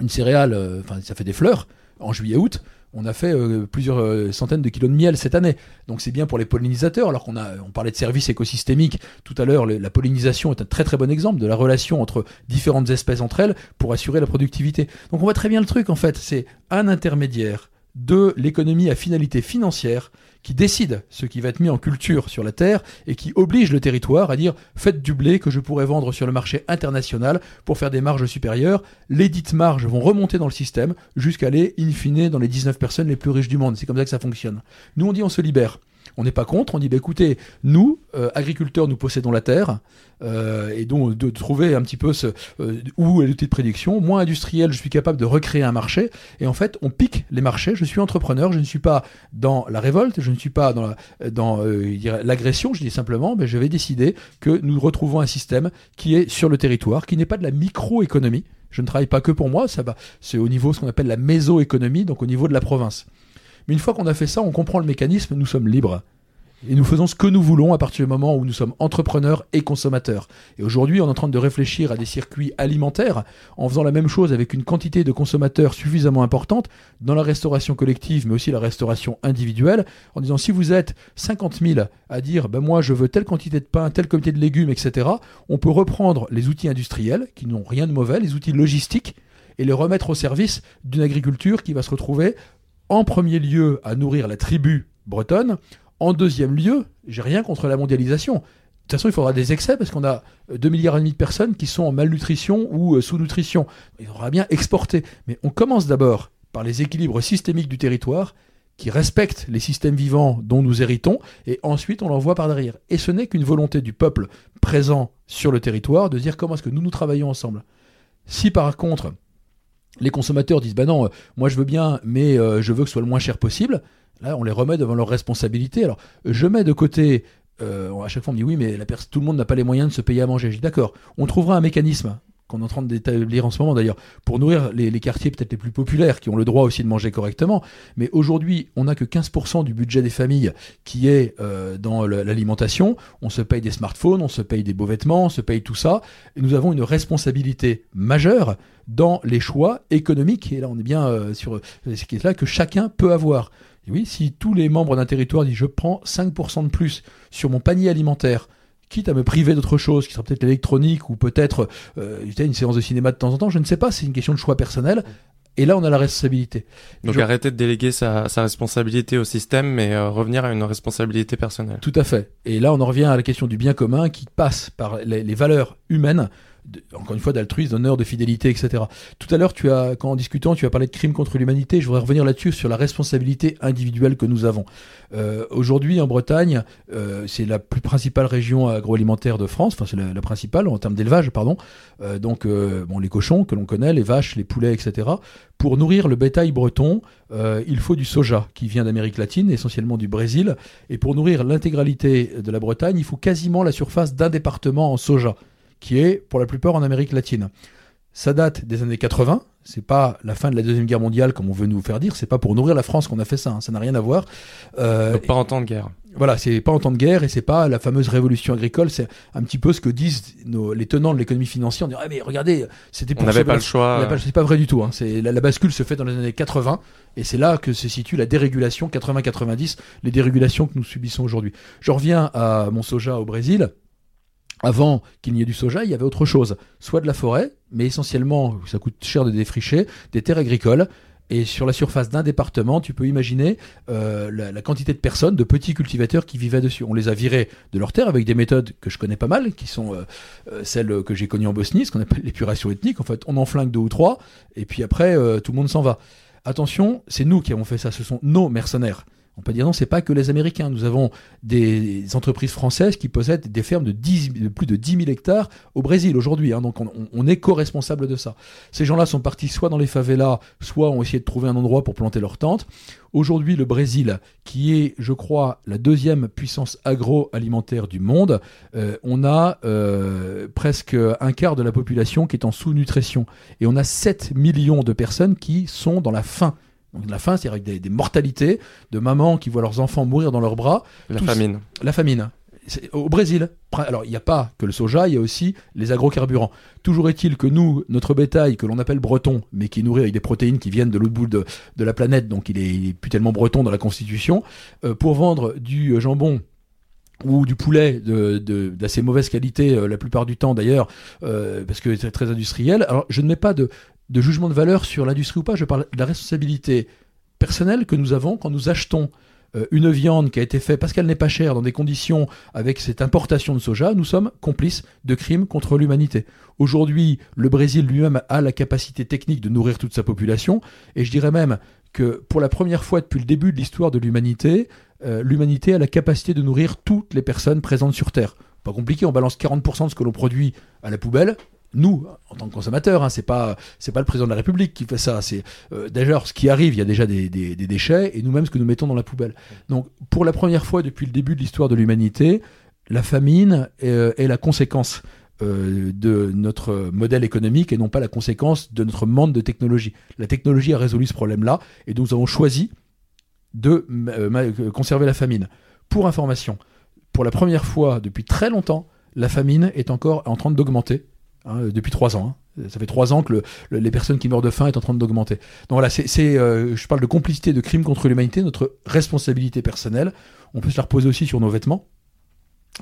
une céréale, euh, enfin ça fait des fleurs, en juillet-août, on a fait euh, plusieurs euh, centaines de kilos de miel cette année. Donc c'est bien pour les pollinisateurs, alors qu'on a, on parlait de services écosystémiques tout à l'heure, la pollinisation est un très très bon exemple de la relation entre différentes espèces entre elles pour assurer la productivité. Donc on voit très bien le truc en fait, c'est un intermédiaire de l'économie à finalité financière qui décide ce qui va être mis en culture sur la terre et qui oblige le territoire à dire faites du blé que je pourrais vendre sur le marché international pour faire des marges supérieures. Les dites marges vont remonter dans le système jusqu'à aller in fine dans les 19 personnes les plus riches du monde. C'est comme ça que ça fonctionne. Nous on dit on se libère. On n'est pas contre, on dit bah, écoutez, nous, euh, agriculteurs, nous possédons la terre, euh, et donc de trouver un petit peu euh, où est l'outil de prédiction. Moi, industriel, je suis capable de recréer un marché, et en fait, on pique les marchés. Je suis entrepreneur, je ne suis pas dans la révolte, je ne suis pas dans l'agression, je dis simplement, mais je vais décider que nous retrouvons un système qui est sur le territoire, qui n'est pas de la microéconomie. Je ne travaille pas que pour moi, ça va, c'est au niveau ce qu'on appelle la mésoéconomie, donc au niveau de la province. Mais une fois qu'on a fait ça, on comprend le mécanisme, nous sommes libres. Et nous faisons ce que nous voulons à partir du moment où nous sommes entrepreneurs et consommateurs. Et aujourd'hui, on est en train de réfléchir à des circuits alimentaires en faisant la même chose avec une quantité de consommateurs suffisamment importante dans la restauration collective, mais aussi la restauration individuelle, en disant si vous êtes 50 000 à dire ben moi je veux telle quantité de pain, telle quantité de légumes, etc., on peut reprendre les outils industriels qui n'ont rien de mauvais, les outils logistiques, et les remettre au service d'une agriculture qui va se retrouver en premier lieu à nourrir la tribu bretonne, en deuxième lieu, j'ai rien contre la mondialisation. De toute façon, il faudra des excès parce qu'on a 2 milliards et demi de personnes qui sont en malnutrition ou euh, sous-nutrition. Il faudra bien exporter. Mais on commence d'abord par les équilibres systémiques du territoire qui respectent les systèmes vivants dont nous héritons, et ensuite on l'envoie par derrière. Et ce n'est qu'une volonté du peuple présent sur le territoire de dire comment est-ce que nous nous travaillons ensemble. Si par contre les consommateurs disent bah non, euh, moi je veux bien, mais euh, je veux que ce soit le moins cher possible, Là, on les remet devant leurs responsabilités. Alors, je mets de côté, euh, à chaque fois on me dit oui, mais la tout le monde n'a pas les moyens de se payer à manger. Je dis d'accord, on trouvera un mécanisme qu'on est en train d'établir en ce moment d'ailleurs, pour nourrir les, quartiers peut-être les plus populaires, qui ont le droit aussi de manger correctement. Mais aujourd'hui, on n'a que 15% du budget des familles qui est euh, dans l'alimentation. On se paye des smartphones, on se paye des beaux vêtements, on se paye tout ça. Et nous avons une responsabilité majeure dans les choix économiques. Et là, on est bien euh, sur ce qui est là que chacun peut avoir oui, si tous les membres d'un territoire disent je prends 5% de plus sur mon panier alimentaire, quitte à me priver d'autre chose, qui sera peut-être l'électronique ou peut-être euh, une séance de cinéma de temps en temps, je ne sais pas, c'est une question de choix personnel. Et là, on a la responsabilité. Donc arrêter de déléguer sa, responsabilité au système, mais euh, revenir à une responsabilité personnelle. Tout à fait. Et là, on en revient à la question du bien commun qui passe par les valeurs humaines encore une fois, d'altruisme, d'honneur, de fidélité, etc. Tout à l'heure, tu as, quand en discutant, tu as parlé de crimes contre l'humanité. Je voudrais revenir là-dessus sur la responsabilité individuelle que nous avons. Euh, aujourd'hui, en Bretagne, euh, c'est la plus principale région agroalimentaire de France. Enfin, c'est la, principale en termes d'élevage, pardon. Euh, donc, bon, les cochons que l'on connaît, les vaches, les poulets, etc. Pour nourrir le bétail breton, il faut du soja qui vient d'Amérique latine, essentiellement du Brésil. Et pour nourrir l'intégralité de la Bretagne, il faut quasiment la surface d'un département en soja qui est pour la plupart en Amérique latine. Ça date des années 80, c'est pas la fin de la deuxième guerre mondiale comme on veut nous faire dire, c'est pas pour nourrir la France qu'on a fait ça, hein. ça n'a rien à voir. Euh, pas en temps de guerre. Voilà, c'est pas en temps de guerre et c'est pas la fameuse révolution agricole, c'est un petit peu ce que disent les tenants de l'économie financière. On dit ah mais regardez, c'était pour. On n'avait pas le choix. C'est pas vrai du tout. Hein. C'est la, bascule se fait dans les années 80 et c'est là que se situe la dérégulation 80-90, les dérégulations que nous subissons aujourd'hui. Je reviens à mon soja au Brésil avant qu'il n'y ait du soja, il y avait autre chose. Soit de la forêt, mais essentiellement, ça coûte cher de défricher, des terres agricoles. Et sur la surface d'un département, tu peux imaginer euh, la, quantité de personnes, de petits cultivateurs qui vivaient dessus. On les a virés de leurs terres avec des méthodes que je connais pas mal, qui sont euh, euh, celles que j'ai connues en Bosnie, ce qu'on appelle l'épuration ethnique. En fait, on en flingue deux ou trois, et puis après, tout le monde s'en va. Attention, c'est nous qui avons fait ça, ce sont nos mercenaires. On peut dire non, c'est pas que les Américains. Nous avons des entreprises françaises qui possèdent des fermes de, plus de 10 000 hectares au Brésil aujourd'hui. Hein. donc on, est co-responsable de ça. Ces gens-là sont partis soit dans les favelas, soit ont essayé de trouver un endroit pour planter leur tente. Aujourd'hui, le Brésil, qui est, je crois, la deuxième puissance agroalimentaire du monde, euh, on a euh, presque un quart de la population qui est en sous-nutrition. Et on a 7 millions de personnes qui sont dans la faim donc la faim, c'est-à-dire avec des, mortalités de mamans qui voient leurs enfants mourir dans leurs bras. La famine. La famine. Au Brésil, alors il n'y a pas que le soja, il y a aussi les agrocarburants. Toujours est-il que nous, notre bétail, que l'on appelle breton, mais qui est nourri avec des protéines qui viennent de l'autre bout de, la planète, donc il est, plus tellement breton dans la constitution, euh, pour vendre du jambon ou du poulet d'assez mauvaise qualité euh, la plupart du temps d'ailleurs, euh, parce que c'est très industriel. Alors je ne mets pas de, de jugement de valeur sur l'industrie ou pas, je parle de la responsabilité personnelle que nous avons quand nous achetons euh, une viande qui a été faite parce qu'elle n'est pas chère dans des conditions avec cette importation de soja, nous sommes complices de crimes contre l'humanité. Aujourd'hui, le Brésil lui-même a la capacité technique de nourrir toute sa population, et je dirais même que pour la première fois depuis le début de l'histoire de l'humanité, euh, l'humanité a la capacité de nourrir toutes les personnes présentes sur Terre. Pas compliqué, on balance 40% de ce que l'on produit à la poubelle, nous, en tant que consommateurs, hein, c'est pas pas le président de la République qui fait ça. C'est euh, d'ailleurs ce qui arrive, il y a déjà des, déchets et nous-mêmes ce que nous mettons dans la poubelle. Donc, pour la première fois depuis le début de l'histoire de l'humanité, la famine est, euh, la conséquence euh, de notre modèle économique et non pas la conséquence de notre manque de technologie. La technologie a résolu ce problème-là et nous avons choisi de conserver la famine. Pour information, pour la première fois depuis très longtemps, la famine est encore en train d'augmenter hein, depuis trois ans. Hein. Ça fait trois ans que les personnes qui meurent de faim est en train d'augmenter. Donc voilà, c'est, euh, je parle de complicité, de crime contre l'humanité, notre responsabilité personnelle. On peut se la reposer aussi sur nos vêtements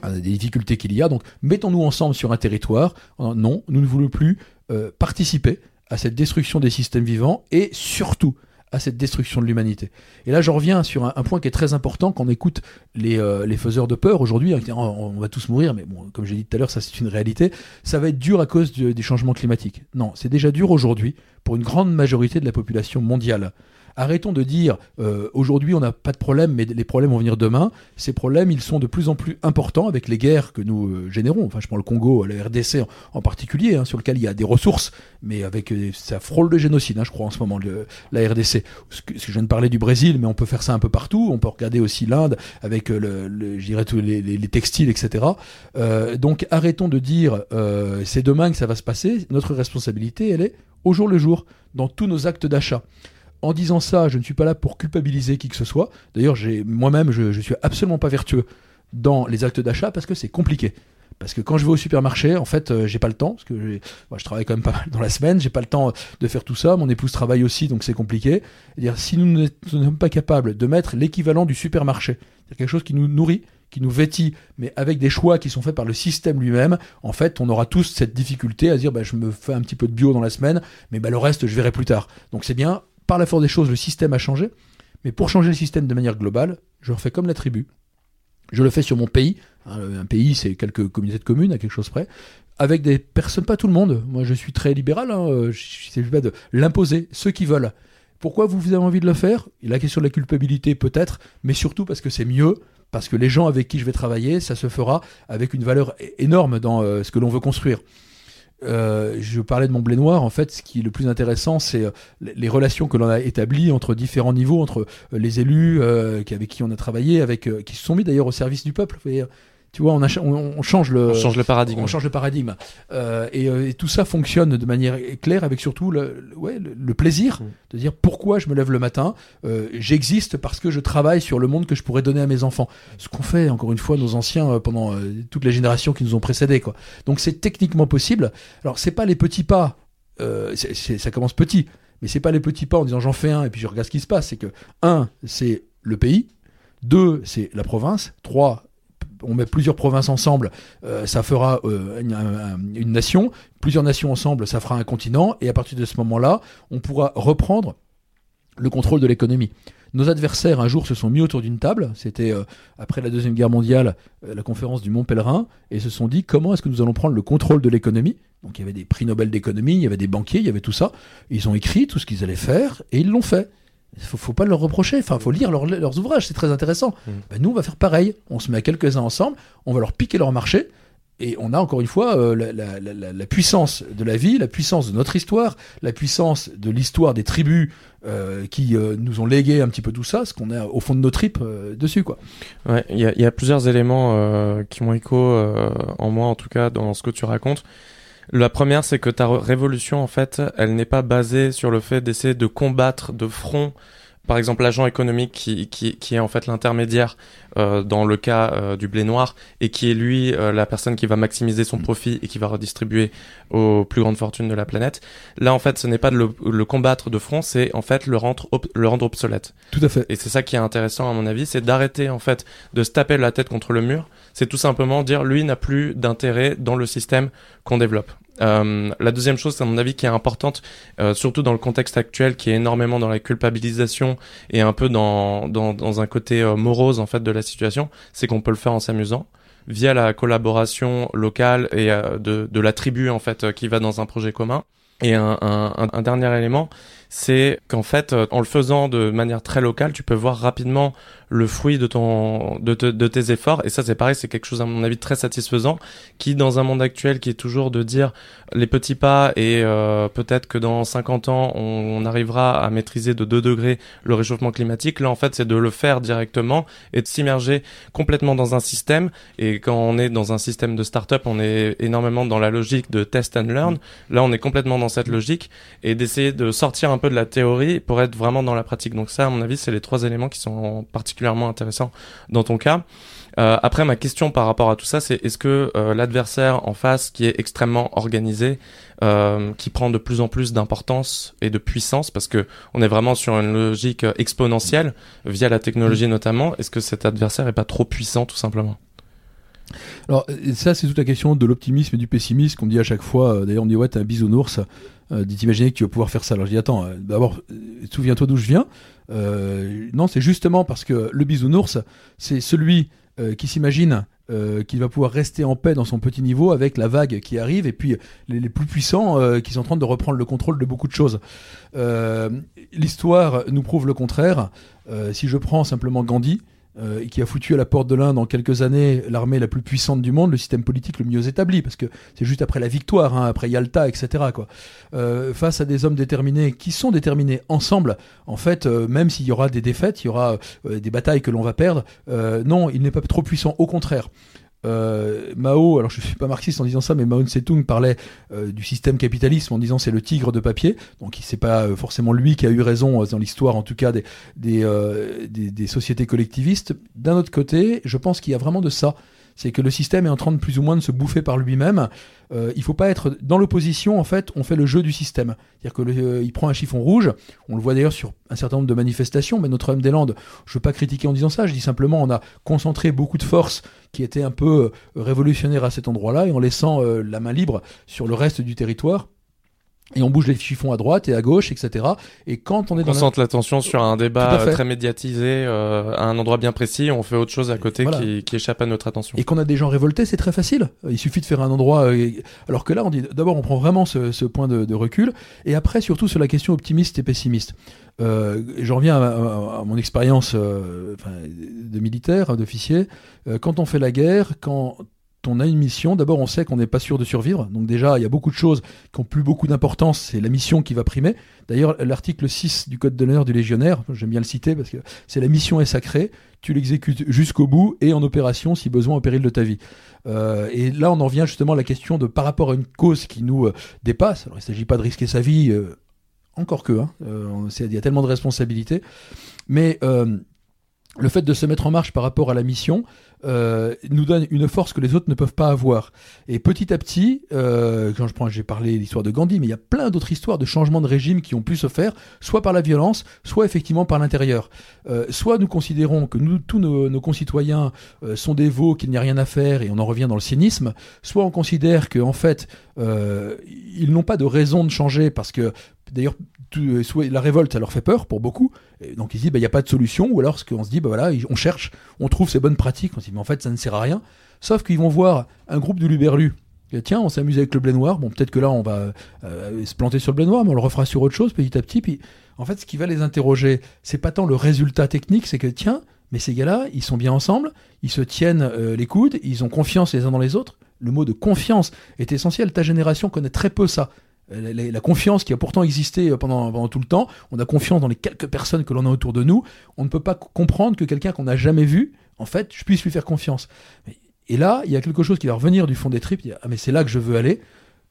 hein, des difficultés qu'il y a. Donc mettons-nous ensemble sur un territoire. Non, nous ne voulons plus euh, participer à cette destruction des systèmes vivants et surtout à cette destruction de l'humanité. Et là, je reviens sur un, point qui est très important quand on écoute les, euh, les faiseurs de peur aujourd'hui, hein, on, va tous mourir, mais bon, comme j'ai dit tout à l'heure, ça c'est une réalité. Ça va être dur à cause des changements climatiques. Non, c'est déjà dur aujourd'hui pour une grande majorité de la population mondiale. Arrêtons de dire euh, aujourd'hui on n'a pas de problème, mais les problèmes vont venir demain. Ces problèmes, ils sont de plus en plus importants avec les guerres que nous euh, générons. Enfin, je prends le Congo, la RDC en, particulier, hein, sur lequel il y a des ressources, mais avec euh, ça frôle le génocide, hein, je crois en ce moment la RDC. Ce que, je viens de parler du Brésil, mais on peut faire ça un peu partout. On peut regarder aussi l'Inde avec le, le, je dirais tous les, les, les textiles, etc. Euh, donc arrêtons de dire c'est demain que ça va se passer. Notre responsabilité, elle est au jour le jour dans tous nos actes d'achat. En disant ça, je ne suis pas là pour culpabiliser qui que ce soit. D'ailleurs, moi-même, je, ne suis absolument pas vertueux dans les actes d'achat parce que c'est compliqué. Parce que quand je vais au supermarché, en fait, euh, j'ai pas le temps, parce que je travaille quand même pas mal dans la semaine, j'ai pas le temps de faire tout ça. Mon épouse travaille aussi, donc c'est compliqué. si nous ne sommes pas capables de mettre l'équivalent du supermarché, c'est quelque chose qui nous nourrit, qui nous vêtit, mais avec des choix qui sont faits par le système lui-même, en fait, on aura tous cette difficulté à dire, bah, je me fais un petit peu de bio dans la semaine, mais bah, le reste, je verrai plus tard. Donc c'est bien, par la force des choses, le système a changé. Mais pour changer le système de manière globale, je refais comme la tribu. Je le fais sur mon pays. Hein, un pays, c'est quelques communautés de communes, à quelque chose près. Avec des personnes, pas tout le monde. Moi, je suis très libéral. Hein, je pas de l'imposer, ceux qui veulent. Pourquoi vous avez envie de le faire? La question de la culpabilité, peut-être, mais surtout parce que c'est mieux, parce que les gens avec qui je vais travailler, ça se fera avec une valeur énorme dans euh, ce que l'on veut construire. Euh, je parlais de mon blé noir. En fait, ce qui est le plus intéressant, c'est euh, les relations que l'on a établies entre différents niveaux, entre euh, les élus avec qui on a travaillé, avec qui se sont mis d'ailleurs au service du peuple. Tu vois, on, on, change le, on change le paradigme. On change le paradigme. Euh, euh, et, tout ça fonctionne de manière claire avec surtout le, ouais, le, plaisir mm. de dire pourquoi je me lève le matin. Euh, J'existe parce que je travaille sur le monde que je pourrais donner à mes enfants. Ce qu'ont fait encore une fois nos anciens pendant euh, toutes les générations qui nous ont précédés. Quoi. Donc c'est techniquement possible. Alors c'est pas les petits pas. ça commence petit, mais c'est pas les petits pas en disant j'en fais un et puis je regarde ce qui se passe. C'est que un, c'est le pays. Deux, c'est la province. Trois, on met plusieurs provinces ensemble, euh, ça fera euh, une, nation. Plusieurs nations ensemble, ça fera un continent. Et à partir de ce moment-là, on pourra reprendre le contrôle de l'économie. Nos adversaires, un jour, se sont mis autour d'une table. C'était euh, après la Deuxième Guerre mondiale, la conférence du Mont Pèlerin, et se sont dit comment est-ce que nous allons prendre le contrôle de l'économie? Donc il y avait des prix Nobel d'économie, il y avait des banquiers, il y avait tout ça. Ils ont écrit tout ce qu'ils allaient faire, et ils l'ont fait. Il faut, faut pas leur reprocher. Enfin, faut lire leurs ouvrages, c'est très intéressant. Mmh. Ben, nous, on va faire pareil. On se met à quelques-uns ensemble, on va leur piquer leur marché. Et on a encore une fois euh, la, puissance de la vie, la puissance de notre histoire, la puissance de l'histoire des tribus euh, qui euh, nous ont légué un petit peu tout ça, ce qu'on a au fond de nos tripes dessus. quoi. Ouais, il y a, plusieurs éléments qui m'ont écho en moi, en tout cas, dans ce que tu racontes. La première, c'est que ta révolution, en fait, elle n'est pas basée sur le fait d'essayer de combattre de front par exemple l'agent économique qui, est en fait l'intermédiaire euh, dans le cas euh, du blé noir et qui est lui euh, la personne qui va maximiser son mm. profit et qui va redistribuer aux plus grandes fortunes de la planète. Là en fait ce n'est pas de le, le, combattre de front, c'est en fait le rendre, le rendre obsolète. Tout à fait. Et c'est ça qui est intéressant à mon avis, c'est d'arrêter en fait de se taper la tête contre le mur. C'est tout simplement dire lui n'a plus d'intérêt dans le système qu'on développe. Euh, la deuxième chose, à mon avis, qui est importante, euh, surtout dans le contexte actuel, qui est énormément dans la culpabilisation et un peu dans, dans, dans un côté euh, morose en fait de la situation, c'est qu'on peut le faire en s'amusant via la collaboration locale et euh, de, de la tribu en fait qui va dans un projet commun. Et un, un, un dernier élément, c'est qu'en fait, en le faisant de manière très locale, tu peux voir rapidement le fruit de ton de, de tes efforts. Et ça c'est pareil c'est quelque chose à mon avis très satisfaisant qui dans un monde actuel qui est toujours de dire les petits pas et euh, peut-être que dans 50 ans on, arrivera à maîtriser de 2 degrés le réchauffement climatique. Là en fait c'est de le faire directement et de s'immerger complètement dans un système. Et quand on est dans un système de start-up on est énormément dans la logique de test and learn. Là on est complètement dans cette logique et d'essayer de sortir un un peu de la théorie pour être vraiment dans la pratique. Donc ça, à mon avis, c'est les trois éléments qui sont particulièrement intéressants dans ton cas. Euh, après, ma question par rapport à tout ça, c'est est-ce que euh, l'adversaire en face, qui est extrêmement organisé, euh, qui prend de plus en plus d'importance et de puissance, parce que on est vraiment sur une logique exponentielle via la technologie mm. notamment, est-ce que cet adversaire est pas trop puissant tout simplement? Alors ça c'est toute la question de l'optimisme et du pessimisme qu'on dit à chaque fois. D'ailleurs on me dit ouais t'es un bisounours, euh, d'imaginer que tu vas pouvoir faire ça. Alors je dis attends, d'abord souviens-toi d'où je viens. non c'est justement parce que le bisounours c'est celui euh, qui s'imagine euh, qu'il va pouvoir rester en paix dans son petit niveau avec la vague qui arrive et puis les, plus puissants euh, qui sont en train de reprendre le contrôle de beaucoup de choses. L'histoire nous prouve le contraire. si je prends simplement Gandhi, euh, et qui a foutu à la porte de l'Inde en quelques années l'armée la plus puissante du monde, le système politique le mieux établi, parce que c'est juste après la victoire, hein, après Yalta, etc. Euh, face à des hommes déterminés qui sont déterminés ensemble, en fait, euh, même s'il y aura des défaites, il y aura des batailles que l'on va perdre, non, il n'est pas trop puissant, au contraire. Euh, Mao, alors je suis pas marxiste en disant ça, mais Mao Tse-tung parlait euh, du système capitalisme en disant c'est le tigre de papier. Donc c'est pas euh, forcément lui qui a eu raison dans l'histoire, en tout cas des, des sociétés collectivistes. D'un autre côté, je pense qu'il y a vraiment de ça c'est que le système est en train de plus ou moins de se bouffer par lui-même. Euh, il faut pas être dans l'opposition. En fait, on fait le jeu du système. C'est-à-dire que euh, prend un chiffon rouge. On le voit d'ailleurs sur un certain nombre de manifestations. Mais Notre-Dame-des-Landes, je veux pas critiquer en disant ça. Je dis simplement, on a concentré beaucoup de forces qui étaient un peu euh, révolutionnaires à cet endroit-là et en laissant euh, la main libre sur le reste du territoire. Et on bouge les chiffons à droite et à gauche, etc. Et quand on est on concentre l'attention sur un débat très médiatisé euh, à un endroit bien précis, on fait autre chose à côté qui, qui, échappe à notre attention. Et qu'on a des gens révoltés, c'est très facile. Il suffit de faire un endroit. Euh, alors que là, on dit d'abord, on prend vraiment ce, ce point de, de, recul, et après, surtout sur la question optimiste et pessimiste. Euh, J'en reviens à, à, mon expérience euh, de militaire, d'officier. Euh, quand on fait la guerre, quand on a une mission, d'abord on sait qu'on n'est pas sûr de survivre. Donc déjà, il y a beaucoup de choses qui ont plus beaucoup d'importance, c'est la mission qui va primer. D'ailleurs, l'article 6 du Code de l'honneur du légionnaire, j'aime bien le citer parce que c'est la mission est sacrée, tu l'exécutes jusqu'au bout et en opération si besoin au péril de ta vie. Euh, et là, on en vient justement à la question de par rapport à une cause qui nous euh, dépasse. Alors il ne s'agit pas de risquer sa vie, euh, encore que, hein, il y a tellement de responsabilités. Mais le fait de se mettre en marche par rapport à la mission euh, nous donne une force que les autres ne peuvent pas avoir. Et petit à petit, euh, quand je j'ai parlé de l'histoire de Gandhi, mais il y a plein d'autres histoires de changements de régime qui ont pu se faire, soit par la violence, soit effectivement par l'intérieur. Euh, soit nous considérons que tous nos, concitoyens sont des veaux, qu'il n'y a rien à faire, et on en revient dans le cynisme. Soit on considère que en fait, ils n'ont pas de raison de changer parce que D'ailleurs, la révolte, ça leur fait peur pour beaucoup. Donc ils se disent, bah, il n'y a pas de solution. Ou alors, ce qu'on se dit, bah voilà, on cherche, on trouve ces bonnes pratiques. On se dit, mais en fait, ça ne sert à rien. Sauf qu'ils vont voir un groupe de Luberlu. Tiens, on s'amuse avec le blé noir. Bon, peut-être que là, on va euh, se planter sur le blé noir, mais on le refera sur autre chose petit à petit. Puis, en fait, ce qui va les interroger, c'est pas tant le résultat technique, c'est que tiens, mais ces gars-là, ils sont bien ensemble, ils se tiennent euh, les coudes, ils ont confiance les uns dans les autres. Le mot de confiance est essentiel. Ta génération connaît très peu ça. Euh, la, confiance qui a pourtant existé pendant, pendant, tout le temps, on a confiance dans les quelques personnes que l'on a autour de nous, on ne peut pas comprendre que quelqu'un qu'on n'a jamais vu, en fait, je puisse lui faire confiance. Et là, il y a quelque chose qui va revenir du fond des tripes, ah mais c'est là que je veux aller.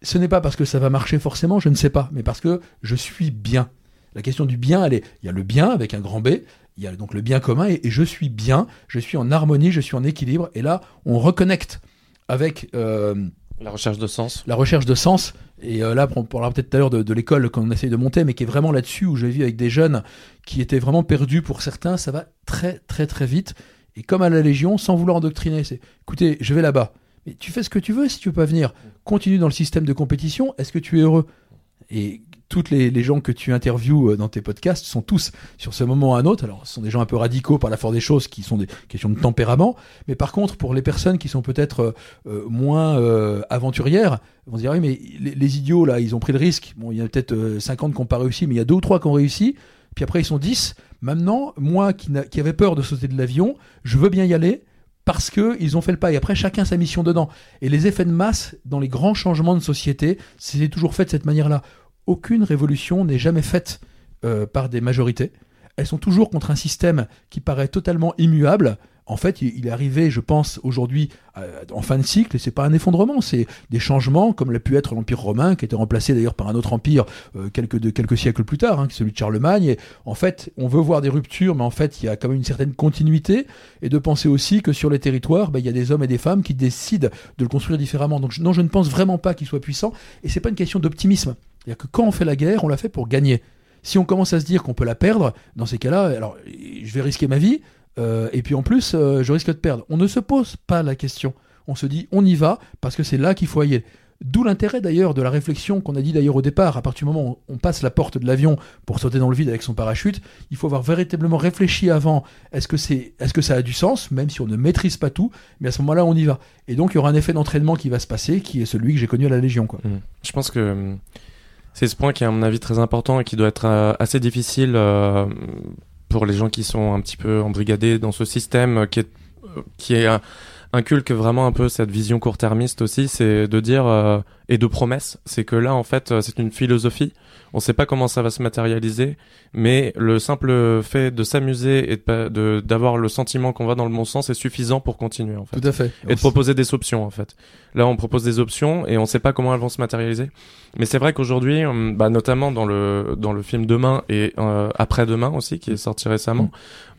Ce n'est pas parce que ça va marcher forcément, je ne sais pas, mais parce que je suis bien. La question du bien, elle est, il y a le bien avec un grand B, il y a donc le bien commun, et, je suis bien, je suis en harmonie, je suis en équilibre, et là, on reconnecte avec... Euh, la recherche de sens. La recherche de sens. Et euh, là, on parlera peut-être tout à l'heure de, l'école qu'on essaye de monter, mais qui est vraiment là-dessus, où j'ai vu avec des jeunes qui étaient vraiment perdus pour certains, ça va très très très vite. Et comme à la Légion, sans vouloir endoctriner, c'est écoutez, je vais là-bas. Mais tu fais ce que tu veux si tu veux pas venir. Continue dans le système de compétition, est-ce que tu es heureux? Toutes les, gens que tu interviews euh, dans tes podcasts sont tous sur ce moment ou un autre. Alors, ce sont des gens un peu radicaux par la force des choses, qui sont des questions de tempérament. Mais par contre, pour les personnes qui sont peut-être euh, euh, moins aventurières, ils vont se dire oui, mais les, idiots là, ils ont pris le risque. Bon, il y a peut-être 50 qui n'ont pas réussi, mais il y a deux ou trois qui ont réussi. Puis après, ils sont 10. Maintenant, moi qui, qui avais peur de sauter de l'avion, je veux bien y aller parce qu'ils ont fait le pas. Et après, chacun sa mission dedans. Et les effets de masse dans les grands changements de société, c'est toujours fait de cette manière-là aucune révolution n'est jamais faite euh, par des majorités. Elles sont toujours contre un système qui paraît totalement immuable. en fait, il est arrivé, je pense, aujourd'hui en fin de cycle, et c'est pas un effondrement, c'est des changements comme l'a pu être l'Empire romain, qui était remplacé d'ailleurs par un autre empire quelques, de, quelques siècles plus tard, hein, celui de Charlemagne. En fait, on veut voir des ruptures, mais en fait, il y a quand même une certaine continuité, et de penser aussi que sur les territoires, ben, il y a des hommes et des femmes qui décident de le construire différemment. Donc non, je ne pense vraiment pas qu'il soit puissant, et c'est pas une question d'optimisme. C'est-à-dire que quand on fait la guerre, on la fait pour gagner. Si on commence à se dire qu'on peut la perdre, dans ces cas-là, alors je vais risquer ma vie, euh, et puis en plus, euh, je risque de perdre. On ne se pose pas la question. On se dit, on y va, parce que c'est là qu'il faut y aller. D'où l'intérêt d'ailleurs de la réflexion qu'on a dit d'ailleurs au départ, à partir du moment où on passe la porte de l'avion pour sauter dans le vide avec son parachute, il faut avoir véritablement réfléchi avant, est-ce que, c'est, est-ce que ça a du sens, même si on ne maîtrise pas tout, mais à ce moment-là on y va. Et donc il y aura un effet d'entraînement qui va se passer, qui est celui que j'ai connu à la Légion. Mmh. Je pense que c'est ce point qui est à mon avis très important et qui doit être euh, assez difficile euh, pour les gens qui sont un petit peu embrigadés dans ce système euh, qui est, qui est inculque vraiment un peu cette vision court-termiste aussi, c'est de dire et de promesses, c'est que là en fait c'est une philosophie on ne sait pas comment ça va se matérialiser, mais le simple fait de s'amuser et de d'avoir le sentiment qu'on va dans le bon sens est suffisant pour continuer en fait. Tout à fait. Et de proposer des options en fait. Là, on propose des options et on ne sait pas comment elles vont se matérialiser. Mais c'est vrai qu'aujourd'hui, hum, bah, notamment dans le dans le film Demain et euh, après-demain aussi qui est sorti récemment, mm.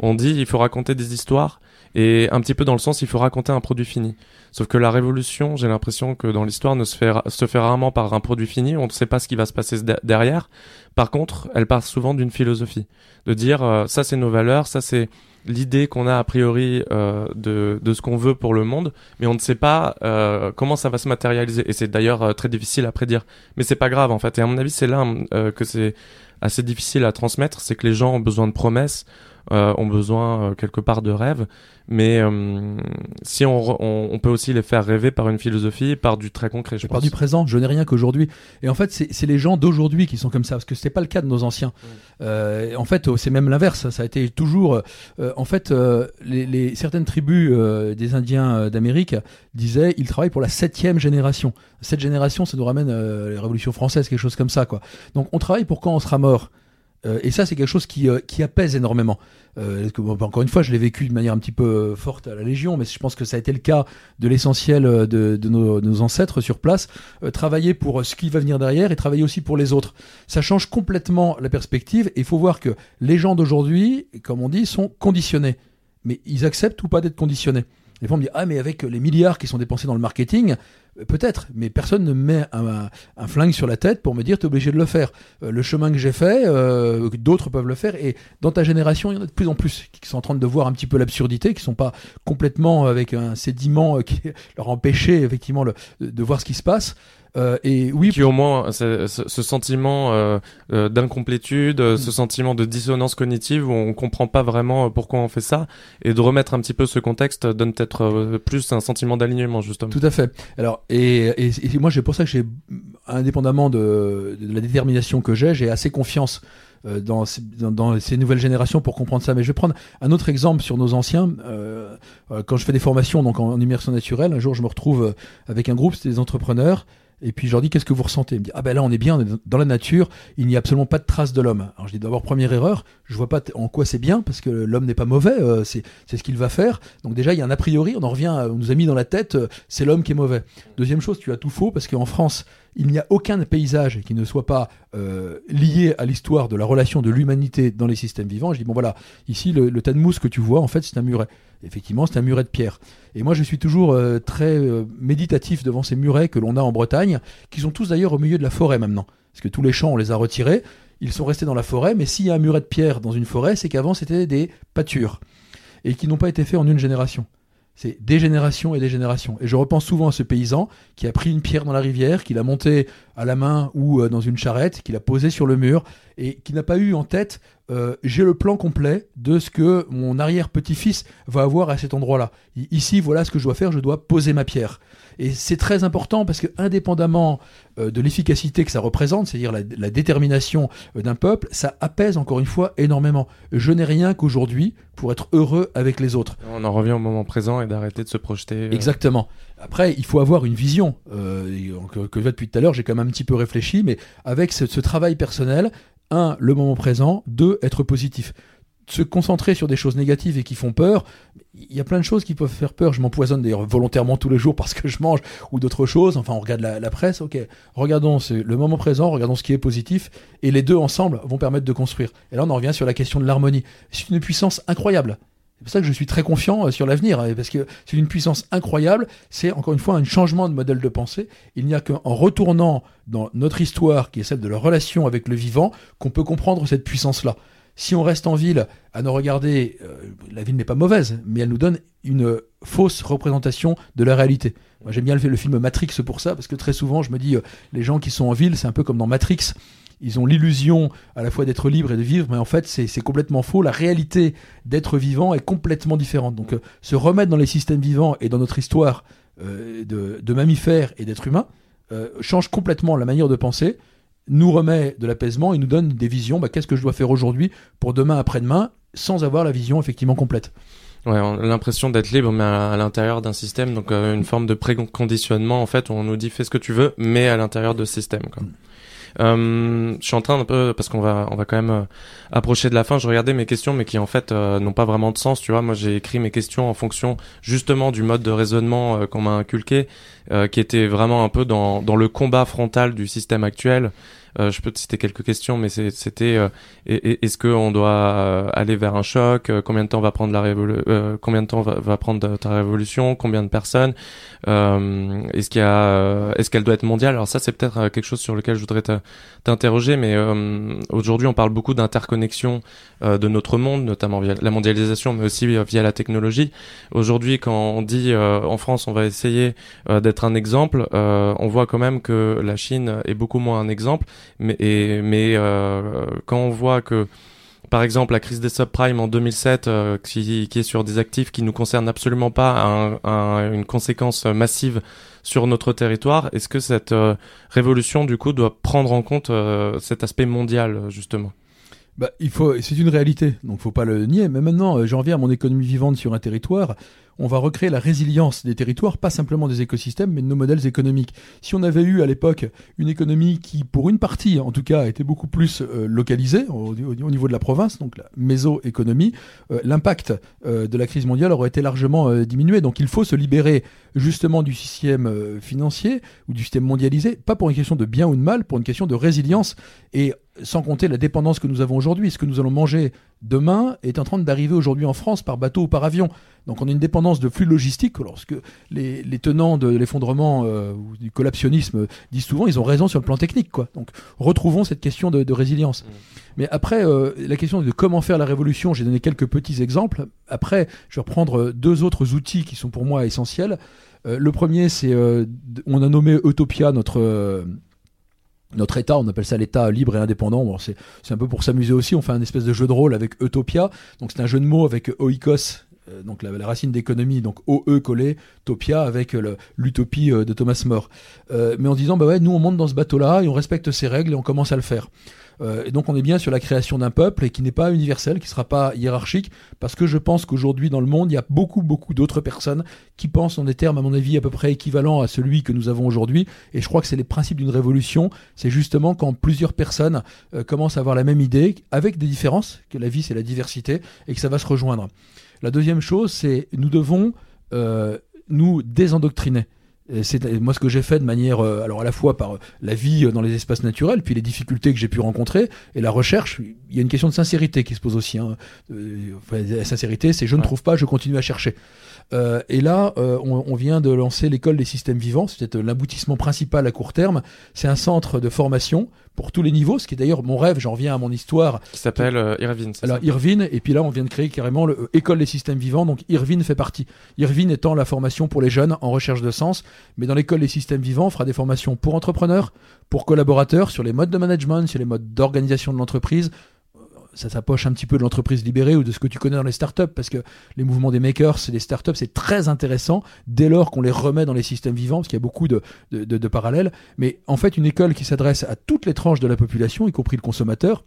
on dit il faut raconter des histoires et un petit peu dans le sens il faut raconter un produit fini. Sauf que la révolution, j'ai l'impression que dans l'histoire ne se fait, se fait rarement par un produit fini, on ne sait pas ce qui va se passer derrière. Par contre, elle part souvent d'une philosophie, de dire euh, ça c'est nos valeurs, ça c'est l'idée qu'on a a priori euh, de, de ce qu'on veut pour le monde, mais on ne sait pas euh, comment ça va se matérialiser. Et c'est d'ailleurs euh, très difficile à prédire. Mais c'est pas grave en fait. Et à mon avis, c'est là euh, que c'est assez difficile à transmettre, c'est que les gens ont besoin de promesses, euh, ont besoin euh, quelque part de rêves. Mais euh, si on, on, on, peut aussi les faire rêver par une philosophie, par du très concret. Je par du présent. Je n'ai rien qu'aujourd'hui. Et en fait, c'est les gens d'aujourd'hui qui sont comme ça, parce que c'était pas le cas de nos anciens. En fait, c'est même l'inverse. Ça a été toujours. En fait, les, les, certaines tribus des Indiens d'Amérique disaient ils travaillent pour la septième génération. Cette génération, ça nous ramène à la Révolution française, quelque chose comme ça, quoi. Donc, on travaille pour quand on sera mort? Euh, et ça, c'est quelque chose qui, euh, qui apaise énormément. Euh, encore une fois, je l'ai vécu de manière un petit peu forte à la Légion, mais je pense que ça a été le cas de l'essentiel de, nos, ancêtres sur place. travailler pour ce qui va venir derrière et travailler aussi pour les autres. Ça change complètement la perspective. Et il faut voir que les gens d'aujourd'hui, comme on dit, sont conditionnés. Mais ils acceptent ou pas d'être conditionnés. Les gens me disent Ah, mais avec les milliards qui sont dépensés dans le marketing, Peut-être, mais personne ne met un, flingue sur la tête pour me dire tu es obligé de le faire. Euh, le chemin que j'ai fait, euh, d'autres peuvent le faire, et dans ta génération, il y en a de plus en plus qui sont en train de voir un petit peu l'absurdité, qui sont pas complètement avec un sédiment qui leur empêcher effectivement de voir ce qui se passe. Euh, et oui, qui au moins ce, ce sentiment euh, euh d'incomplétude, mm. ce sentiment de dissonance cognitive où on comprend pas vraiment pourquoi on fait ça, et de remettre un petit peu ce contexte donne peut-être euh, plus un sentiment d'alignement justement. Tout à fait. Alors et, et, et moi j'ai pour ça que j'ai indépendamment de, de la détermination que j'ai, j'ai assez confiance dans, dans, dans, ces nouvelles générations pour comprendre ça. Mais je vais prendre un autre exemple sur nos anciens. Euh, quand je fais des formations donc en, en, immersion naturelle, un jour je me retrouve avec un groupe, c'est des entrepreneurs, et puis je leur dis qu'est-ce que vous ressentez? Ils me disent ah ben là on est bien, on est dans la nature, il n'y a absolument pas de trace de l'homme. Alors je dis d'abord première erreur, je vois pas en quoi c'est bien parce que l'homme n'est pas mauvais, euh, c'est c'est ce qu'il va faire. Donc déjà il y a un a priori, on en revient, on nous a mis dans la tête euh, c'est l'homme qui est mauvais. Deuxième chose, tu as tout faux parce qu'en France il n'y a aucun paysage qui ne soit pas euh, lié à l'histoire de la relation de l'humanité dans les systèmes vivants. Je dis bon voilà, ici le, tas de mousse que tu vois en fait c'est un muret. Effectivement, c'est un muret de pierre. Et moi, je suis toujours euh, très euh, méditatif devant ces murets que l'on a en Bretagne, qui sont tous d'ailleurs au milieu de la forêt maintenant. Parce que tous les champs, on les a retirés. Ils sont restés dans la forêt, mais s'il y a un muret de pierre dans une forêt, c'est qu'avant, c'était des pâtures. Et qui n'ont pas été faits en une génération. C'est des générations et des générations. Et je repense souvent à ce paysan qui a pris une pierre dans la rivière, qui l'a montée à la main ou euh, dans une charrette, qui l'a posée sur le mur et qui n'a pas eu en tête euh, j'ai le plan complet de ce que mon arrière-petit-fils va avoir à cet endroit-là. Ici, voilà ce que je dois faire, je dois poser ma pierre. Et c'est très important parce que, indépendamment euh, de l'efficacité que ça représente, c'est-à-dire la, détermination d'un peuple, ça apaise encore une fois énormément. Je n'ai rien qu'aujourd'hui pour être heureux avec les autres. On en revient au moment présent et d'arrêter de se projeter. Euh. Exactement. Après, il faut avoir une vision. que, que depuis tout à l'heure, j'ai quand même un petit peu réfléchi, mais avec ce, ce travail personnel, un, le moment présent, deux, être positif se concentrer sur des choses négatives et qui font peur, il y a plein de choses qui peuvent faire peur. Je m'empoisonne d'ailleurs volontairement tous les jours parce que je mange ou d'autres choses. Enfin, on regarde la, presse. Ok, regardons le moment présent, regardons ce qui est positif, et les deux ensemble vont permettre de construire. Et là, on en revient sur la question de l'harmonie. C'est une puissance incroyable. C'est pour ça que je suis très confiant euh, sur l'avenir, hein, parce que c'est une puissance incroyable. C'est encore une fois un changement de modèle de pensée. Il n'y a qu'en retournant dans notre histoire, qui est celle de la relation avec le vivant, qu'on peut comprendre cette puissance-là. Si on reste en ville à nous regarder, euh, la ville n'est pas mauvaise, mais elle nous donne une fausse représentation de la réalité. Moi, j'aime bien le, le, film Matrix pour ça, parce que très souvent, je me dis, euh, les gens qui sont en ville, c'est un peu comme dans Matrix ils ont l'illusion à la fois d'être libres et de vivre, mais en fait c'est complètement faux. La réalité d'être vivant est complètement différente. Donc euh, se remettre dans les systèmes vivants et dans notre histoire euh, de, mammifères et d'êtres humains euh, change complètement la manière de penser, nous remet de l'apaisement et nous donne des visions. Bah, Qu'est-ce que je dois faire aujourd'hui pour demain, après-demain, sans avoir la vision effectivement complète? Ouais, l'impression d'être libre, mais à, l'intérieur d'un système, donc une forme de préconditionnement en fait, où on nous dit fais ce que tu veux, mais à l'intérieur de ce système. Quoi. Euh, je suis en train un peu parce qu'on va on va quand même euh, approcher de la fin. Je regardais mes questions, mais qui en fait euh, n'ont pas vraiment de sens. Tu vois, moi j'ai écrit mes questions en fonction justement du mode de raisonnement qu'on m'a inculqué, qui était vraiment un peu dans dans le combat frontal du système actuel. Euh, je peux te citer quelques questions, mais c'était euh, est-ce qu'on doit euh, aller vers un choc Combien de temps va prendre la révolution Combien de temps va, va, prendre ta révolution Combien de personnes Est-ce qu'il y a Est-ce qu'elle doit être mondiale? Alors ça, c'est peut-être quelque chose sur lequel je voudrais t'interroger. Mais aujourd'hui, on parle beaucoup d'interconnexion de notre monde, notamment via la mondialisation, mais aussi via la technologie. Aujourd'hui, quand on dit en France, on va essayer d'être un exemple, on voit quand même que la Chine est beaucoup moins un exemple mais, mais euh, quand on voit que par exemple, la crise des subprimes en 2007, euh, qui, est sur des actifs qui nous concernent absolument pas, un, une conséquence massive sur notre territoire. Est-ce que cette euh, révolution, du coup, doit prendre en compte cet aspect mondial, justement? Bah, il faut, c'est une réalité, donc faut pas le nier. Mais maintenant, j'en viens à mon économie vivante sur un territoire on va recréer la résilience des territoires, pas simplement des écosystèmes, mais de nos modèles économiques. Si on avait eu à l'époque une économie qui, pour une partie en tout cas, était beaucoup plus euh, localisée au, niveau de la province, donc la méso-économie, euh, l'impact euh, de la crise mondiale aurait été largement diminué. Donc il faut se libérer justement du système financier ou du système mondialisé, pas pour une question de bien ou de mal, pour une question de résilience et sans compter la dépendance que nous avons aujourd'hui. Ce que nous allons manger demain est en train d'arriver aujourd'hui en France par bateau ou par avion. Donc on a une dépendance de flux logistiques. Lorsque les, tenants de l'effondrement euh, ou du collaptionnisme disent souvent, ils ont raison sur le plan technique. Quoi. Donc retrouvons cette question de, résilience. Mmh. Mais après, euh, la question de comment faire la révolution, j'ai donné quelques petits exemples. Après, je vais reprendre deux autres outils qui sont pour moi essentiels. Euh, le premier, c'est, on a nommé Utopia notre notre État, on appelle ça l'État libre et indépendant. Bon, c'est, un peu pour s'amuser aussi. On fait un espèce de jeu de rôle avec Utopia. Donc c'est un jeu de mots avec oikos, euh, donc la, racine d'économie, donc OE collé, Topia avec l'utopie euh, de Thomas More. Euh, mais en disant, bah ouais, nous on monte dans ce bateau-là et on respecte ses règles et on commence à le faire. Euh, et donc on est bien sur la création d'un peuple et qui n'est pas universel, qui ne sera pas hiérarchique, parce que je pense qu'aujourd'hui dans le monde, il y a beaucoup, beaucoup d'autres personnes qui pensent en des termes, à mon avis, à peu près équivalents à celui que nous avons aujourd'hui. Et je crois que c'est les principes d'une révolution, c'est justement quand plusieurs personnes euh, commencent à avoir la même idée, avec des différences, que la vie c'est la diversité, et que ça va se rejoindre. La deuxième chose, c'est nous devons euh, nous désendoctriner c'est moi ce que j'ai fait de manière euh, alors à la fois par euh, la vie euh, dans les espaces naturels puis les difficultés que j'ai pu rencontrer et la recherche il y a une question de sincérité qui se pose aussi hein. la sincérité c'est je ne trouve pas je continue à chercher euh, et là, euh, on, vient de lancer l'école des systèmes vivants. C'est peut-être l'aboutissement principal à court terme. C'est un centre de formation pour tous les niveaux, ce qui est d'ailleurs mon rêve. J'en reviens à mon histoire. Qui s'appelle euh, Irvine. Alors Irvine, et puis là, on vient de créer carrément l'école des systèmes vivants. Donc Irvine fait partie. Irvine étant la formation pour les jeunes en recherche de sens. Mais dans l'école des systèmes vivants, on fera des formations pour entrepreneurs, pour collaborateurs, sur les modes de management, sur les modes d'organisation de l'entreprise ça s'approche un petit peu de l'entreprise libérée ou de ce que tu connais dans les startups, parce que les mouvements des makers des startups, c'est très intéressant dès lors qu'on les remet dans les systèmes vivants, parce qu'il y a beaucoup de, de, parallèles. Mais en fait, une école qui s'adresse à toutes les tranches de la population, y compris le consommateur,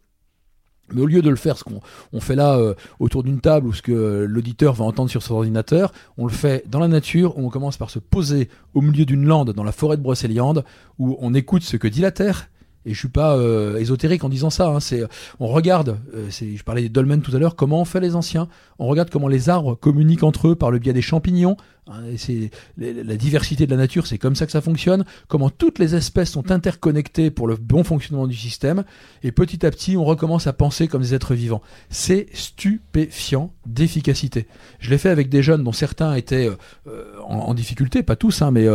mais au lieu de le faire, ce qu'on on fait là euh, autour d'une table ou ce que l'auditeur va entendre sur son ordinateur, on le fait dans la nature, où on commence par se poser au milieu d'une lande dans la forêt de Brocéliande, où on écoute ce que dit la Terre, Et je suis pas euh, ésotérique en disant ça. Hein. C'est, on regarde. Euh, je parlais des dolmens tout à l'heure. Comment on fait les anciens On regarde comment les arbres communiquent entre eux par le biais des champignons. Hein, c'est la diversité de la nature, c'est comme ça que ça fonctionne. Comment toutes les espèces sont interconnectées pour le bon fonctionnement du système. Et petit à petit, on recommence à penser comme des êtres vivants. C'est stupéfiant d'efficacité. Je l'ai fait avec des jeunes dont certains étaient euh, en, difficulté, pas tous, hein, mais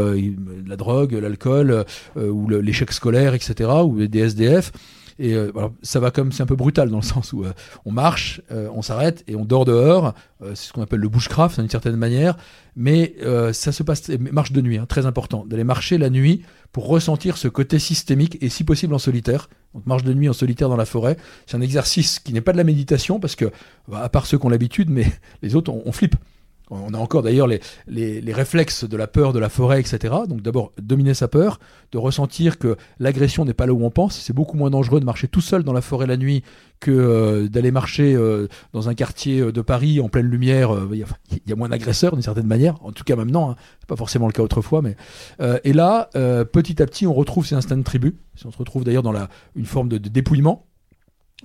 la drogue, l'alcool ou l'échec scolaire, etc. des SDF. Et euh, ça va comme c'est un peu brutal dans le sens où euh, on marche, euh, on s'arrête et on dort dehors. c'est ce qu'on appelle le bushcraft d'une certaine manière. Mais ça se passe marche de nuit, hein, très important, d'aller marcher la nuit pour ressentir ce côté systémique et si possible en solitaire. Donc marche de nuit en solitaire dans la forêt, c'est un exercice qui n'est pas de la méditation parce que bah, à part ceux qui ont l'habitude, mais les autres on flippe. On a encore d'ailleurs les, réflexes de la peur de la forêt, etc. Donc d'abord dominer sa peur, de ressentir que l'agression n'est pas là où on pense. C'est beaucoup moins dangereux de marcher tout seul dans la forêt la nuit que euh, d'aller marcher euh, dans un quartier euh, de Paris en pleine lumière. Il y, a moins d'agresseurs d'une certaine manière, en tout cas maintenant. Hein. C'est pas forcément le cas autrefois, mais et là, petit à petit, on retrouve ces instincts de tribu. On se retrouve d'ailleurs dans la, une forme de dépouillement.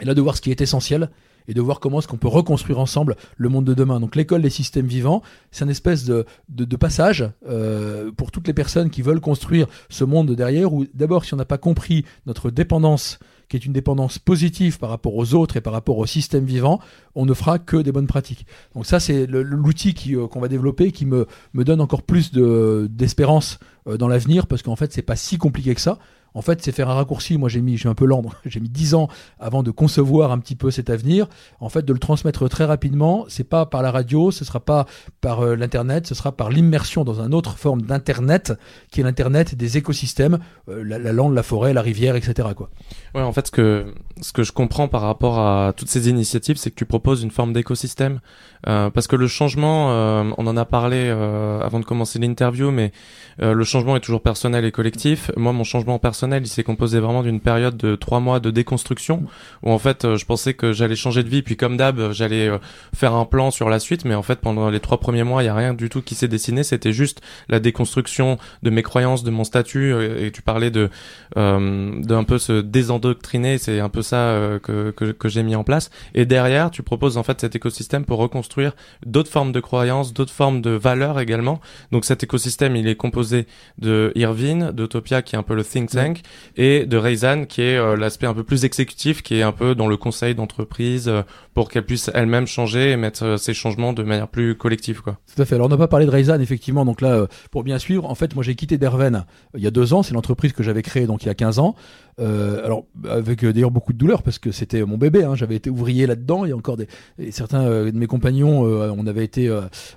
Et là, de voir ce qui est essentiel, et de voir comment est-ce qu'on peut reconstruire ensemble le monde de demain. Donc l'école des systèmes vivants, c'est un espèce de, de, passage euh, pour toutes les personnes qui veulent construire ce monde derrière, où d'abord si on n'a pas compris notre dépendance, qui est une dépendance positive par rapport aux autres et par rapport au système vivant, on ne fera que des bonnes pratiques. Donc ça, c'est l'outil euh, qu'on va développer qui me, me donne encore plus d'espérance euh, dans l'avenir, parce qu'en fait, c'est pas si compliqué que ça. En fait, c'est faire un raccourci. Moi, j'ai mis, j'ai un peu lent, j'ai mis dix ans avant de concevoir un petit peu cet avenir. En fait, de le transmettre très rapidement, c'est pas par la radio, ce sera pas par euh, l'internet, ce sera par l'immersion dans une autre forme d'internet, qui est l'internet des écosystèmes, euh, la, la, lande, la forêt, la rivière, etc. Quoi. Ouais, en fait, ce que ce que je comprends par rapport à toutes ces initiatives, c'est que tu proposes une forme d'écosystème, euh, parce que le changement, on en a parlé avant de commencer l'interview, mais le changement est toujours personnel et collectif. Moi, mon changement personnel il s'est composé vraiment d'une période de trois mois de déconstruction où en fait euh, je pensais que j'allais changer de vie puis comme d'hab j'allais euh, faire un plan sur la suite mais en fait pendant les trois premiers mois il y a rien du tout qui s'est dessiné c'était juste la déconstruction de mes croyances de mon statut euh, et tu parlais de d'un peu se désendoctriner c'est un peu ça que, que, que j'ai mis en place. Et derrière tu proposes en fait cet écosystème pour reconstruire d'autres formes de croyances d'autres formes de valeurs également. Donc cet écosystème il est composé de Irvine d'Utopia qui est un peu le think tank et de Rayzan qui est euh, l'aspect un peu plus exécutif, qui est un peu dans le conseil d'entreprise euh, pour qu'elle puisse elle-même changer et mettre euh, ses changements de manière plus collective. Quoi. Tout à fait. Alors on n'a pas parlé de Rayzan effectivement, donc là pour bien suivre, en fait moi j'ai quitté Derven il y a deux ans, c'est l'entreprise que j'avais créée donc il y a 15 ans. alors avec d'ailleurs beaucoup de douleur parce que c'était mon bébé, hein. j'avais été ouvrier là-dedans, il y a encore des certains de mes compagnons, on avait été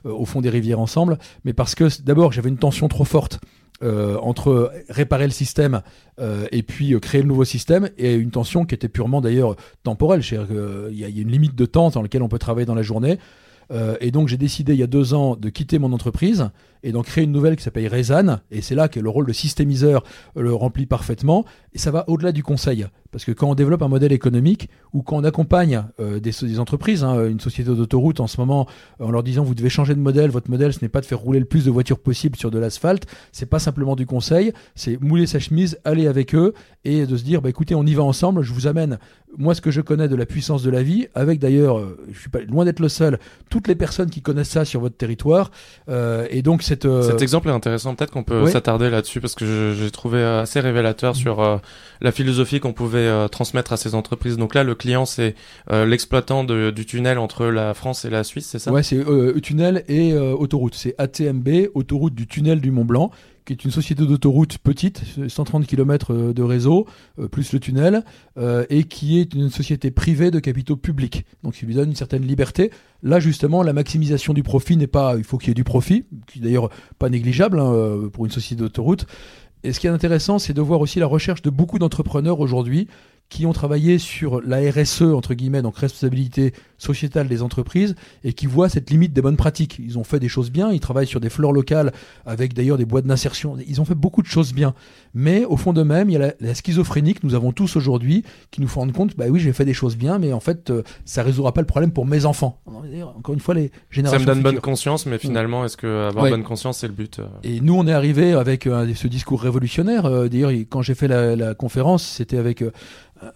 au fond des rivières ensemble, mais parce que d'abord j'avais une tension trop forte euh, entre réparer le système euh, et puis euh, créer le nouveau système et une tension qui était purement d'ailleurs temporelle. Il y, a une limite de temps dans lequel on peut travailler dans la journée. Et donc j'ai décidé il y a deux ans de quitter mon entreprise et d'en créer une nouvelle qui s'appelle Rezan. Et c'est là que le rôle de systémiseur le remplit parfaitement. Et ça va au-delà du conseil. Parce que quand on développe un modèle économique ou quand on accompagne euh, des, des, entreprises, hein, une société d'autoroute en ce moment, en leur disant vous devez changer de modèle, votre modèle ce n'est pas de faire rouler le plus de voitures possible sur de l'asphalte, c'est pas simplement du conseil, c'est mouler sa chemise, aller avec eux et de se dire bah écoutez on y va ensemble, je vous amène moi ce que je connais de la puissance de la vie, avec d'ailleurs, euh, je suis pas loin d'être le seul, toutes les personnes qui connaissent ça sur votre territoire, euh, et donc cette euh, cet exemple est intéressant, peut-être qu'on peut, s'attarder là-dessus parce que j'ai trouvé assez révélateur sur euh, la philosophie qu'on pouvait transmettre à ces entreprises. Donc là, le client c'est l'exploitant du tunnel entre la France et la Suisse, c'est ça? Ouais, c'est tunnel et autoroute. C'est ATMB, autoroute du tunnel du Mont Blanc qui est une société d'autoroute petite, 130 km euh, de réseau, euh, plus le tunnel, euh, et qui est une société privée de capitaux publics. Donc, il lui donne une certaine liberté. Là, justement, la maximisation du profit n'est pas, il faut qu'il y ait du profit, qui d'ailleurs pas négligeable hein, pour une société d'autoroute. Et ce qui est intéressant, c'est de voir aussi la recherche de beaucoup d'entrepreneurs aujourd'hui qui ont travaillé sur la RSE, entre guillemets, donc responsabilité sociétale des entreprises, et qui voient cette limite des bonnes pratiques. Ils ont fait des choses bien, ils travaillent sur des fleurs locales, avec d'ailleurs des boîtes d'insertion. Ils ont fait beaucoup de choses bien. Mais au fond d'eux-mêmes, il y a la, schizophrénie que nous avons tous aujourd'hui, qui nous font rendre compte, bah oui, j'ai fait des choses bien, mais en fait, euh, ça résoudra pas le problème pour mes enfants. Encore une fois, les générations. Ça me donne bonne conscience, mais finalement, est-ce que avoir bonne conscience, c'est le but euh Et nous, on est arrivé avec euh, ce discours révolutionnaire. D'ailleurs, quand j'ai fait la, la conférence, c'était avec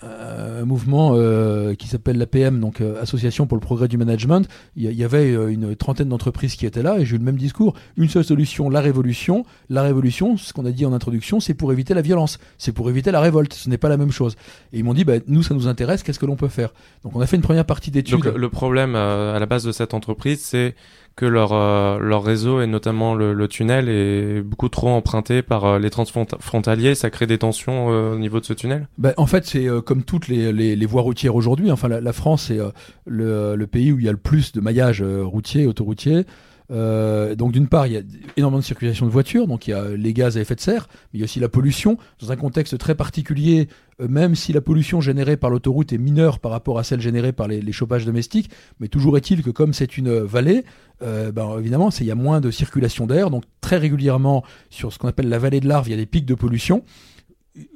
un mouvement euh, qui s'appelle l'APM, donc euh, Association pour le progrès du management. Il y, avait euh, une trentaine d'entreprises qui étaient là et j'ai eu le même discours. Une seule solution, la révolution. La révolution, ce qu'on a dit en introduction, c'est pour éviter la violence, c'est pour éviter la révolte. Ce n'est pas la même chose. Et ils m'ont dit, bah, nous, ça nous intéresse, qu'est-ce que l'on peut faire? Donc on a fait une première partie d'études. Donc le problème à la base de cette entreprise, c'est que leur euh, leur réseau et notamment le, tunnel est beaucoup trop emprunté par euh, les transfrontaliers. Ça crée des tensions euh, au niveau de ce tunnel? Ben, en fait, c'est comme toutes les, les, voies routières aujourd'hui. Enfin, la, France est le, le, pays où il y a le plus de maillage routier, autoroutier. Euh, donc d'une part, il y a énormément de circulation de voitures, donc il y a les gaz à effet de serre, mais il y a aussi la pollution. Dans un contexte très particulier, euh, même si la pollution générée par l'autoroute est mineure par rapport à celle générée par les, chauffages domestiques, mais toujours est-il que comme c'est une vallée, euh, ben, évidemment, il y a moins de circulation d'air, donc très régulièrement sur ce qu'on appelle la vallée de l'Arve, il y a des pics de pollution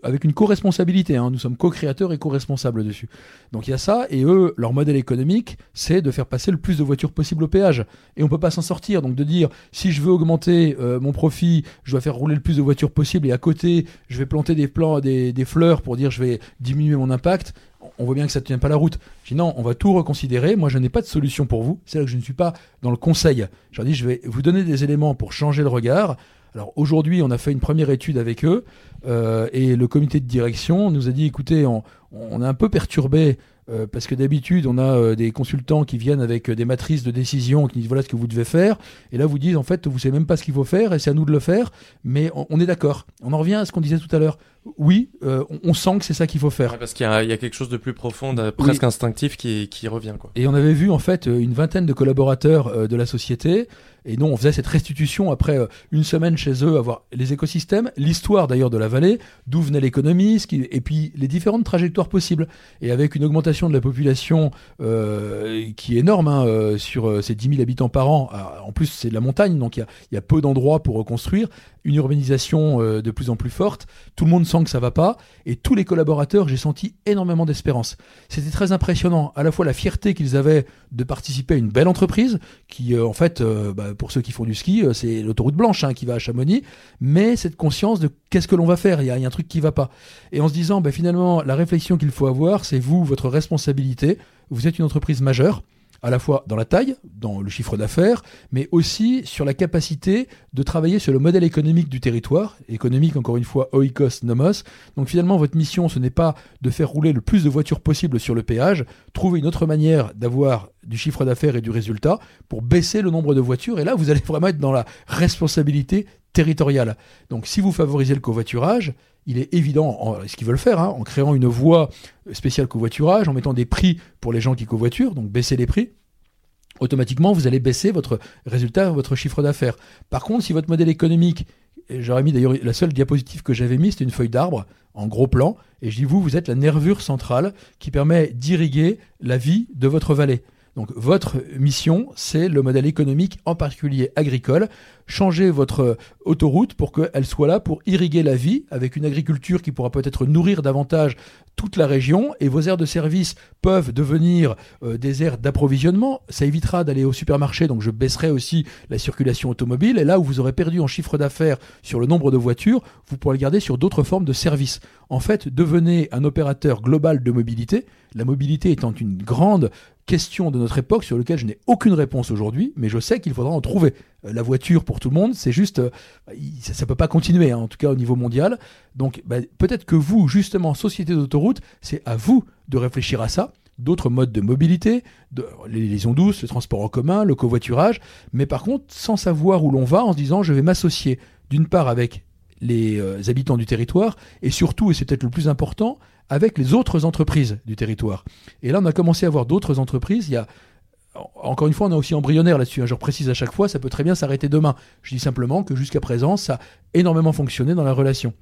avec une co-responsabilité. Hein. Nous sommes co-créateurs et co-responsables dessus. Donc il y a ça, et eux, leur modèle économique, c'est de faire passer le plus de voitures possible au péage. Et on peut pas s'en sortir. Donc de dire, si je veux augmenter euh, mon profit, je dois faire rouler le plus de voitures possible, et à côté, je vais planter des, plants, des, des fleurs pour dire, je vais diminuer mon impact. On voit bien que ça ne tient pas la route. Je dis non, on va tout reconsidérer. Moi, je n'ai pas de solution pour vous. C'est là que je ne suis pas dans le conseil. Je leur dis, je vais vous donner des éléments pour changer le regard. Alors aujourd'hui, on a fait une première étude avec eux euh, et le comité de direction nous a dit écoutez, on, on est un peu perturbé euh, parce que d'habitude, on a euh, des consultants qui viennent avec des matrices de décision qui disent voilà ce que vous devez faire. Et là, vous dites en fait, vous savez même pas ce qu'il faut faire et c'est à nous de le faire. Mais on, est d'accord. On en revient à ce qu'on disait tout à l'heure. Oui, on, sent que c'est ça qu'il faut faire. parce qu'il y, a quelque chose de plus profond, presque instinctif qui, qui, revient. Quoi. Et on avait vu en fait une vingtaine de collaborateurs de la société et nous, on faisait cette restitution après euh, une semaine chez eux, avoir les écosystèmes, l'histoire d'ailleurs de la vallée, d'où venait l'économie, et puis les différentes trajectoires possibles. Et avec une augmentation de la population euh, qui est énorme, hein, euh, sur ces 10 000 habitants par an, en plus c'est de la montagne, donc il y, a, peu d'endroits pour reconstruire, une urbanisation de plus en plus forte, tout le monde sent que ça va pas, et tous les collaborateurs, j'ai senti énormément d'espérance. C'était très impressionnant, à la fois la fierté qu'ils avaient de participer à une belle entreprise, qui en fait... Bah, pour ceux qui font du ski, euh, c'est l'autoroute blanche hein, qui va à Chamonix, mais cette conscience de qu'est-ce que l'on va faire, il y, a, un truc qui va pas. Et en se disant, bah, finalement, la réflexion qu'il faut avoir, c'est vous, votre responsabilité. Vous êtes une entreprise majeure à la fois dans la taille, dans le chiffre d'affaires, mais aussi sur la capacité de travailler sur le modèle économique du territoire, économique encore une fois oikos nomos. Donc finalement, votre mission, ce n'est pas de faire rouler le plus de voitures possible sur le péage, trouver une autre manière d'avoir du chiffre d'affaires et du résultat pour baisser le nombre de voitures, et là, vous allez vraiment être dans la responsabilité territoriale. Donc si vous favorisez le covoiturage, il est évident, ce qu'ils veulent faire, hein, en créant une voie spéciale covoiturage, en mettant des prix pour les gens qui covoiturent, donc baisser les prix, automatiquement vous allez baisser votre résultat, votre chiffre d'affaires. Par contre, si votre modèle économique, j'aurais mis d'ailleurs la seule diapositive que j'avais mise, c'était une feuille d'arbre en gros plan, et je dis vous, vous êtes la nervure centrale qui permet d'irriguer la vie de votre vallée. Donc votre mission, c'est le modèle économique, en particulier agricole. Changer votre autoroute pour qu'elle soit là pour irriguer la vie avec une agriculture qui pourra peut-être nourrir davantage toute la région et vos aires de service peuvent devenir euh, des aires d'approvisionnement. Ça évitera d'aller au supermarché, donc je baisserai aussi la circulation automobile. Et là où vous aurez perdu en chiffre d'affaires sur le nombre de voitures, vous pourrez le garder sur d'autres formes de services. En fait, devenez un opérateur global de mobilité. La mobilité étant une grande question de notre époque sur lequel je n'ai aucune réponse aujourd'hui, mais je sais qu'il faudra en trouver. Euh, la voiture pour tout le monde, c'est juste, euh, ça, ne peut pas continuer, hein, en tout cas au niveau mondial. Donc bah, peut-être que vous, justement, société d'autoroute, c'est à vous de réfléchir à ça d'autres modes de mobilité, les liaisons douces, le transport en commun, le covoiturage, mais par contre sans savoir où l'on va en se disant je vais m'associer d'une part avec les euh, habitants du territoire et surtout, et c'est peut-être le plus important, avec les autres entreprises du territoire. Et là, on a commencé à voir d'autres entreprises. Il y a encore une fois, on est aussi embryonnaire là-dessus. Hein. Je précise à chaque fois, ça peut très bien s'arrêter demain. Je dis simplement que jusqu'à présent, ça a énormément fonctionné dans la relation.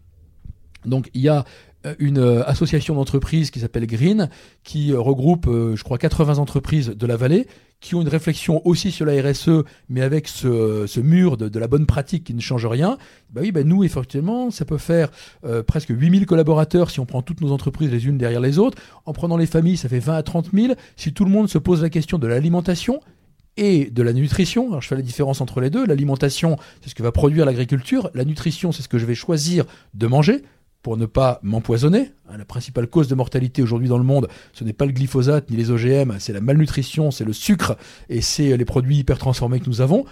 Donc il y a euh, une euh, association d'entreprises qui s'appelle Green, qui euh, regroupe, je crois, 80 entreprises de la vallée, qui ont une réflexion aussi sur la RSE, mais avec ce, mur de, la bonne pratique qui ne change rien. Bah oui, bah nous, effectivement, ça peut faire presque 8000 collaborateurs si on prend toutes nos entreprises les unes derrière les autres. En prenant les familles, ça fait 20 à 30 000. Si tout le monde se pose la question de l'alimentation, et de la nutrition. Alors je fais la différence entre les deux. L'alimentation, c'est ce que va produire l'agriculture. La nutrition, c'est ce que je vais choisir de manger pour ne pas m'empoisonner. Hein, la principale cause de mortalité aujourd'hui dans le monde, ce n'est pas le glyphosate ni les OGM, c'est la malnutrition, c'est le sucre et c'est les produits hyper transformés que nous avons.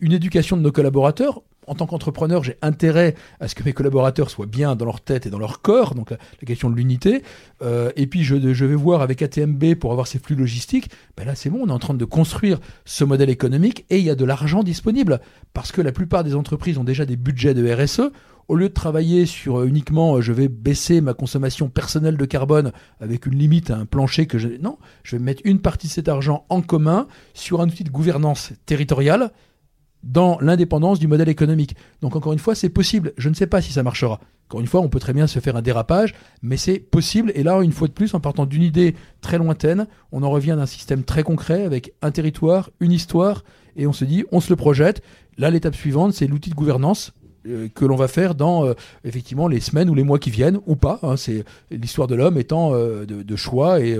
une éducation de nos collaborateurs. En tant qu'entrepreneur, j'ai intérêt à ce que mes collaborateurs soient bien dans leur tête et dans leur corps, donc la, question de l'unité. Euh, et puis je, vais voir avec ATMB pour avoir ces flux logistiques. Ben là, c'est bon, on est en train de construire ce modèle économique et il y a de l'argent disponible parce que la plupart des entreprises ont déjà des budgets de RSE au lieu de travailler sur euh, uniquement euh, je vais baisser ma consommation personnelle de carbone avec une limite à un plancher que je non, je vais mettre une partie de cet argent en commun sur un outil de gouvernance territoriale dans l'indépendance du modèle économique. Donc encore une fois, c'est possible. Je ne sais pas si ça marchera. Encore une fois, on peut très bien se faire un dérapage, mais c'est possible. Et là, une fois de plus, en partant d'une idée très lointaine, on en revient d'un système très concret avec un territoire, une histoire, et on se dit, on se le projette. Là, l'étape suivante, c'est l'outil de gouvernance euh, que l'on va faire dans euh, effectivement les semaines ou les mois qui viennent ou pas. Hein. c'est l'histoire de l'homme étant euh, de, choix et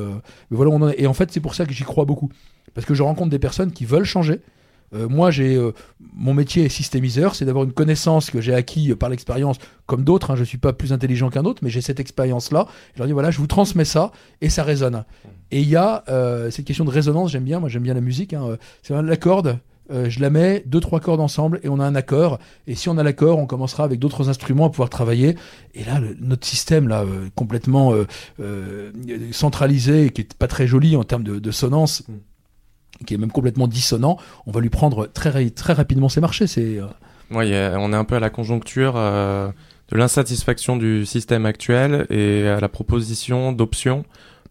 voilà on et en fait c'est pour ça que j'y crois beaucoup parce que je rencontre des personnes qui veulent changer. moi, j'ai mon métier est systémiseur, c'est d'avoir une connaissance que j'ai acquis par l'expérience, comme d'autres. Hein, je suis pas plus intelligent qu'un autre, mais j'ai cette expérience-là. Je leur dis voilà, je vous transmets ça et ça résonne. Et il y a cette question de résonance. J'aime bien. Moi, j'aime bien la musique. Hein, c'est la corde euh, je la mets deux trois cordes ensemble et on a un accord. Et si on a l'accord, on commencera avec d'autres instruments à pouvoir travailler. Et là, notre système là euh, complètement euh, centralisé, qui est pas très joli en termes de, de sonnance, mm. qui est même complètement dissonant, on va lui prendre très très rapidement ses marchés. C'est oui, on est un peu à la conjoncture de l'insatisfaction du système actuel et à la proposition d'options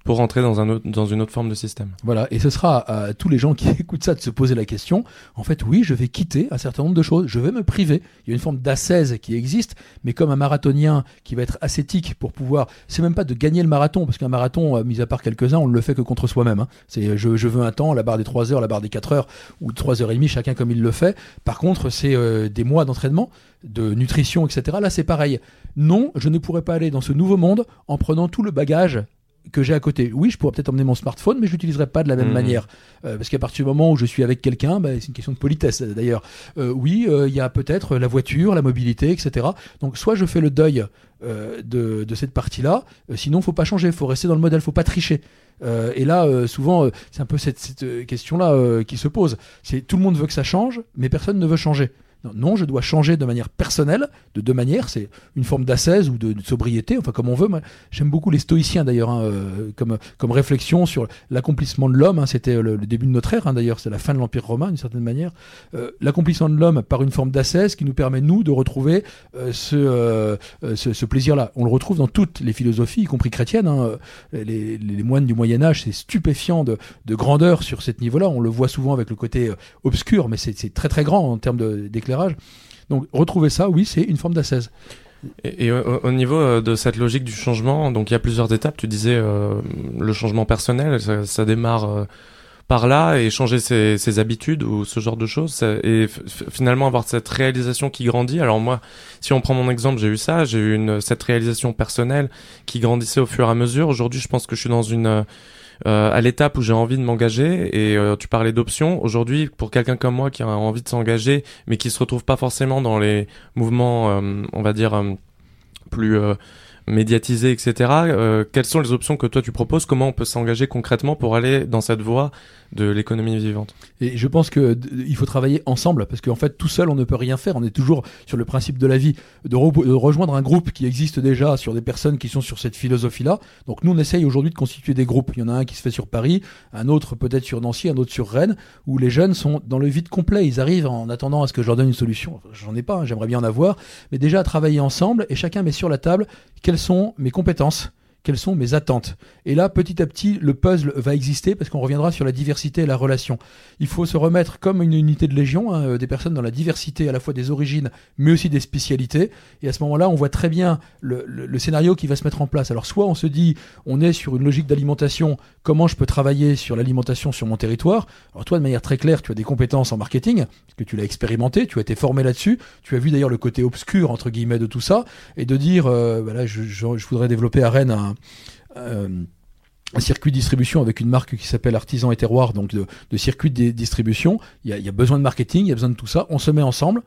pour rentrer dans, une autre forme de système. Voilà, et ce sera à tous les gens qui écoutent ça de se poser la question. En fait, oui, je vais quitter un certain nombre de choses, je vais me priver. Il y a une forme d'ascèse qui existe, mais comme un marathonien qui va être ascétique pour pouvoir, c'est même pas de gagner le marathon, parce qu'un marathon, euh, mis à part quelques-uns, on ne le fait que contre soi-même. Hein. C'est je, je, veux un temps, la barre des 3 heures, la barre des 4 heures, ou 3 heures et demie, chacun comme il le fait. Par contre, c'est euh, des mois d'entraînement, de nutrition, etc. Là, c'est pareil. Non, je ne pourrais pas aller dans ce nouveau monde en prenant tout le bagage que j'ai à côté. Oui, je pourrais peut-être emmener mon smartphone, mais je l'utiliserai pas de la même mmh. manière. Euh, parce qu'à partir du moment où je suis avec quelqu'un, bah, c'est une question de politesse d'ailleurs. Euh, oui, euh, il y a peut-être la voiture, la mobilité, etc. Donc soit je fais le deuil de, de, cette partie-là, sinon faut pas changer, il faut rester dans le modèle, faut pas tricher. et là, souvent, c'est un peu cette, cette question-là qui se pose. C'est tout le monde veut que ça change, mais personne ne veut changer. Non, je dois changer de manière personnelle, de deux manières. C'est une forme d'ascèse ou de, sobriété, enfin comme on veut. J'aime beaucoup les stoïciens d'ailleurs, hein, euh, comme, réflexion sur l'accomplissement de l'homme. Hein. C'était le, début de notre ère hein, d'ailleurs, c'est la fin de l'Empire romain d'une certaine manière. Euh, l'accomplissement de l'homme par une forme d'ascèse qui nous permet, nous, de retrouver euh, ce, plaisir-là. On le retrouve dans toutes les philosophies, y compris chrétiennes. Les, moines du Moyen-Âge, c'est stupéfiant de, de, grandeur sur ce niveau-là. On le voit souvent avec le côté obscur, mais c'est très très grand en termes d'éclairage donc retrouver ça, oui, c'est une forme d'assaise. Et, au, niveau euh, de cette logique du changement, donc il y a plusieurs étapes. Tu disais euh, le changement personnel, ça, démarre euh, par là et changer ses, habitudes ou ce genre de choses. et finalement avoir cette réalisation qui grandit. Alors moi, si on prend mon exemple, j'ai eu ça, j'ai eu cette réalisation personnelle qui grandissait au fur et à mesure. Aujourd'hui, je pense que je suis dans une euh, à l'étape où j'ai envie de m'engager et euh, tu parlais d'options. Aujourd'hui pour quelqu'un comme moi qui a envie de s'engager mais qui se retrouve pas forcément dans les mouvements euh, on va dire plus médiatisés etc quelles sont les options que toi tu proposes? Comment on peut s'engager concrètement pour aller dans cette voie de l'économie vivante. Et je pense que il faut travailler ensemble parce qu'en fait tout seul on ne peut rien faire. On est toujours sur le principe de la vie de, rejoindre un groupe qui existe déjà sur des personnes qui sont sur cette philosophie-là. Donc nous on essaye aujourd'hui de constituer des groupes. Il y en a un qui se fait sur Paris, un autre peut-être sur Nancy, un autre sur Rennes, où les jeunes sont dans le vide complet. Ils arrivent en attendant à ce que je leur donne une solution. J'en ai pas, hein, j'aimerais bien en avoir, mais déjà à travailler ensemble et chacun met sur la table quelles sont mes compétences quelles sont mes attentes. Et là, petit à petit, le puzzle va exister parce qu'on reviendra sur la diversité et la relation. Il faut se remettre comme une unité de légion, hein, des personnes dans la diversité à la fois des origines, mais aussi des spécialités. Et à ce moment-là, on voit très bien le, scénario qui va se mettre en place. Alors soit on se dit, on est sur une logique d'alimentation, comment je peux travailler sur l'alimentation sur mon territoire Alors toi, de manière très claire, tu as des compétences en marketing, parce que tu l'as expérimenté, tu as été formé là-dessus, tu as vu d'ailleurs le côté obscur, entre guillemets, de tout ça, et de dire, euh, voilà, je, je, voudrais développer à Rennes un... Euh, un circuit de distribution avec une marque qui s'appelle Artisan et Terroir, donc de, circuit de distribution. Il y, a, il y, a, besoin de marketing, il y a besoin de tout ça. On se met ensemble,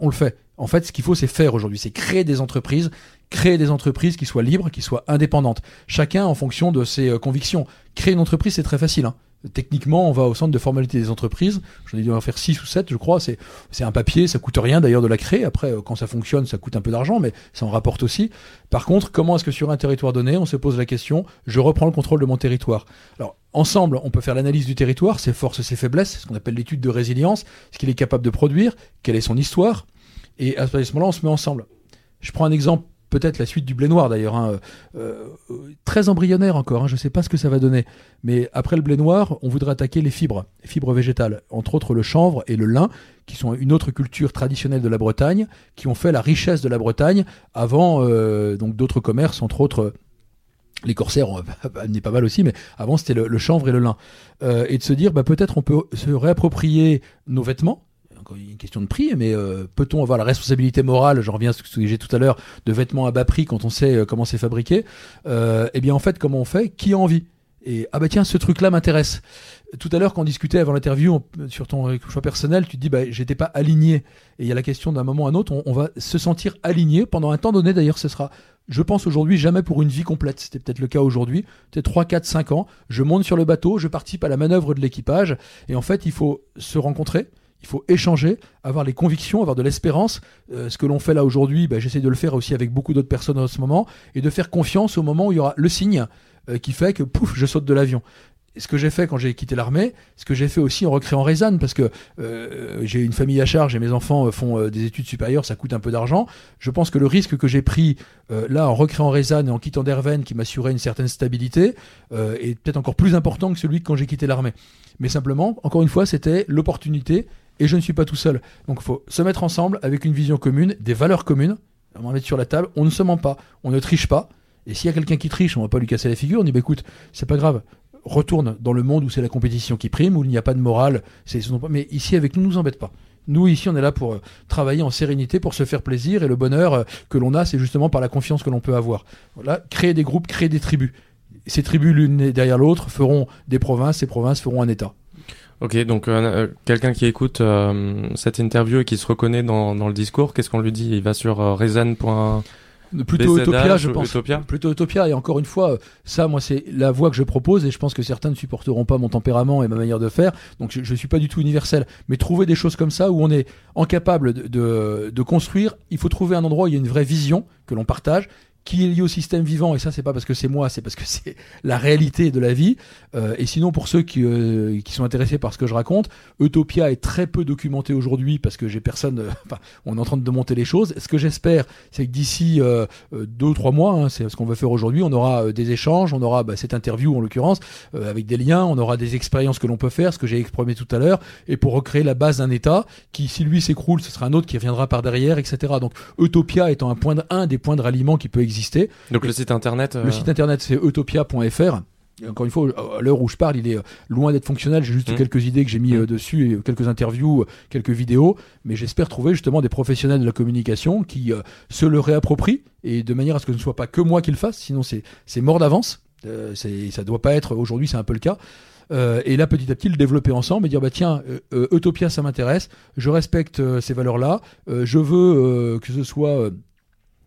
on le fait. En fait, ce qu'il faut, c'est faire aujourd'hui, c'est créer des entreprises, créer des entreprises qui soient libres, qui soient indépendantes. Chacun en fonction de ses euh, convictions. Créer une entreprise, c'est très facile. Hein. Techniquement, on va au centre de formalité des entreprises. J'en ai dû en faire 6 ou 7, je crois. C'est, c'est un papier, ça coûte rien d'ailleurs de la créer. Après, euh, quand ça fonctionne, ça coûte un peu d'argent, mais ça en rapporte aussi. Par contre, comment est-ce que sur un territoire donné, on se pose la question, je reprends le contrôle de mon territoire? Alors, ensemble, on peut faire l'analyse du territoire, ses forces, ses faiblesses, ce qu'on appelle l'étude de résilience, ce qu'il est capable de produire, quelle est son histoire. Et à ce moment-là, on se met ensemble. Je prends un exemple peut-être la suite du blé noir d'ailleurs, hein, euh, très embryonnaire encore, hein, je ne sais pas ce que ça va donner. Mais après le blé noir, on voudrait attaquer les fibres, les fibres végétales, entre autres le chanvre et le lin, qui sont une autre culture traditionnelle de la Bretagne, qui ont fait la richesse de la Bretagne avant euh, donc d'autres commerces, entre autres les corsaires ont amené pas mal aussi, mais avant c'était le, chanvre et le lin. Euh, et de se dire, bah, peut-être on peut se réapproprier nos vêtements, une question de prix, mais euh, peut-on avoir la responsabilité morale, je reviens à ce que j'ai tout à l'heure, de vêtements à bas prix quand on sait euh, comment c'est fabriqué euh, Eh bien en fait, comment on fait Qui a envie? Et ah bah tiens, ce truc-là m'intéresse. Tout à l'heure, quand on discutait avant l'interview sur ton choix personnel, tu te dis bah j'étais pas aligné. Et il y a la question d'un moment à un autre, on, va se sentir aligné pendant un temps donné. D'ailleurs, ce sera, je pense aujourd'hui, jamais pour une vie complète. C'était peut-être le cas aujourd'hui. Peut-être 3, 4, 5 ans. Je monte sur le bateau, je participe à la manœuvre de l'équipage. Et en fait, il faut se rencontrer, il faut échanger, avoir les convictions, avoir de l'espérance. Euh, ce que l'on fait là aujourd'hui, bah, j'essaie de le faire aussi avec beaucoup d'autres personnes en ce moment, et de faire confiance au moment où il y aura le signe euh, qui fait que pouf, je saute de l'avion. Ce que j'ai fait quand j'ai quitté l'armée, ce que j'ai fait aussi en recréant Rézanne, parce que euh, j'ai une famille à charge et mes enfants font des études supérieures, ça coûte un peu d'argent. Je pense que le risque que j'ai pris là en recréant Rézanne et en quittant Derven, qui m'assurait une certaine stabilité, est peut-être encore plus important que celui que quand j'ai quitté l'armée. Mais simplement, encore une fois, c'était l'opportunité et je ne suis pas tout seul. Donc il faut se mettre ensemble avec une vision commune, des valeurs communes. On va mettre sur la table. On ne se ment pas, on ne triche pas. Et s'il y a quelqu'un qui triche, on va pas lui casser la figure. On dit bah, écoute, c'est pas grave. Retourne dans le monde où c'est la compétition qui prime, où il n'y a pas de morale. Mais ici avec nous, nous embête pas. Nous, ici, on est là pour euh, travailler en sérénité, pour se faire plaisir, et le bonheur euh, que l'on a, c'est justement par la confiance que l'on peut avoir. Voilà, créer des groupes, créer des tribus. Ces tribus, l'une derrière l'autre, feront des provinces, ces provinces feront un État. Ok, donc euh, euh, quelqu'un qui écoute euh, cette interview et qui se reconnaît dans, dans le discours, qu'est-ce qu'on lui dit? Il va sur Rezan. Plutôt Utopia, je pense. Utopia? Plutôt Utopia. Et encore une fois, ça, moi, c'est la voie que je propose et je pense que certains ne supporteront pas mon tempérament et ma manière de faire. Donc, je ne suis pas du tout universel. Mais trouver des choses comme ça où on est incapable de, de, de construire, il faut trouver un endroit où il y a une vraie vision que l'on partage qui est lié au système vivant, et ça c'est pas parce que c'est moi, c'est parce que c'est la réalité de la vie. Euh, et sinon pour ceux qui, euh, qui sont intéressés par ce que je raconte, Utopia est très peu documenté aujourd'hui parce que j'ai personne, euh, on est en train de monter les choses. Ce que j'espère, c'est que d'ici deux ou trois mois, hein, c'est ce qu'on va faire aujourd'hui, on aura des échanges, on aura bah, cette interview en l'occurrence avec des liens, on aura des expériences que l'on peut faire, ce que j'ai exprimé tout à l'heure, et pour recréer la base d'un État qui, si lui s'écroule, ce sera un autre qui reviendra par derrière, etc. Donc Utopia étant un point un des points de ralliement qui peut exister exister. Donc le site internet Le euh, site internet c'est utopia.fr. Encore une fois, à l'heure où je parle, il est euh, loin d'être fonctionnel. J'ai juste mmh. quelques idées que j'ai mis mmh. euh, dessus et quelques interviews, quelques vidéos. Mais j'espère trouver justement des professionnels de la communication qui se le réapproprient et de manière à ce que ce ne soit pas que moi qui le fasse. Sinon, c'est mort d'avance. Euh, ça doit pas être. Aujourd'hui, c'est un peu le cas. et là, petit à petit, le développer ensemble et dire bah tiens, Utopia, ça m'intéresse. Je respecte ces valeurs-là. je veux que ce soit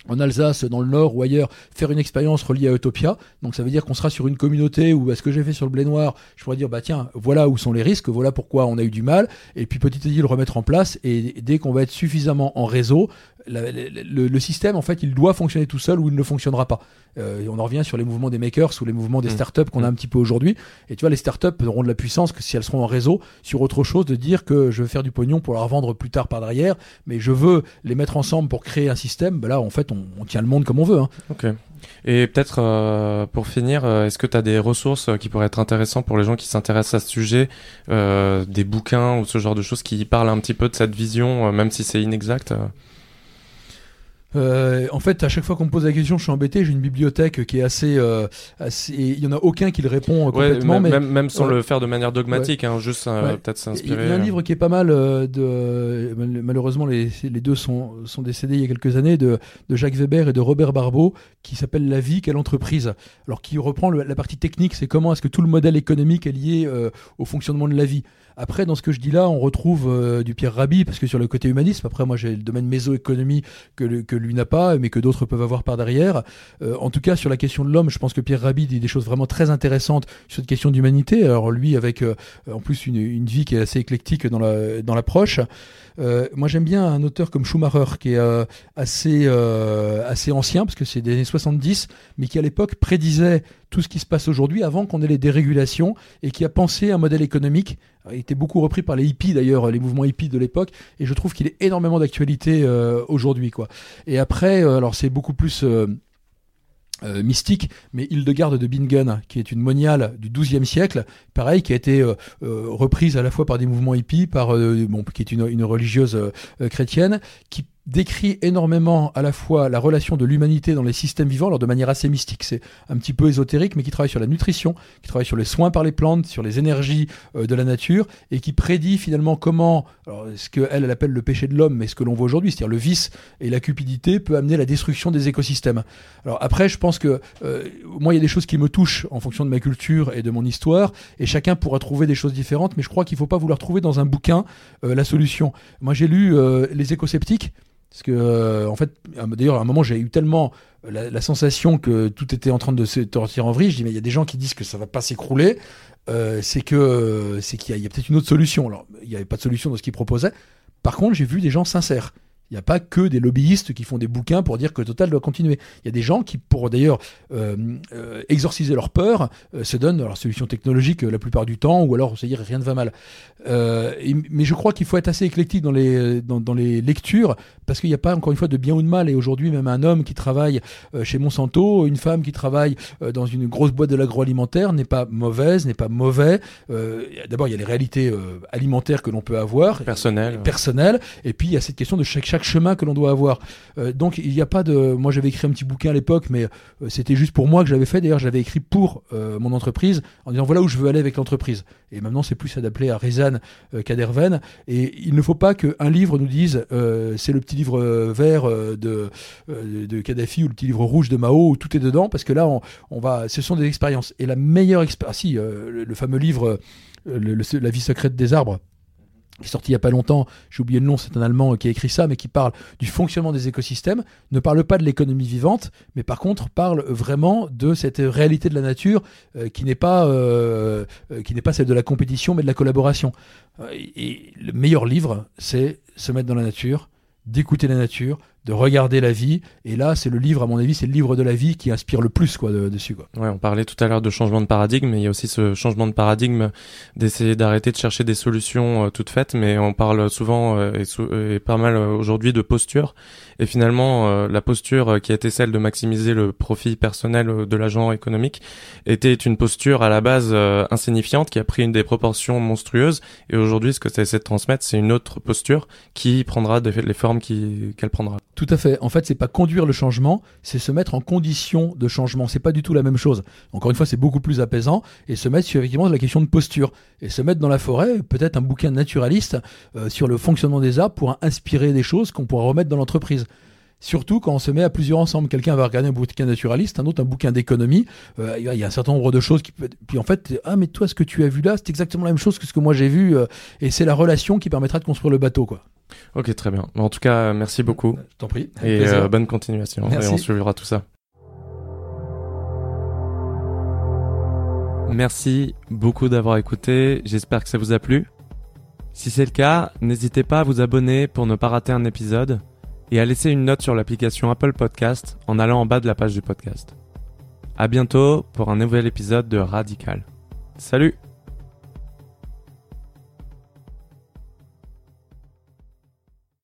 en Alsace, dans le Nord ou ailleurs, faire une expérience reliée à Utopia. Donc ça veut dire qu'on sera sur une communauté où bah, ce que j'ai fait sur le blé noir, je pourrais dire bah tiens, voilà où sont les risques, voilà pourquoi on a eu du mal, et puis petit à petit le remettre en place. Et dès qu'on va être suffisamment en réseau, le, système, en fait, il doit fonctionner tout seul ou il ne fonctionnera pas. Euh, on en revient sur les mouvements des makers ou les mouvements des mmh. startups qu'on a mmh. un petit peu aujourd'hui. Et tu vois, les startups auront de la puissance que si elles seront en réseau sur autre chose, de dire que je veux faire du pognon pour la revendre plus tard par derrière, mais je veux les mettre ensemble pour créer un système. Ben là, en fait, on, tient le monde comme on veut. Hein. Ok. Et peut-être euh, pour finir, euh, est-ce que tu as des ressources qui pourraient être intéressantes pour les gens qui s'intéressent à ce sujet, des bouquins ou ce genre de choses qui parlent un petit peu de cette vision, même si c'est inexact euh, en fait, à chaque fois qu'on me pose la question, je suis embêté. J'ai une bibliothèque qui est assez, euh, assez... il y en a aucun qui le répond euh, complètement, mais même, sans le faire de manière dogmatique, hein, juste peut-être s'inspirer. Il y a un livre qui est pas mal de, malheureusement les, les deux sont, sont décédés il y a quelques années de, de Jacques Weber et de Robert Barbeau, qui s'appelle La vie, quelle entreprise. Alors qui reprend la partie technique, c'est comment est-ce que tout le modèle économique est lié au fonctionnement de la vie. Après, dans ce que je dis là, on retrouve euh, du Pierre Rabhi, parce que sur le côté humanisme, après, moi j'ai le domaine mésoéconomie que, que lui n'a pas, mais que d'autres peuvent avoir par derrière. Euh, en tout cas, sur la question de l'homme, je pense que Pierre Rabhi dit des choses vraiment très intéressantes sur cette question d'humanité. Alors lui, avec euh, en plus une, vie qui est assez éclectique dans l'approche. Euh, moi, j'aime bien un auteur comme Schumacher, qui est euh, assez, euh, assez ancien, parce que c'est des années 70, mais qui à l'époque prédisait tout ce qui se passe aujourd'hui avant qu'on ait les dérégulations et qui a pensé un modèle économique. Il était beaucoup repris par les hippies d'ailleurs, les mouvements hippies de l'époque, et je trouve qu'il est énormément d'actualité aujourd'hui. quoi. Et après, alors c'est beaucoup plus euh, mystique, mais Hildegarde de Bingen, qui est une moniale du XIIe siècle, pareil, qui a été euh, euh, reprise à la fois par des mouvements hippies, par qui est une religieuse chrétienne, qui décrit énormément à la fois la relation de l'humanité dans les systèmes vivants, alors de manière assez mystique, c'est un petit peu ésotérique, mais qui travaille sur la nutrition, qui travaille sur les soins par les plantes, sur les énergies euh, de la nature, et qui prédit finalement comment, alors, ce qu'elle elle appelle le péché de l'homme, mais ce que l'on voit aujourd'hui, c'est-à-dire le vice et la cupidité peut amener la destruction des écosystèmes. Alors après, je pense que euh, moi, il y a des choses qui me touchent en fonction de ma culture et de mon histoire, et chacun pourra trouver des choses différentes, mais je crois qu'il ne faut pas vouloir trouver dans un bouquin euh, la solution. Moi, j'ai lu Les éco-sceptiques, parce que, euh, en fait, d'ailleurs, à un moment, j'ai eu tellement la, sensation que tout était en train de se tortir en vrille. Je dis, mais il y a des gens qui disent que ça va pas s'écrouler. Euh, c'est que c'est qu'il y a, peut-être une autre solution. Alors, il n'y avait pas de solution dans ce qu'ils proposaient. Par contre, j'ai vu des gens sincères. Il n'y a pas que des lobbyistes qui font des bouquins pour dire que Total doit continuer. Il y a des gens qui, pour d'ailleurs euh, euh, exorciser leur peur, euh, se donnent leur solution technologique la plupart du temps, ou alors se dire rien ne va mal. mais je crois qu'il faut être assez éclectique dans les, dans, les lectures, parce qu'il n'y a pas encore une fois de bien ou de mal. Et aujourd'hui, même un homme qui travaille chez Monsanto, une femme qui travaille dans une grosse boîte de l'agroalimentaire n'est pas mauvaise, n'est pas mauvais. D'abord, il y a les réalités alimentaires que l'on peut avoir. Personnelles. Personnelles. Et puis, il y a cette question de chaque, chaque chemin que l'on doit avoir. Euh, donc il n'y a pas de. Moi j'avais écrit un petit bouquin à l'époque, mais euh, c'était juste pour moi que j'avais fait. D'ailleurs, j'avais écrit pour euh, mon entreprise en disant voilà où je veux aller avec l'entreprise. Et maintenant c'est plus adapté à Rezan qu'à Derven. Et il ne faut pas qu'un livre nous dise c'est le petit livre vert de, de Kadhafi ou le petit livre rouge de Mao où tout est dedans, parce que là on, va. Ce sont des expériences. Et la meilleure expérience. Ah, si, le, fameux livre. La vie secrète des arbres, qui est sorti il n'y a pas longtemps, j'ai oublié le nom, c'est un Allemand qui a écrit ça, mais qui parle du fonctionnement des écosystèmes, ne parle pas de l'économie vivante, mais par contre parle vraiment de cette réalité de la nature euh, qui n'est pas, euh, euh, qui n'est pas celle de la compétition, mais de la collaboration. et le meilleur livre, c'est se mettre dans la nature, d'écouter la nature, de regarder la vie. Et là, c'est le livre, à mon avis, c'est le livre de la vie qui inspire le plus quoi, dessus. Quoi. Ouais, on parlait tout à l'heure de changement de paradigme, mais il y a aussi ce changement de paradigme d'essayer d'arrêter de chercher des solutions euh, toutes faites, mais on parle souvent euh, et, pas mal euh, aujourd'hui de posture. Et finalement, la posture qui était celle de maximiser le profit personnel de l'agent économique était une posture à la base insignifiante qui a pris une des proportions monstrueuses. Et aujourd'hui, ce que ça essaie de transmettre, c'est une autre posture qui prendra les formes qu'elle prendra. Tout à fait. En fait, c'est pas conduire le changement, c'est se mettre en condition de changement. C'est pas du tout la même chose. Encore une fois, c'est beaucoup plus apaisant et se mettre sur effectivement la question de posture et se mettre dans la forêt. Peut-être un bouquin naturaliste euh, sur le fonctionnement des arbres pour inspirer des choses qu'on pourra remettre dans l'entreprise. Surtout quand on se met à plusieurs ensemble. Quelqu'un va regarder un bouquin naturaliste, un autre un bouquin d'économie. Euh, il y a un certain nombre de choses qui Puis en fait, ah mais toi, ce que tu as vu là, c'est exactement la même chose que ce que moi j'ai vu. Euh, et c'est la relation qui permettra de construire le bateau, quoi. Ok, très bien. En tout cas, merci beaucoup. Je t'en prie. Et euh, bonne continuation. Et on suivra tout ça. Merci beaucoup d'avoir écouté. J'espère que ça vous a plu. Si c'est le cas, n'hésitez pas à vous abonner pour ne pas rater un épisode. Et à laisser une note sur l'application Apple Podcast en allant en bas de la page du podcast. À bientôt pour un nouvel épisode de Radical. Salut